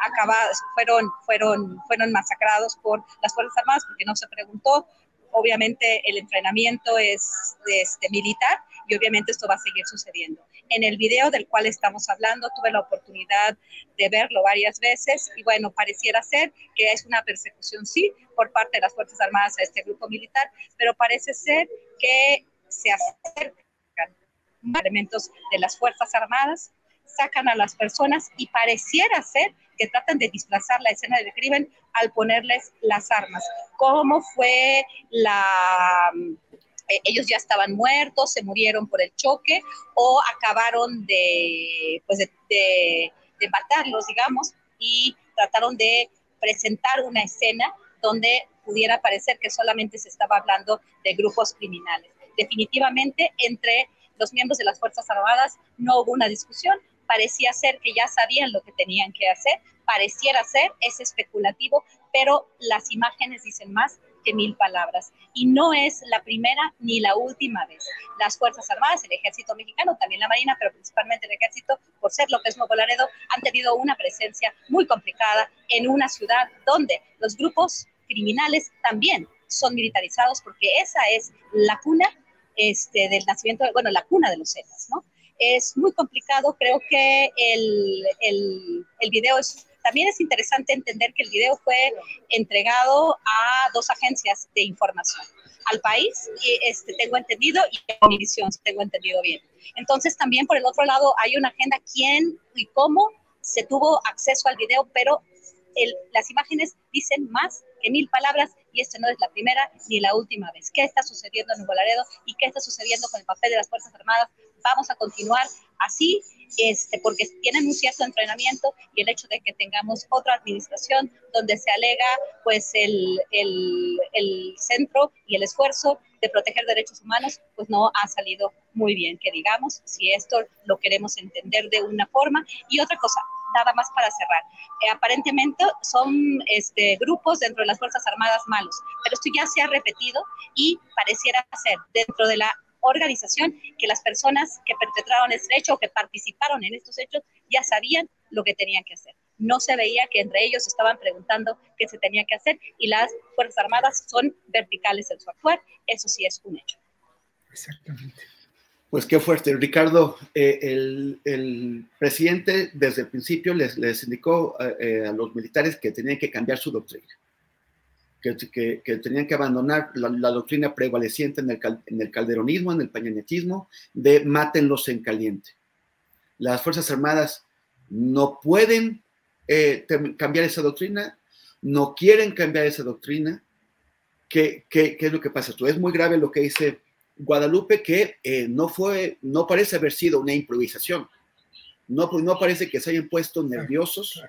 acabados, fueron, fueron, fueron masacrados por las Fuerzas Armadas porque no se preguntó. Obviamente el entrenamiento es este, militar y obviamente esto va a seguir sucediendo. En el video del cual estamos hablando tuve la oportunidad de verlo varias veces y bueno, pareciera ser que es una persecución, sí, por parte de las Fuerzas Armadas a este grupo militar, pero parece ser que se acerca elementos de las Fuerzas Armadas, sacan a las personas y pareciera ser que tratan de displazar la escena del crimen al ponerles las armas. ¿Cómo fue la... Eh, ellos ya estaban muertos, se murieron por el choque o acabaron de, pues de, de matarlos, digamos, y trataron de presentar una escena donde pudiera parecer que solamente se estaba hablando de grupos criminales. Definitivamente, entre los miembros de las Fuerzas Armadas no hubo una discusión, parecía ser que ya sabían lo que tenían que hacer, pareciera ser, es especulativo, pero las imágenes dicen más que mil palabras. Y no es la primera ni la última vez. Las Fuerzas Armadas, el Ejército Mexicano, también la Marina, pero principalmente el Ejército, por ser lo que es Nuevo Laredo, han tenido una presencia muy complicada en una ciudad donde los grupos criminales también son militarizados, porque esa es la cuna este, del nacimiento, bueno, la cuna de los Zetas, ¿no? Es muy complicado, creo que el, el, el video es, también es interesante entender que el video fue entregado a dos agencias de información, al país, y, este, tengo entendido, y a Univisión, tengo entendido bien. Entonces también por el otro lado hay una agenda, quién y cómo se tuvo acceso al video, pero las imágenes dicen más que mil palabras y esta no es la primera ni la última vez. ¿Qué está sucediendo en Nuevo Laredo y qué está sucediendo con el papel de las Fuerzas Armadas? Vamos a continuar así, este, porque tienen un cierto entrenamiento y el hecho de que tengamos otra administración donde se alega pues el, el, el centro y el esfuerzo de proteger derechos humanos, pues no ha salido muy bien, que digamos, si esto lo queremos entender de una forma. Y otra cosa, nada más para cerrar. Eh, aparentemente son este, grupos dentro de las Fuerzas Armadas malos, pero esto ya se ha repetido y pareciera ser dentro de la organización que las personas que perpetraron este hecho o que participaron en estos hechos ya sabían lo que tenían que hacer. No se veía que entre ellos estaban preguntando qué se tenía que hacer y las Fuerzas Armadas son verticales en su actuar. Eso sí es un hecho. Exactamente. Pues qué fuerte. Ricardo, eh, el, presidente desde el principio les, les indicó eh, eh, a los militares que tenían que cambiar su doctrina, que, que, tenían que abandonar la, doctrina prevaleciente en el, en el, calderonismo, en el pañanetismo, de mátenlos en caliente. Las Fuerzas Armadas no pueden cambiar esa doctrina, no quieren cambiar esa doctrina. ¿Qué, ¿Qué, qué, es lo que pasa? Esto es muy grave lo que dice Guadalupe que eh, no fue, no parece haber sido una improvisación. No, pues, no parece que se hayan puesto nerviosos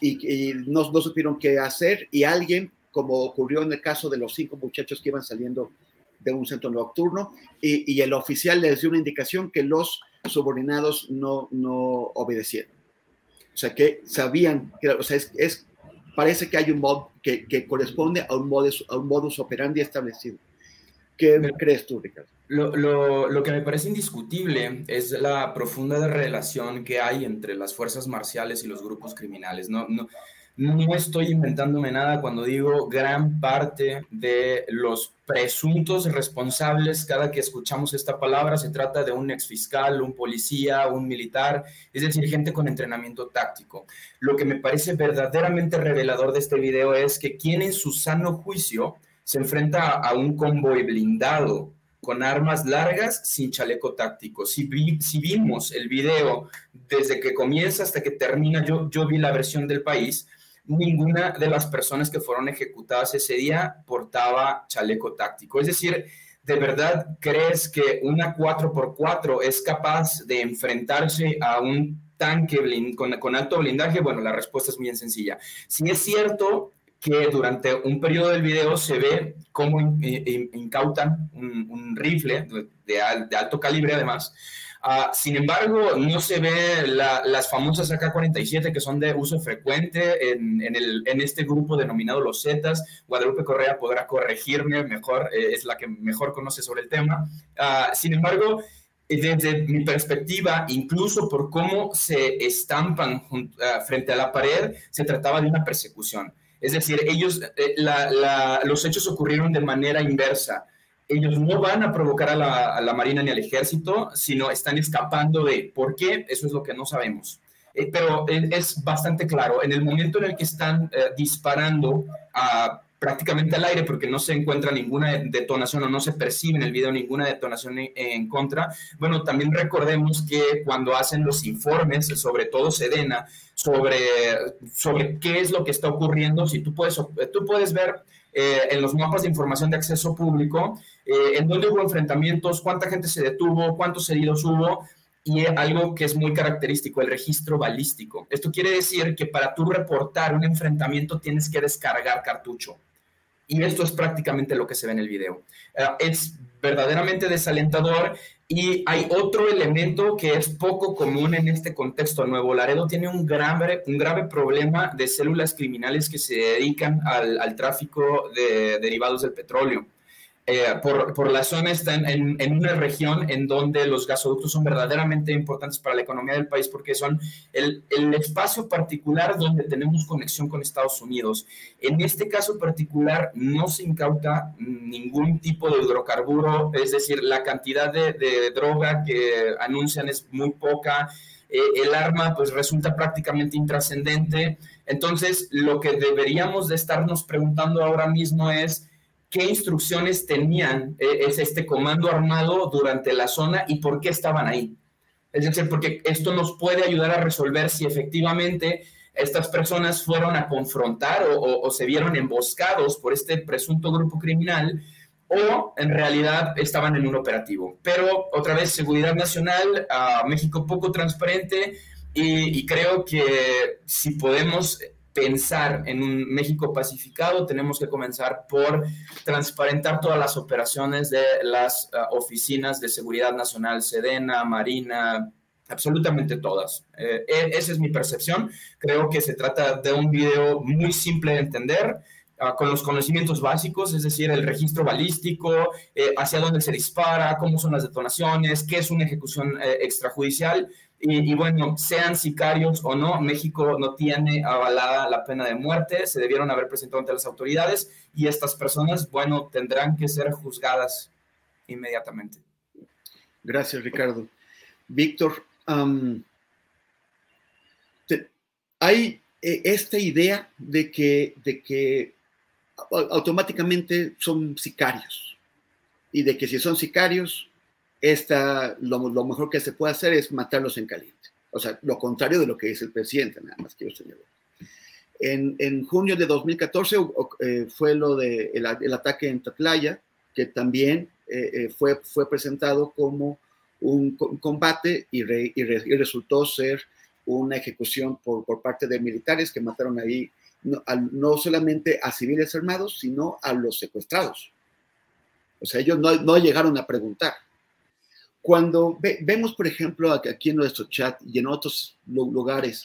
y, no, no, supieron qué hacer y alguien, como ocurrió en el caso de los cinco muchachos que iban saliendo de un centro nocturno, y, el oficial les dio una indicación que los subordinados no, no obedecieron. O sea, que sabían, que, o sea, es, parece que hay un mod que, que corresponde a un modus, a un modus operandi establecido ¿Qué crees tú, Ricardo? Lo, lo, lo, que me parece indiscutible es la profunda relación que hay entre las fuerzas marciales y los grupos criminales. No, no, no estoy inventándome nada cuando digo gran parte de los presuntos responsables, cada que escuchamos esta palabra, se trata de un exfiscal, un policía, un militar, es decir, gente con entrenamiento táctico. Lo que me parece verdaderamente revelador de este video es que quien en su sano juicio se enfrenta a un convoy blindado con armas largas sin chaleco táctico. Si, si vimos el video desde que comienza hasta que termina, yo, yo vi la versión del país, ninguna de las personas que fueron ejecutadas ese día portaba chaleco táctico. Es decir, ¿de verdad crees que una 4x4 es capaz de enfrentarse a un tanque con, alto blindaje? Bueno, la respuesta es bien sencilla. Si es cierto que durante un periodo del video se ve cómo incautan un, rifle de alto calibre además, Ah, sin embargo, no se ve las famosas AK-47 que son de uso frecuente en, este grupo denominado los Zetas. Guadalupe Correa podrá corregirme mejor, eh, es la que mejor conoce sobre el tema. Ah, sin embargo, eh, desde mi perspectiva, incluso por cómo se estampan ah, frente a la pared, se trataba de una persecución. Es decir, ellos, eh, los hechos ocurrieron de manera inversa ellos no van a provocar a la, Marina ni al ejército, sino están escapando de por qué, eso es lo que no sabemos. Eh, pero es bastante claro, en el momento en el que están eh, disparando a, prácticamente al aire, porque no se encuentra ninguna detonación o no se percibe en el video ninguna detonación en, contra, bueno, también recordemos que cuando hacen los informes, sobre todo Sedena, sobre, sobre qué es lo que está ocurriendo, si tú puedes, tú puedes ver eh, en los mapas de información de acceso público, eh, en dónde hubo enfrentamientos, cuánta gente se detuvo, cuántos heridos hubo, y algo que es muy característico, el registro balístico. Esto quiere decir que para tú reportar un enfrentamiento tienes que descargar cartucho. Y esto es prácticamente lo que se ve en el video. Eh, es verdaderamente desalentador y hay otro elemento que es poco común en este contexto. Nuevo Laredo tiene un grave, un grave problema de células criminales que se dedican al, al tráfico de derivados del petróleo. Eh, por, por, la zona está en, en, una región en donde los gasoductos son verdaderamente importantes para la economía del país porque son el, el, espacio particular donde tenemos conexión con Estados Unidos. En este caso particular no se incauta ningún tipo de hidrocarburo, es decir, la cantidad de, de droga que anuncian es muy poca. Eh, el arma pues resulta prácticamente intrascendente. Entonces, lo que deberíamos de estarnos preguntando ahora mismo es qué instrucciones tenían eh, es este comando armado durante la zona y por qué estaban ahí. Es decir, porque esto nos puede ayudar a resolver si efectivamente estas personas fueron a confrontar o, se vieron emboscados por este presunto grupo criminal o en realidad estaban en un operativo. Pero otra vez, seguridad nacional, a México poco transparente y, y creo que si podemos pensar en un México pacificado, tenemos que comenzar por transparentar todas las operaciones de las ah, oficinas de seguridad nacional, Sedena, Marina, absolutamente todas. Eh, e, esa es mi percepción. Creo que se trata de un video muy simple de entender. Ah, con los conocimientos básicos, es decir, el registro balístico, eh, hacia dónde se dispara, cómo son las detonaciones, qué es una ejecución eh, extrajudicial, y, bueno, sean sicarios o no, México no tiene avalada la pena de muerte, se debieron haber presentado ante las autoridades y estas personas, bueno, tendrán que ser juzgadas inmediatamente. Gracias, Ricardo. Víctor, hay eh, esta idea de que, de que automáticamente son sicarios y de que si son sicarios esta, lo, mejor que se puede hacer es matarlos en caliente. O sea, lo contrario de lo que dice el presidente, nada más quiero señalar. En, en junio de 2014 eh, fue lo de el, ataque en Tatlaya, que también eh, eh, fue, fue presentado como un, combate y, resultó ser una ejecución por, por, parte de militares que mataron ahí no, no, solamente a civiles armados, sino a los secuestrados. O sea, ellos no, no llegaron a preguntar. Cuando vemos, por ejemplo, aquí en nuestro chat y en otros lugares,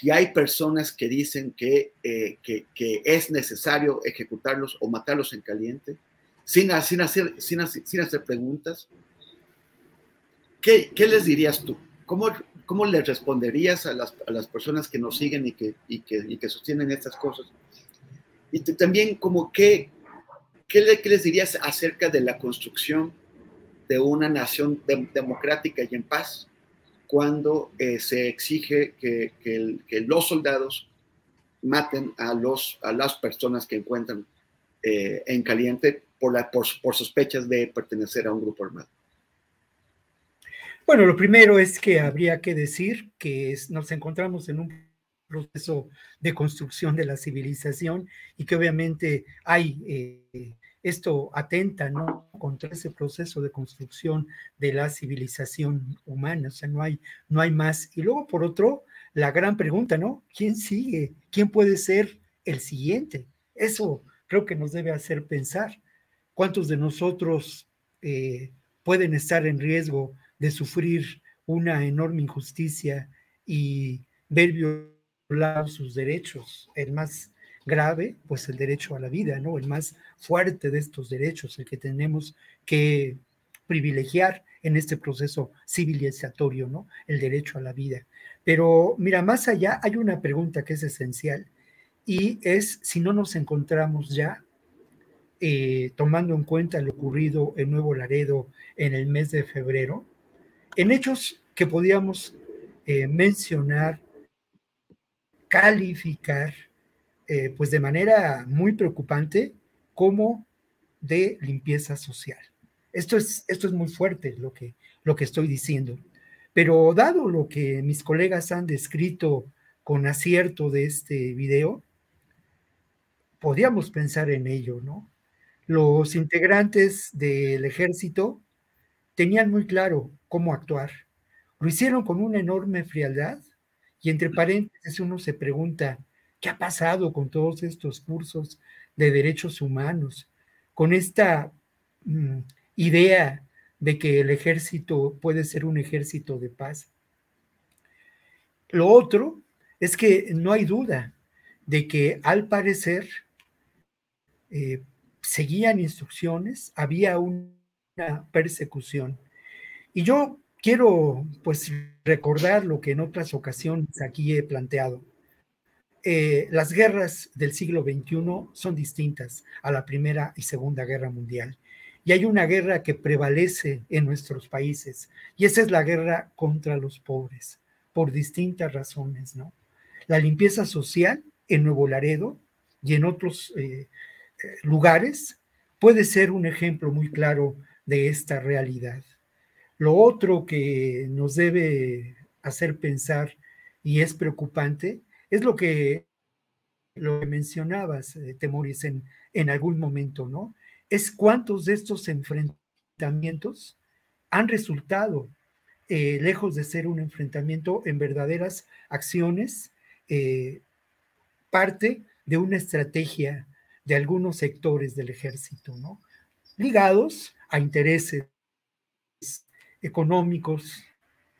que hay personas que dicen que, eh, que, es necesario ejecutarlos o matarlos en caliente, sin, sin, hacer, sin, sin hacer preguntas, ¿qué, ¿qué, les dirías tú? ¿Cómo, cómo les responderías a las, a las, personas que nos siguen y que, y que, y que sostienen estas cosas? Y también, como qué, qué, les dirías acerca de la construcción de una nación democrática y en paz cuando eh, se exige que, los soldados maten a, las personas que encuentran eh, en caliente por, por sospechas de pertenecer a un grupo armado. Bueno, lo primero es que habría que decir que nos encontramos en un proceso de construcción de la civilización y que obviamente hay eh, esto atenta ¿no? contra ese proceso de construcción de la civilización humana, o sea, no hay, no hay más. Y luego, por otro, la gran pregunta, ¿no? ¿Quién sigue? ¿Quién puede ser el siguiente? Eso creo que nos debe hacer pensar. ¿Cuántos de nosotros eh, pueden estar en riesgo de sufrir una enorme injusticia y ver violados sus derechos? El más grave, pues el derecho a la vida, ¿no? El más fuerte de estos derechos, el que tenemos que privilegiar en este proceso civilizatorio, ¿no? El derecho a la vida. Pero mira, más allá hay una pregunta que es esencial y es si no nos encontramos ya, eh, tomando en cuenta lo ocurrido en Nuevo Laredo en el mes de febrero, en hechos que podíamos eh, mencionar, calificar, eh, pues de manera muy preocupante como de limpieza social. Esto es, esto es muy fuerte lo que, lo que estoy diciendo. Pero dado lo que mis colegas han descrito con acierto de este video, podíamos pensar en ello, ¿no? Los integrantes del ejército tenían muy claro cómo actuar. Lo hicieron con una enorme frialdad y entre paréntesis uno se pregunta, ¿Qué ha pasado con todos estos cursos de derechos humanos? Con esta mm, idea de que el ejército puede ser un ejército de paz. Lo otro es que no hay duda de que al parecer eh, seguían instrucciones, había una persecución. Y yo quiero pues recordar lo que en otras ocasiones aquí he planteado. Eh, las guerras del siglo XXI son distintas a la Primera y Segunda Guerra Mundial. Y hay una guerra que prevalece en nuestros países, y esa es la guerra contra los pobres, por distintas razones, ¿no? La limpieza social en Nuevo Laredo y en otros eh, eh, lugares puede ser un ejemplo muy claro de esta realidad. Lo otro que nos debe hacer pensar y es preocupante es lo que, lo que mencionabas, eh, Temoris, en, en algún momento, ¿no? Es cuántos de estos enfrentamientos han resultado, eh, lejos de ser un enfrentamiento, en verdaderas acciones, eh, parte de una estrategia de algunos sectores del ejército, ¿no? Ligados a intereses económicos,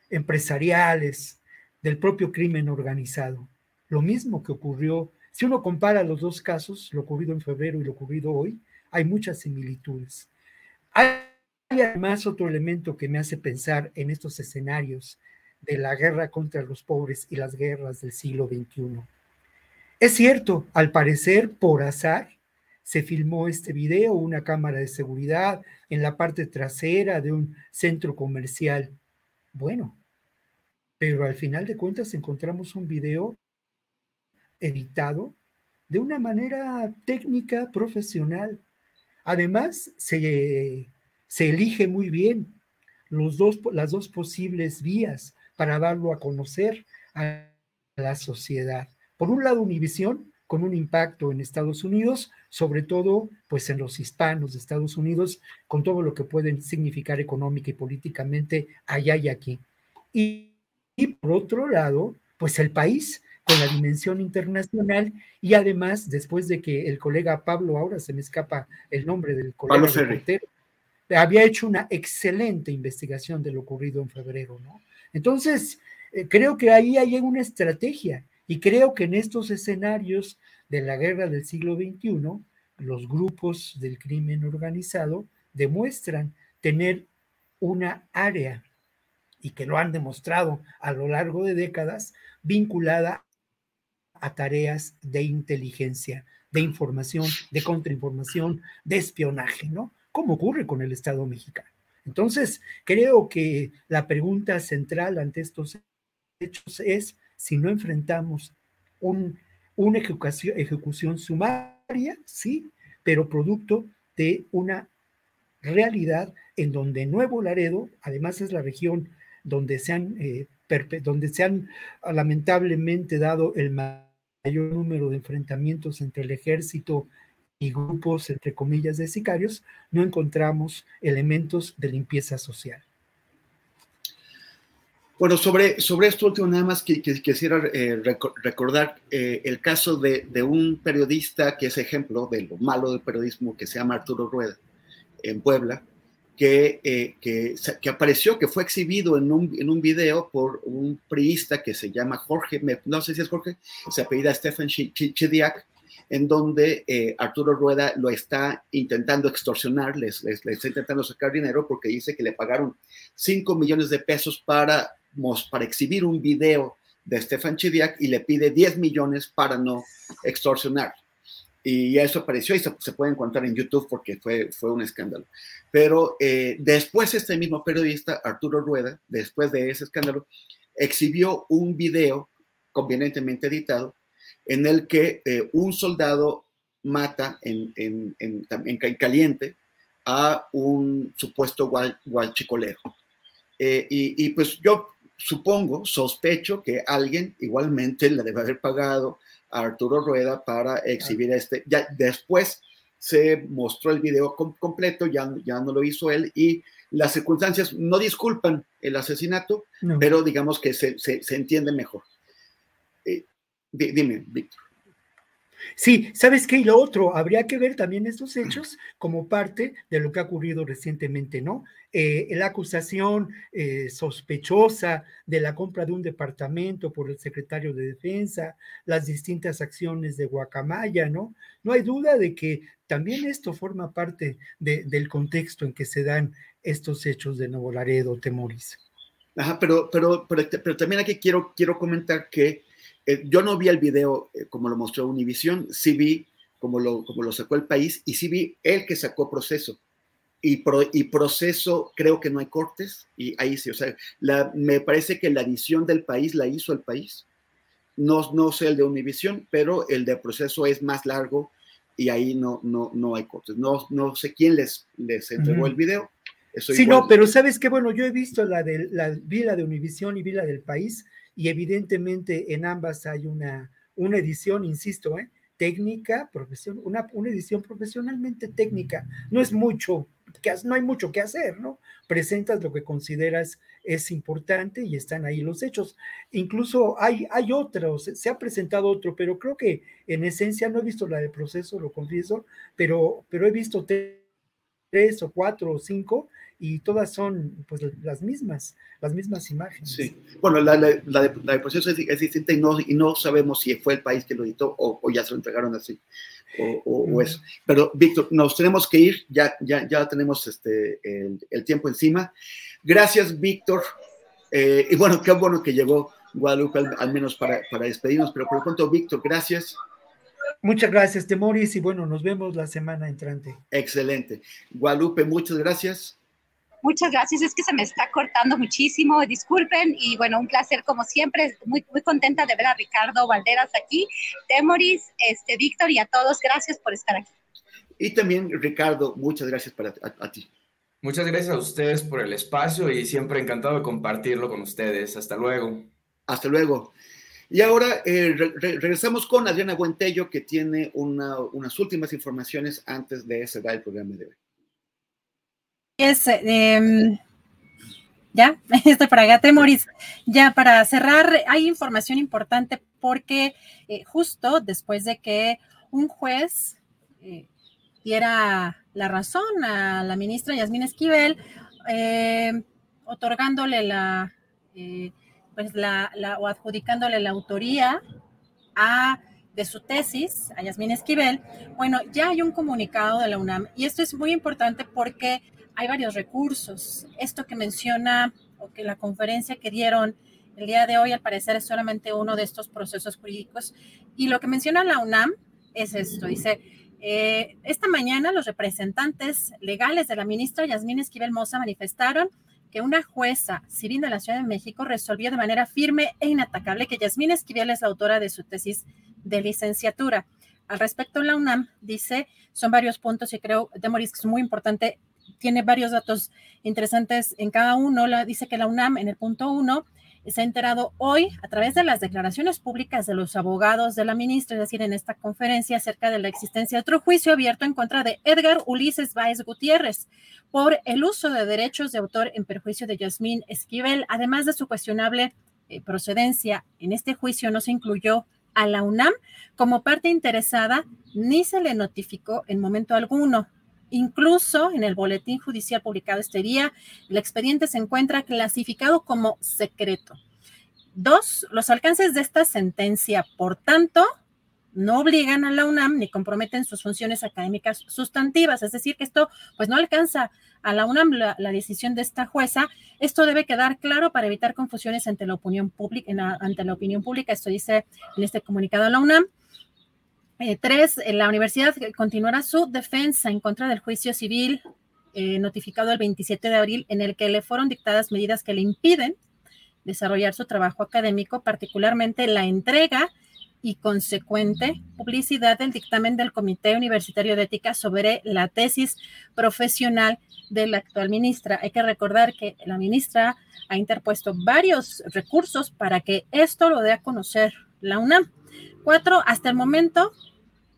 empresariales, del propio crimen organizado lo mismo que ocurrió, si uno compara los dos casos, lo ocurrido en febrero y lo ocurrido hoy, hay muchas similitudes. Hay además otro elemento que me hace pensar en estos escenarios de la guerra contra los pobres y las guerras del siglo XXI. Es cierto, al parecer, por azar, se filmó este video, una cámara de seguridad en la parte trasera de un centro comercial. Bueno, pero al final de cuentas encontramos un video editado de una manera técnica, profesional. Además, se, se elige muy bien los dos, las dos posibles vías para darlo a conocer a la sociedad. Por un lado, Univisión, con un impacto en Estados Unidos, sobre todo pues en los hispanos de Estados Unidos, con todo lo que pueden significar económica y políticamente allá y aquí. Y, y por otro lado, pues el país con la dimensión internacional y además después de que el colega Pablo, ahora se me escapa el nombre del colega reportero, había hecho una excelente investigación de lo ocurrido en febrero, ¿no? Entonces, eh, creo que ahí hay una estrategia y creo que en estos escenarios de la guerra del siglo XXI los grupos del crimen organizado demuestran tener una área y que lo han demostrado a lo largo de décadas vinculada a tareas de inteligencia, de información, de contrainformación, de espionaje, ¿no? Como ocurre con el Estado mexicano. Entonces, creo que la pregunta central ante estos hechos es si no enfrentamos un, una ejecución, ejecución sumaria, sí, pero producto de una realidad en donde Nuevo Laredo, además es la región donde se han, eh, donde se han lamentablemente dado el mayor número de enfrentamientos entre el ejército y grupos, entre comillas, de sicarios, no encontramos elementos de limpieza social. Bueno, sobre, sobre esto último, nada más que, quisiera eh, recordar eh, el caso de, de, un periodista que es ejemplo de lo malo del periodismo, que se llama Arturo Rueda, en Puebla, que, eh, que, que, apareció, que fue exhibido en un, en un video por un priista que se llama Jorge, no sé si es Jorge, se apellida Stefan Chidiak, en donde eh, Arturo Rueda lo está intentando extorsionar, les, está intentando sacar dinero porque dice que le pagaron 5 millones de pesos para, para exhibir un video de Stefan Chidiak y le pide 10 millones para no extorsionar y eso apareció y se, puede encontrar en YouTube porque fue, fue un escándalo. Pero eh, después este mismo periodista, Arturo Rueda, después de ese escándalo, exhibió un video convenientemente editado en el que eh, un soldado mata en, en, en, en, caliente a un supuesto guachicolero. Eh, y, y pues yo supongo, sospecho que alguien igualmente le debe haber pagado a Arturo Rueda para exhibir este. Ya después se mostró el video completo, ya, ya no lo hizo él y las circunstancias no disculpan el asesinato, pero digamos que se, se, entiende mejor. Eh, dime, Víctor. Sí, ¿sabes qué? Y lo otro, habría que ver también estos hechos como parte de lo que ha ocurrido recientemente, ¿no? Eh, la acusación eh, sospechosa de la compra de un departamento por el secretario de Defensa, las distintas acciones de Guacamaya, ¿no? No hay duda de que también esto forma parte del contexto en que se dan estos hechos de Nuevo Laredo, Temoris. Ajá, pero, pero, pero, pero también aquí quiero, quiero comentar que eh, yo no vi el video eh, como lo mostró Univision, sí vi como lo, como lo sacó el país y sí vi el que sacó proceso. Y, y proceso, creo que no hay cortes, y ahí sí, o sea, la, me parece que la edición del país la hizo el país. No, no sé el de Univision, pero el de proceso es más largo y ahí no, no, no hay cortes. No, no sé quién les, les entregó el video. sí, no, pero sabes que bueno, yo he visto la de la, vi la de Univision y vi la del país y evidentemente en ambas hay una, una edición, insisto, ¿eh? técnica, profesión, una, una edición profesionalmente técnica. No es mucho, que, no hay mucho que hacer, ¿no? Presentas lo que consideras es importante y están ahí los hechos. Incluso hay, hay otros, se ha presentado otro, pero creo que en esencia no he visto la de proceso, lo confieso, pero, pero he visto tres o cuatro o cinco y todas son pues las mismas, las mismas imágenes. Sí, bueno, la, la, la, de, la de, proceso es, es, distinta y no, y no sabemos si fue el país que lo editó o, o ya se lo entregaron así, o, o, mm. eso. Pero, Víctor, nos tenemos que ir, ya, ya, ya tenemos este, el, el tiempo encima. Gracias, Víctor. Eh, y bueno, qué bueno que llegó Guadalupe, al, al menos para, para, despedirnos, pero por lo pronto, Víctor, gracias. Muchas gracias, Temoris, y bueno, nos vemos la semana entrante. Excelente. Guadalupe, muchas gracias. Muchas gracias, es que se me está cortando muchísimo, disculpen y bueno, un placer como siempre, muy, muy contenta de ver a Ricardo Valderas aquí, Temoris, este, Víctor y a todos, gracias por estar aquí. Y también Ricardo, muchas gracias para a, ti. Muchas gracias a ustedes por el espacio y siempre encantado de compartirlo con ustedes. Hasta luego. Hasta luego. Y ahora eh, re regresamos con Adriana Buentello, que tiene una, unas últimas informaciones antes de cerrar el programa de hoy es, eh, ya, estoy para Gate Moris. Ya para cerrar, hay información importante porque eh, justo después de que un juez eh, diera la razón a la ministra Yasmín Esquivel, eh, otorgándole la, pues la, o adjudicándole la autoría de su tesis, a Yasmín Esquivel, bueno, ya hay un comunicado de la UNAM y esto es muy importante porque hay varios recursos. Esto que menciona o que la conferencia que dieron el día de hoy al parecer es solamente uno de estos procesos jurídicos y lo que menciona la UNAM es esto, dice, eh, esta mañana los representantes legales de la ministra Yasmín Esquivel Moza manifestaron que una jueza civil de la Ciudad de México resolvió de manera firme e inatacable que Yasmín Esquivel es la autora de su tesis de licenciatura. Al respecto, la UNAM dice, son varios puntos y creo, Demoris, que es muy importante, tiene varios datos interesantes en cada uno. La, dice que la UNAM en el punto uno se ha enterado hoy a través de las declaraciones públicas de los abogados de la ministra, es decir, en esta conferencia acerca de la existencia de otro juicio abierto en contra de Edgar Ulises Báez Gutiérrez por el uso de derechos de autor en perjuicio de Yasmín Esquivel, además de su cuestionable eh, procedencia. En este juicio no se incluyó a la UNAM como parte interesada ni se le notificó en momento alguno. Incluso en el boletín judicial publicado este día, el expediente se encuentra clasificado como secreto. Dos, los alcances de esta sentencia, por tanto, no obligan a la UNAM ni comprometen sus funciones académicas sustantivas. Es decir, que esto pues no alcanza a la UNAM la, decisión de esta jueza. Esto debe quedar claro para evitar confusiones ante la opinión pública. ante la opinión pública, esto dice en este comunicado a la UNAM. Eh, tres, la universidad continuará su defensa en contra del juicio civil eh, notificado el 27 de abril en el que le fueron dictadas medidas que le impiden desarrollar su trabajo académico, particularmente la entrega y consecuente publicidad del dictamen del Comité Universitario de Ética sobre la tesis profesional de la actual ministra. Hay que recordar que la ministra ha interpuesto varios recursos para que esto lo dé a conocer la UNAM. Cuatro, hasta el momento,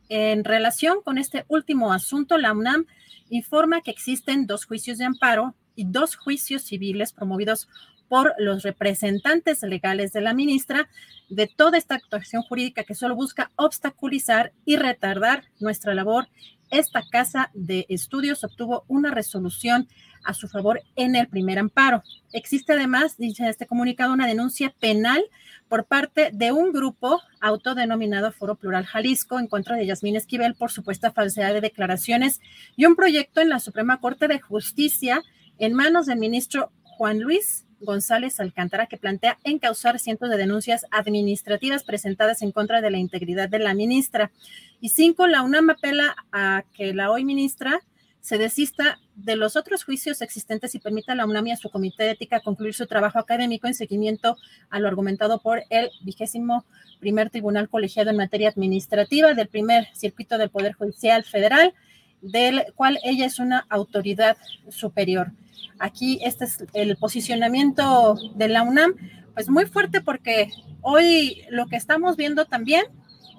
en relación con este último asunto, la UNAM informa que existen dos juicios de amparo y dos juicios civiles promovidos por los representantes legales de la ministra de toda esta actuación jurídica que solo busca obstaculizar y retardar nuestra labor. Esta casa de estudios obtuvo una resolución a su favor en el primer amparo. Existe además, dice este comunicado, una denuncia penal por parte de un grupo autodenominado Foro Plural Jalisco en contra de Yasmín Esquivel por supuesta falsedad de declaraciones y un proyecto en la Suprema Corte de Justicia en manos del ministro Juan Luis González Alcántara, que plantea encauzar cientos de denuncias administrativas presentadas en contra de la integridad de la ministra. Y cinco, la UNAM apela a que la hoy ministra se desista de los otros juicios existentes y permita a la UNAM y a su comité de ética concluir su trabajo académico en seguimiento a lo argumentado por el vigésimo primer tribunal colegiado en materia administrativa del primer circuito del Poder Judicial Federal, del cual ella es una autoridad superior. Aquí este es el posicionamiento de la UNAM, pues muy fuerte porque hoy lo que estamos viendo también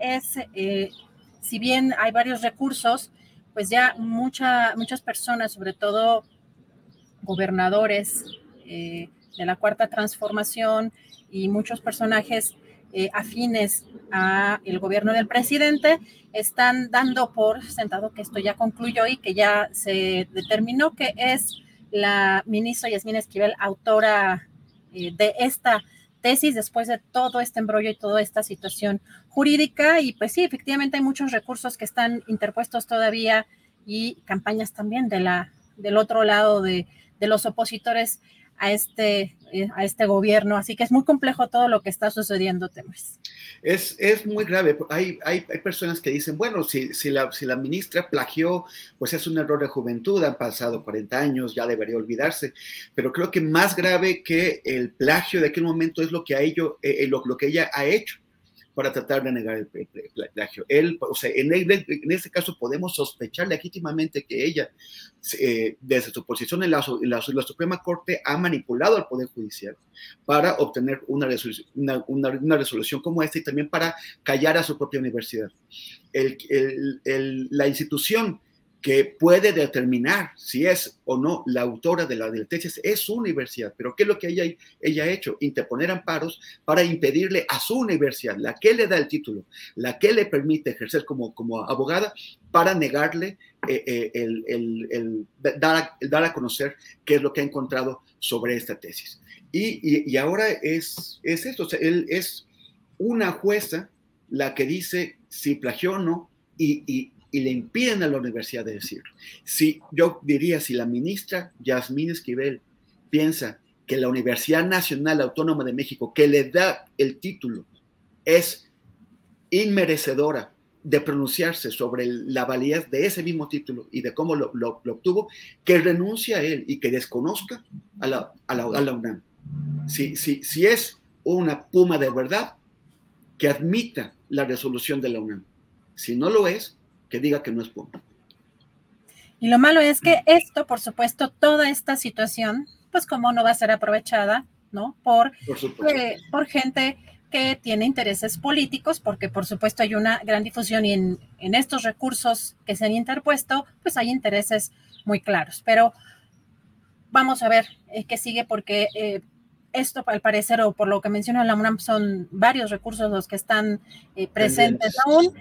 es, eh, si bien hay varios recursos, pues ya mucha, muchas personas, sobre todo gobernadores eh, de la cuarta transformación y muchos personajes eh, afines a el gobierno del presidente, están dando por sentado que esto ya concluyó y que ya se determinó que es la ministra Yasmín Esquivel, autora eh, de esta tesis después de todo este embrollo y toda esta situación jurídica. Y pues sí, efectivamente hay muchos recursos que están interpuestos todavía y campañas también de la, del otro lado de, de los opositores a este, eh, a este gobierno. Así que es muy complejo todo lo que está sucediendo, Temes. Es, es muy grave. Hay, hay, hay, personas que dicen, bueno, si, si, la, si la ministra plagió, pues es un error de juventud, han pasado 40 años, ya debería olvidarse. Pero creo que más grave que el plagio de aquel momento es lo que, a ello, eh, lo, lo que ella ha hecho para tratar de negar el plagio. Él, o sea, en, en este caso podemos sospechar legítimamente que ella, eh, desde su posición en la, la, Suprema Corte, ha manipulado al Poder Judicial para obtener una resolución, una, una, resolución como esta y también para callar a su propia universidad. El, el, la institución que puede determinar si es o no la autora de la, tesis es su universidad. Pero ¿qué es lo que ella, ella ha hecho? Interponer amparos para impedirle a su universidad, la que le da el título, la que le permite ejercer como, como abogada, para negarle eh, eh, el, el, el, dar, dar, a conocer qué es lo que ha encontrado sobre esta tesis. Y, y, ahora es, es esto, él es una jueza la que dice si plagió o no y, le impiden a la universidad de decirlo. Si, yo diría, si la ministra Yasmín Esquivel piensa que la Universidad Nacional Autónoma de México, que le da el título, es inmerecedora de pronunciarse sobre la validez de ese mismo título y de cómo lo, obtuvo, que renuncie a él y que desconozca a la, a la, UNAM. Si, si, si es una puma de verdad, que admita la resolución de la UNAM. Si no lo es, que diga que no es puma. Y lo malo es que esto, por supuesto, toda esta situación, pues como no va a ser aprovechada, ¿no? Por, eh, por gente que tiene intereses políticos, porque por supuesto hay una gran difusión y en, estos recursos que se han interpuesto, pues hay intereses muy claros. Pero vamos a ver eh, qué sigue, porque eh, esto al parecer, o por lo que menciona la UNAM, son varios recursos los que están eh, presentes aún.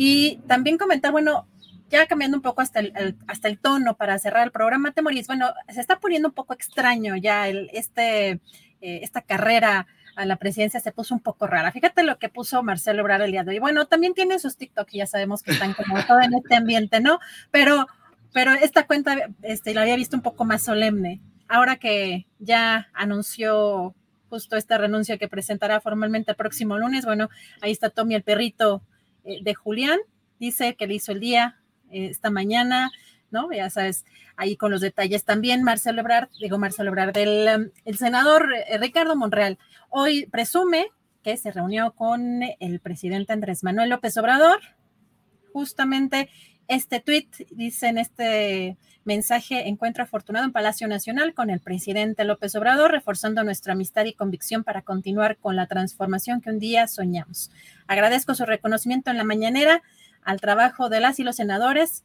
Y también comentar, bueno, ya cambiando un poco hasta el, hasta el tono para cerrar el programa, Temoris, bueno, se está poniendo un poco extraño ya el, este, esta carrera a la presidencia se puso un poco rara. Fíjate lo que puso Marcelo Ebrard el día de hoy. Bueno, también tiene sus TikTok y ya sabemos que están como todo en este ambiente, ¿no? Pero, pero esta cuenta este, la había visto un poco más solemne. Ahora que ya anunció justo esta renuncia que presentará formalmente el próximo lunes, bueno, ahí está Tommy, el perrito eh, de Julián, dice que le hizo el día eh, esta mañana, ¿no? Ya sabes, ahí con los detalles también, Marcelo Ebrard, digo Marcelo Ebrard, del um, el senador eh, Ricardo Monreal, hoy presume que se reunió con el presidente Andrés Manuel López Obrador. Justamente este tuit dice en este mensaje, encuentro afortunado en Palacio Nacional con el presidente López Obrador, reforzando nuestra amistad y convicción para continuar con la transformación que un día soñamos. Agradezco su reconocimiento en la mañanera al trabajo de las y los senadores.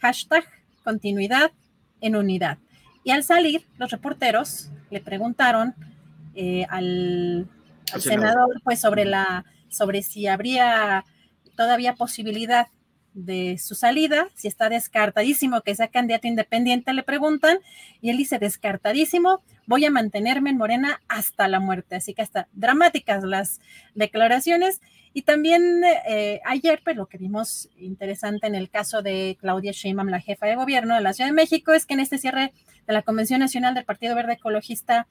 Hashtag continuidad en unidad. Y al salir, los reporteros le preguntaron eh, al, senador, pues sobre la, sobre si habría todavía posibilidad de su salida, si está descartadísimo que sea candidato independiente, le preguntan, y él dice, descartadísimo, voy a mantenerme en Morena hasta la muerte. Así que hasta dramáticas las declaraciones. Y también eh, ayer, pues lo que vimos interesante en el caso de Claudia Sheinbaum, la jefa de gobierno de la Ciudad de México, es que en este cierre de la Convención Nacional del Partido Verde Ecologista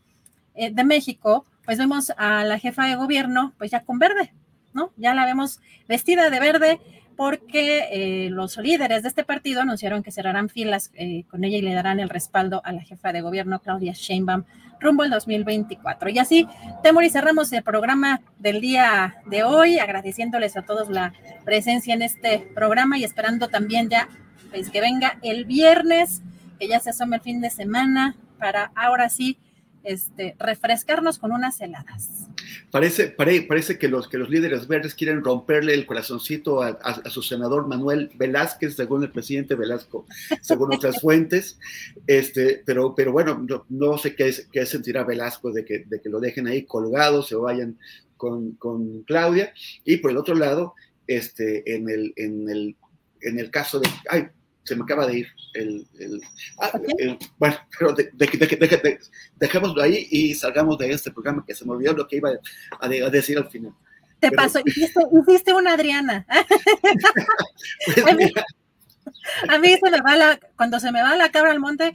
eh, de México, pues vemos a la jefa de gobierno, pues ya con verde, ¿no? Ya la vemos vestida de verde porque eh, los líderes de este partido anunciaron que cerrarán filas eh, con ella y le darán el respaldo a la jefa de gobierno, Claudia Sheinbaum, rumbo al 2024. Y así, Temor, y cerramos el programa del día de hoy, agradeciéndoles a todos la presencia en este programa y esperando también ya pues, que venga el viernes, que ya se asome el fin de semana, para ahora sí este, refrescarnos con unas heladas. Parece, parece que, los, que los líderes verdes quieren romperle el corazoncito a, su senador Manuel Velázquez, según el presidente Velasco, según otras fuentes. Este, pero, pero bueno, no, sé qué, qué, sentirá Velasco de que, de que lo dejen ahí colgado, se vayan con, con Claudia. Y por el otro lado, este, en, el, en, el, en el caso de... Ay, se me acaba de ir el... Ah, bueno, pero de, dejémoslo ahí y salgamos de este programa que se me olvidó lo que iba a, decir al final. Te pasó, hiciste, una Adriana. Pues a, mí, se me va la, cuando se me va la cabra al monte,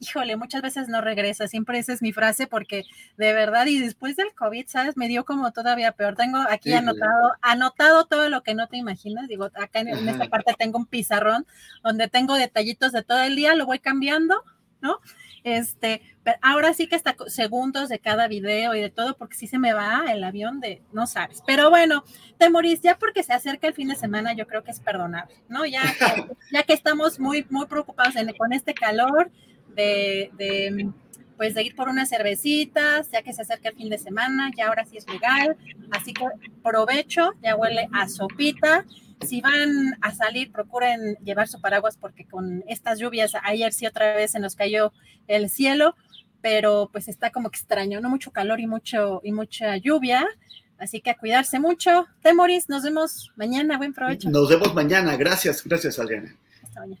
híjole, muchas veces no regresa, siempre esa es mi frase porque de verdad y después del COVID, ¿sabes? Me dio como todavía peor. Tengo aquí anotado, anotado todo lo que no te imaginas, digo, acá en, esta parte tengo un pizarrón donde tengo detallitos de todo el día, lo voy cambiando, ¿no? Este, pero ahora sí que hasta segundos de cada video y de todo, porque sí se me va el avión de, no sabes. Pero bueno, te morís ya porque se acerca el fin de semana, yo creo que es perdonable, ¿no? Ya, ya que estamos muy, muy preocupados con este calor, de, pues de ir por unas cervecitas, ya que se acerca el fin de semana, ya ahora sí es legal, así que provecho, ya huele a sopita. Si van a salir, procuren llevar su paraguas porque con estas lluvias, ayer sí otra vez se nos cayó el cielo, pero pues está como extraño, no mucho calor y mucho y mucha lluvia, así que a cuidarse mucho. Temoris, nos vemos mañana, buen provecho. Nos vemos mañana, gracias, gracias Adriana. Hasta mañana.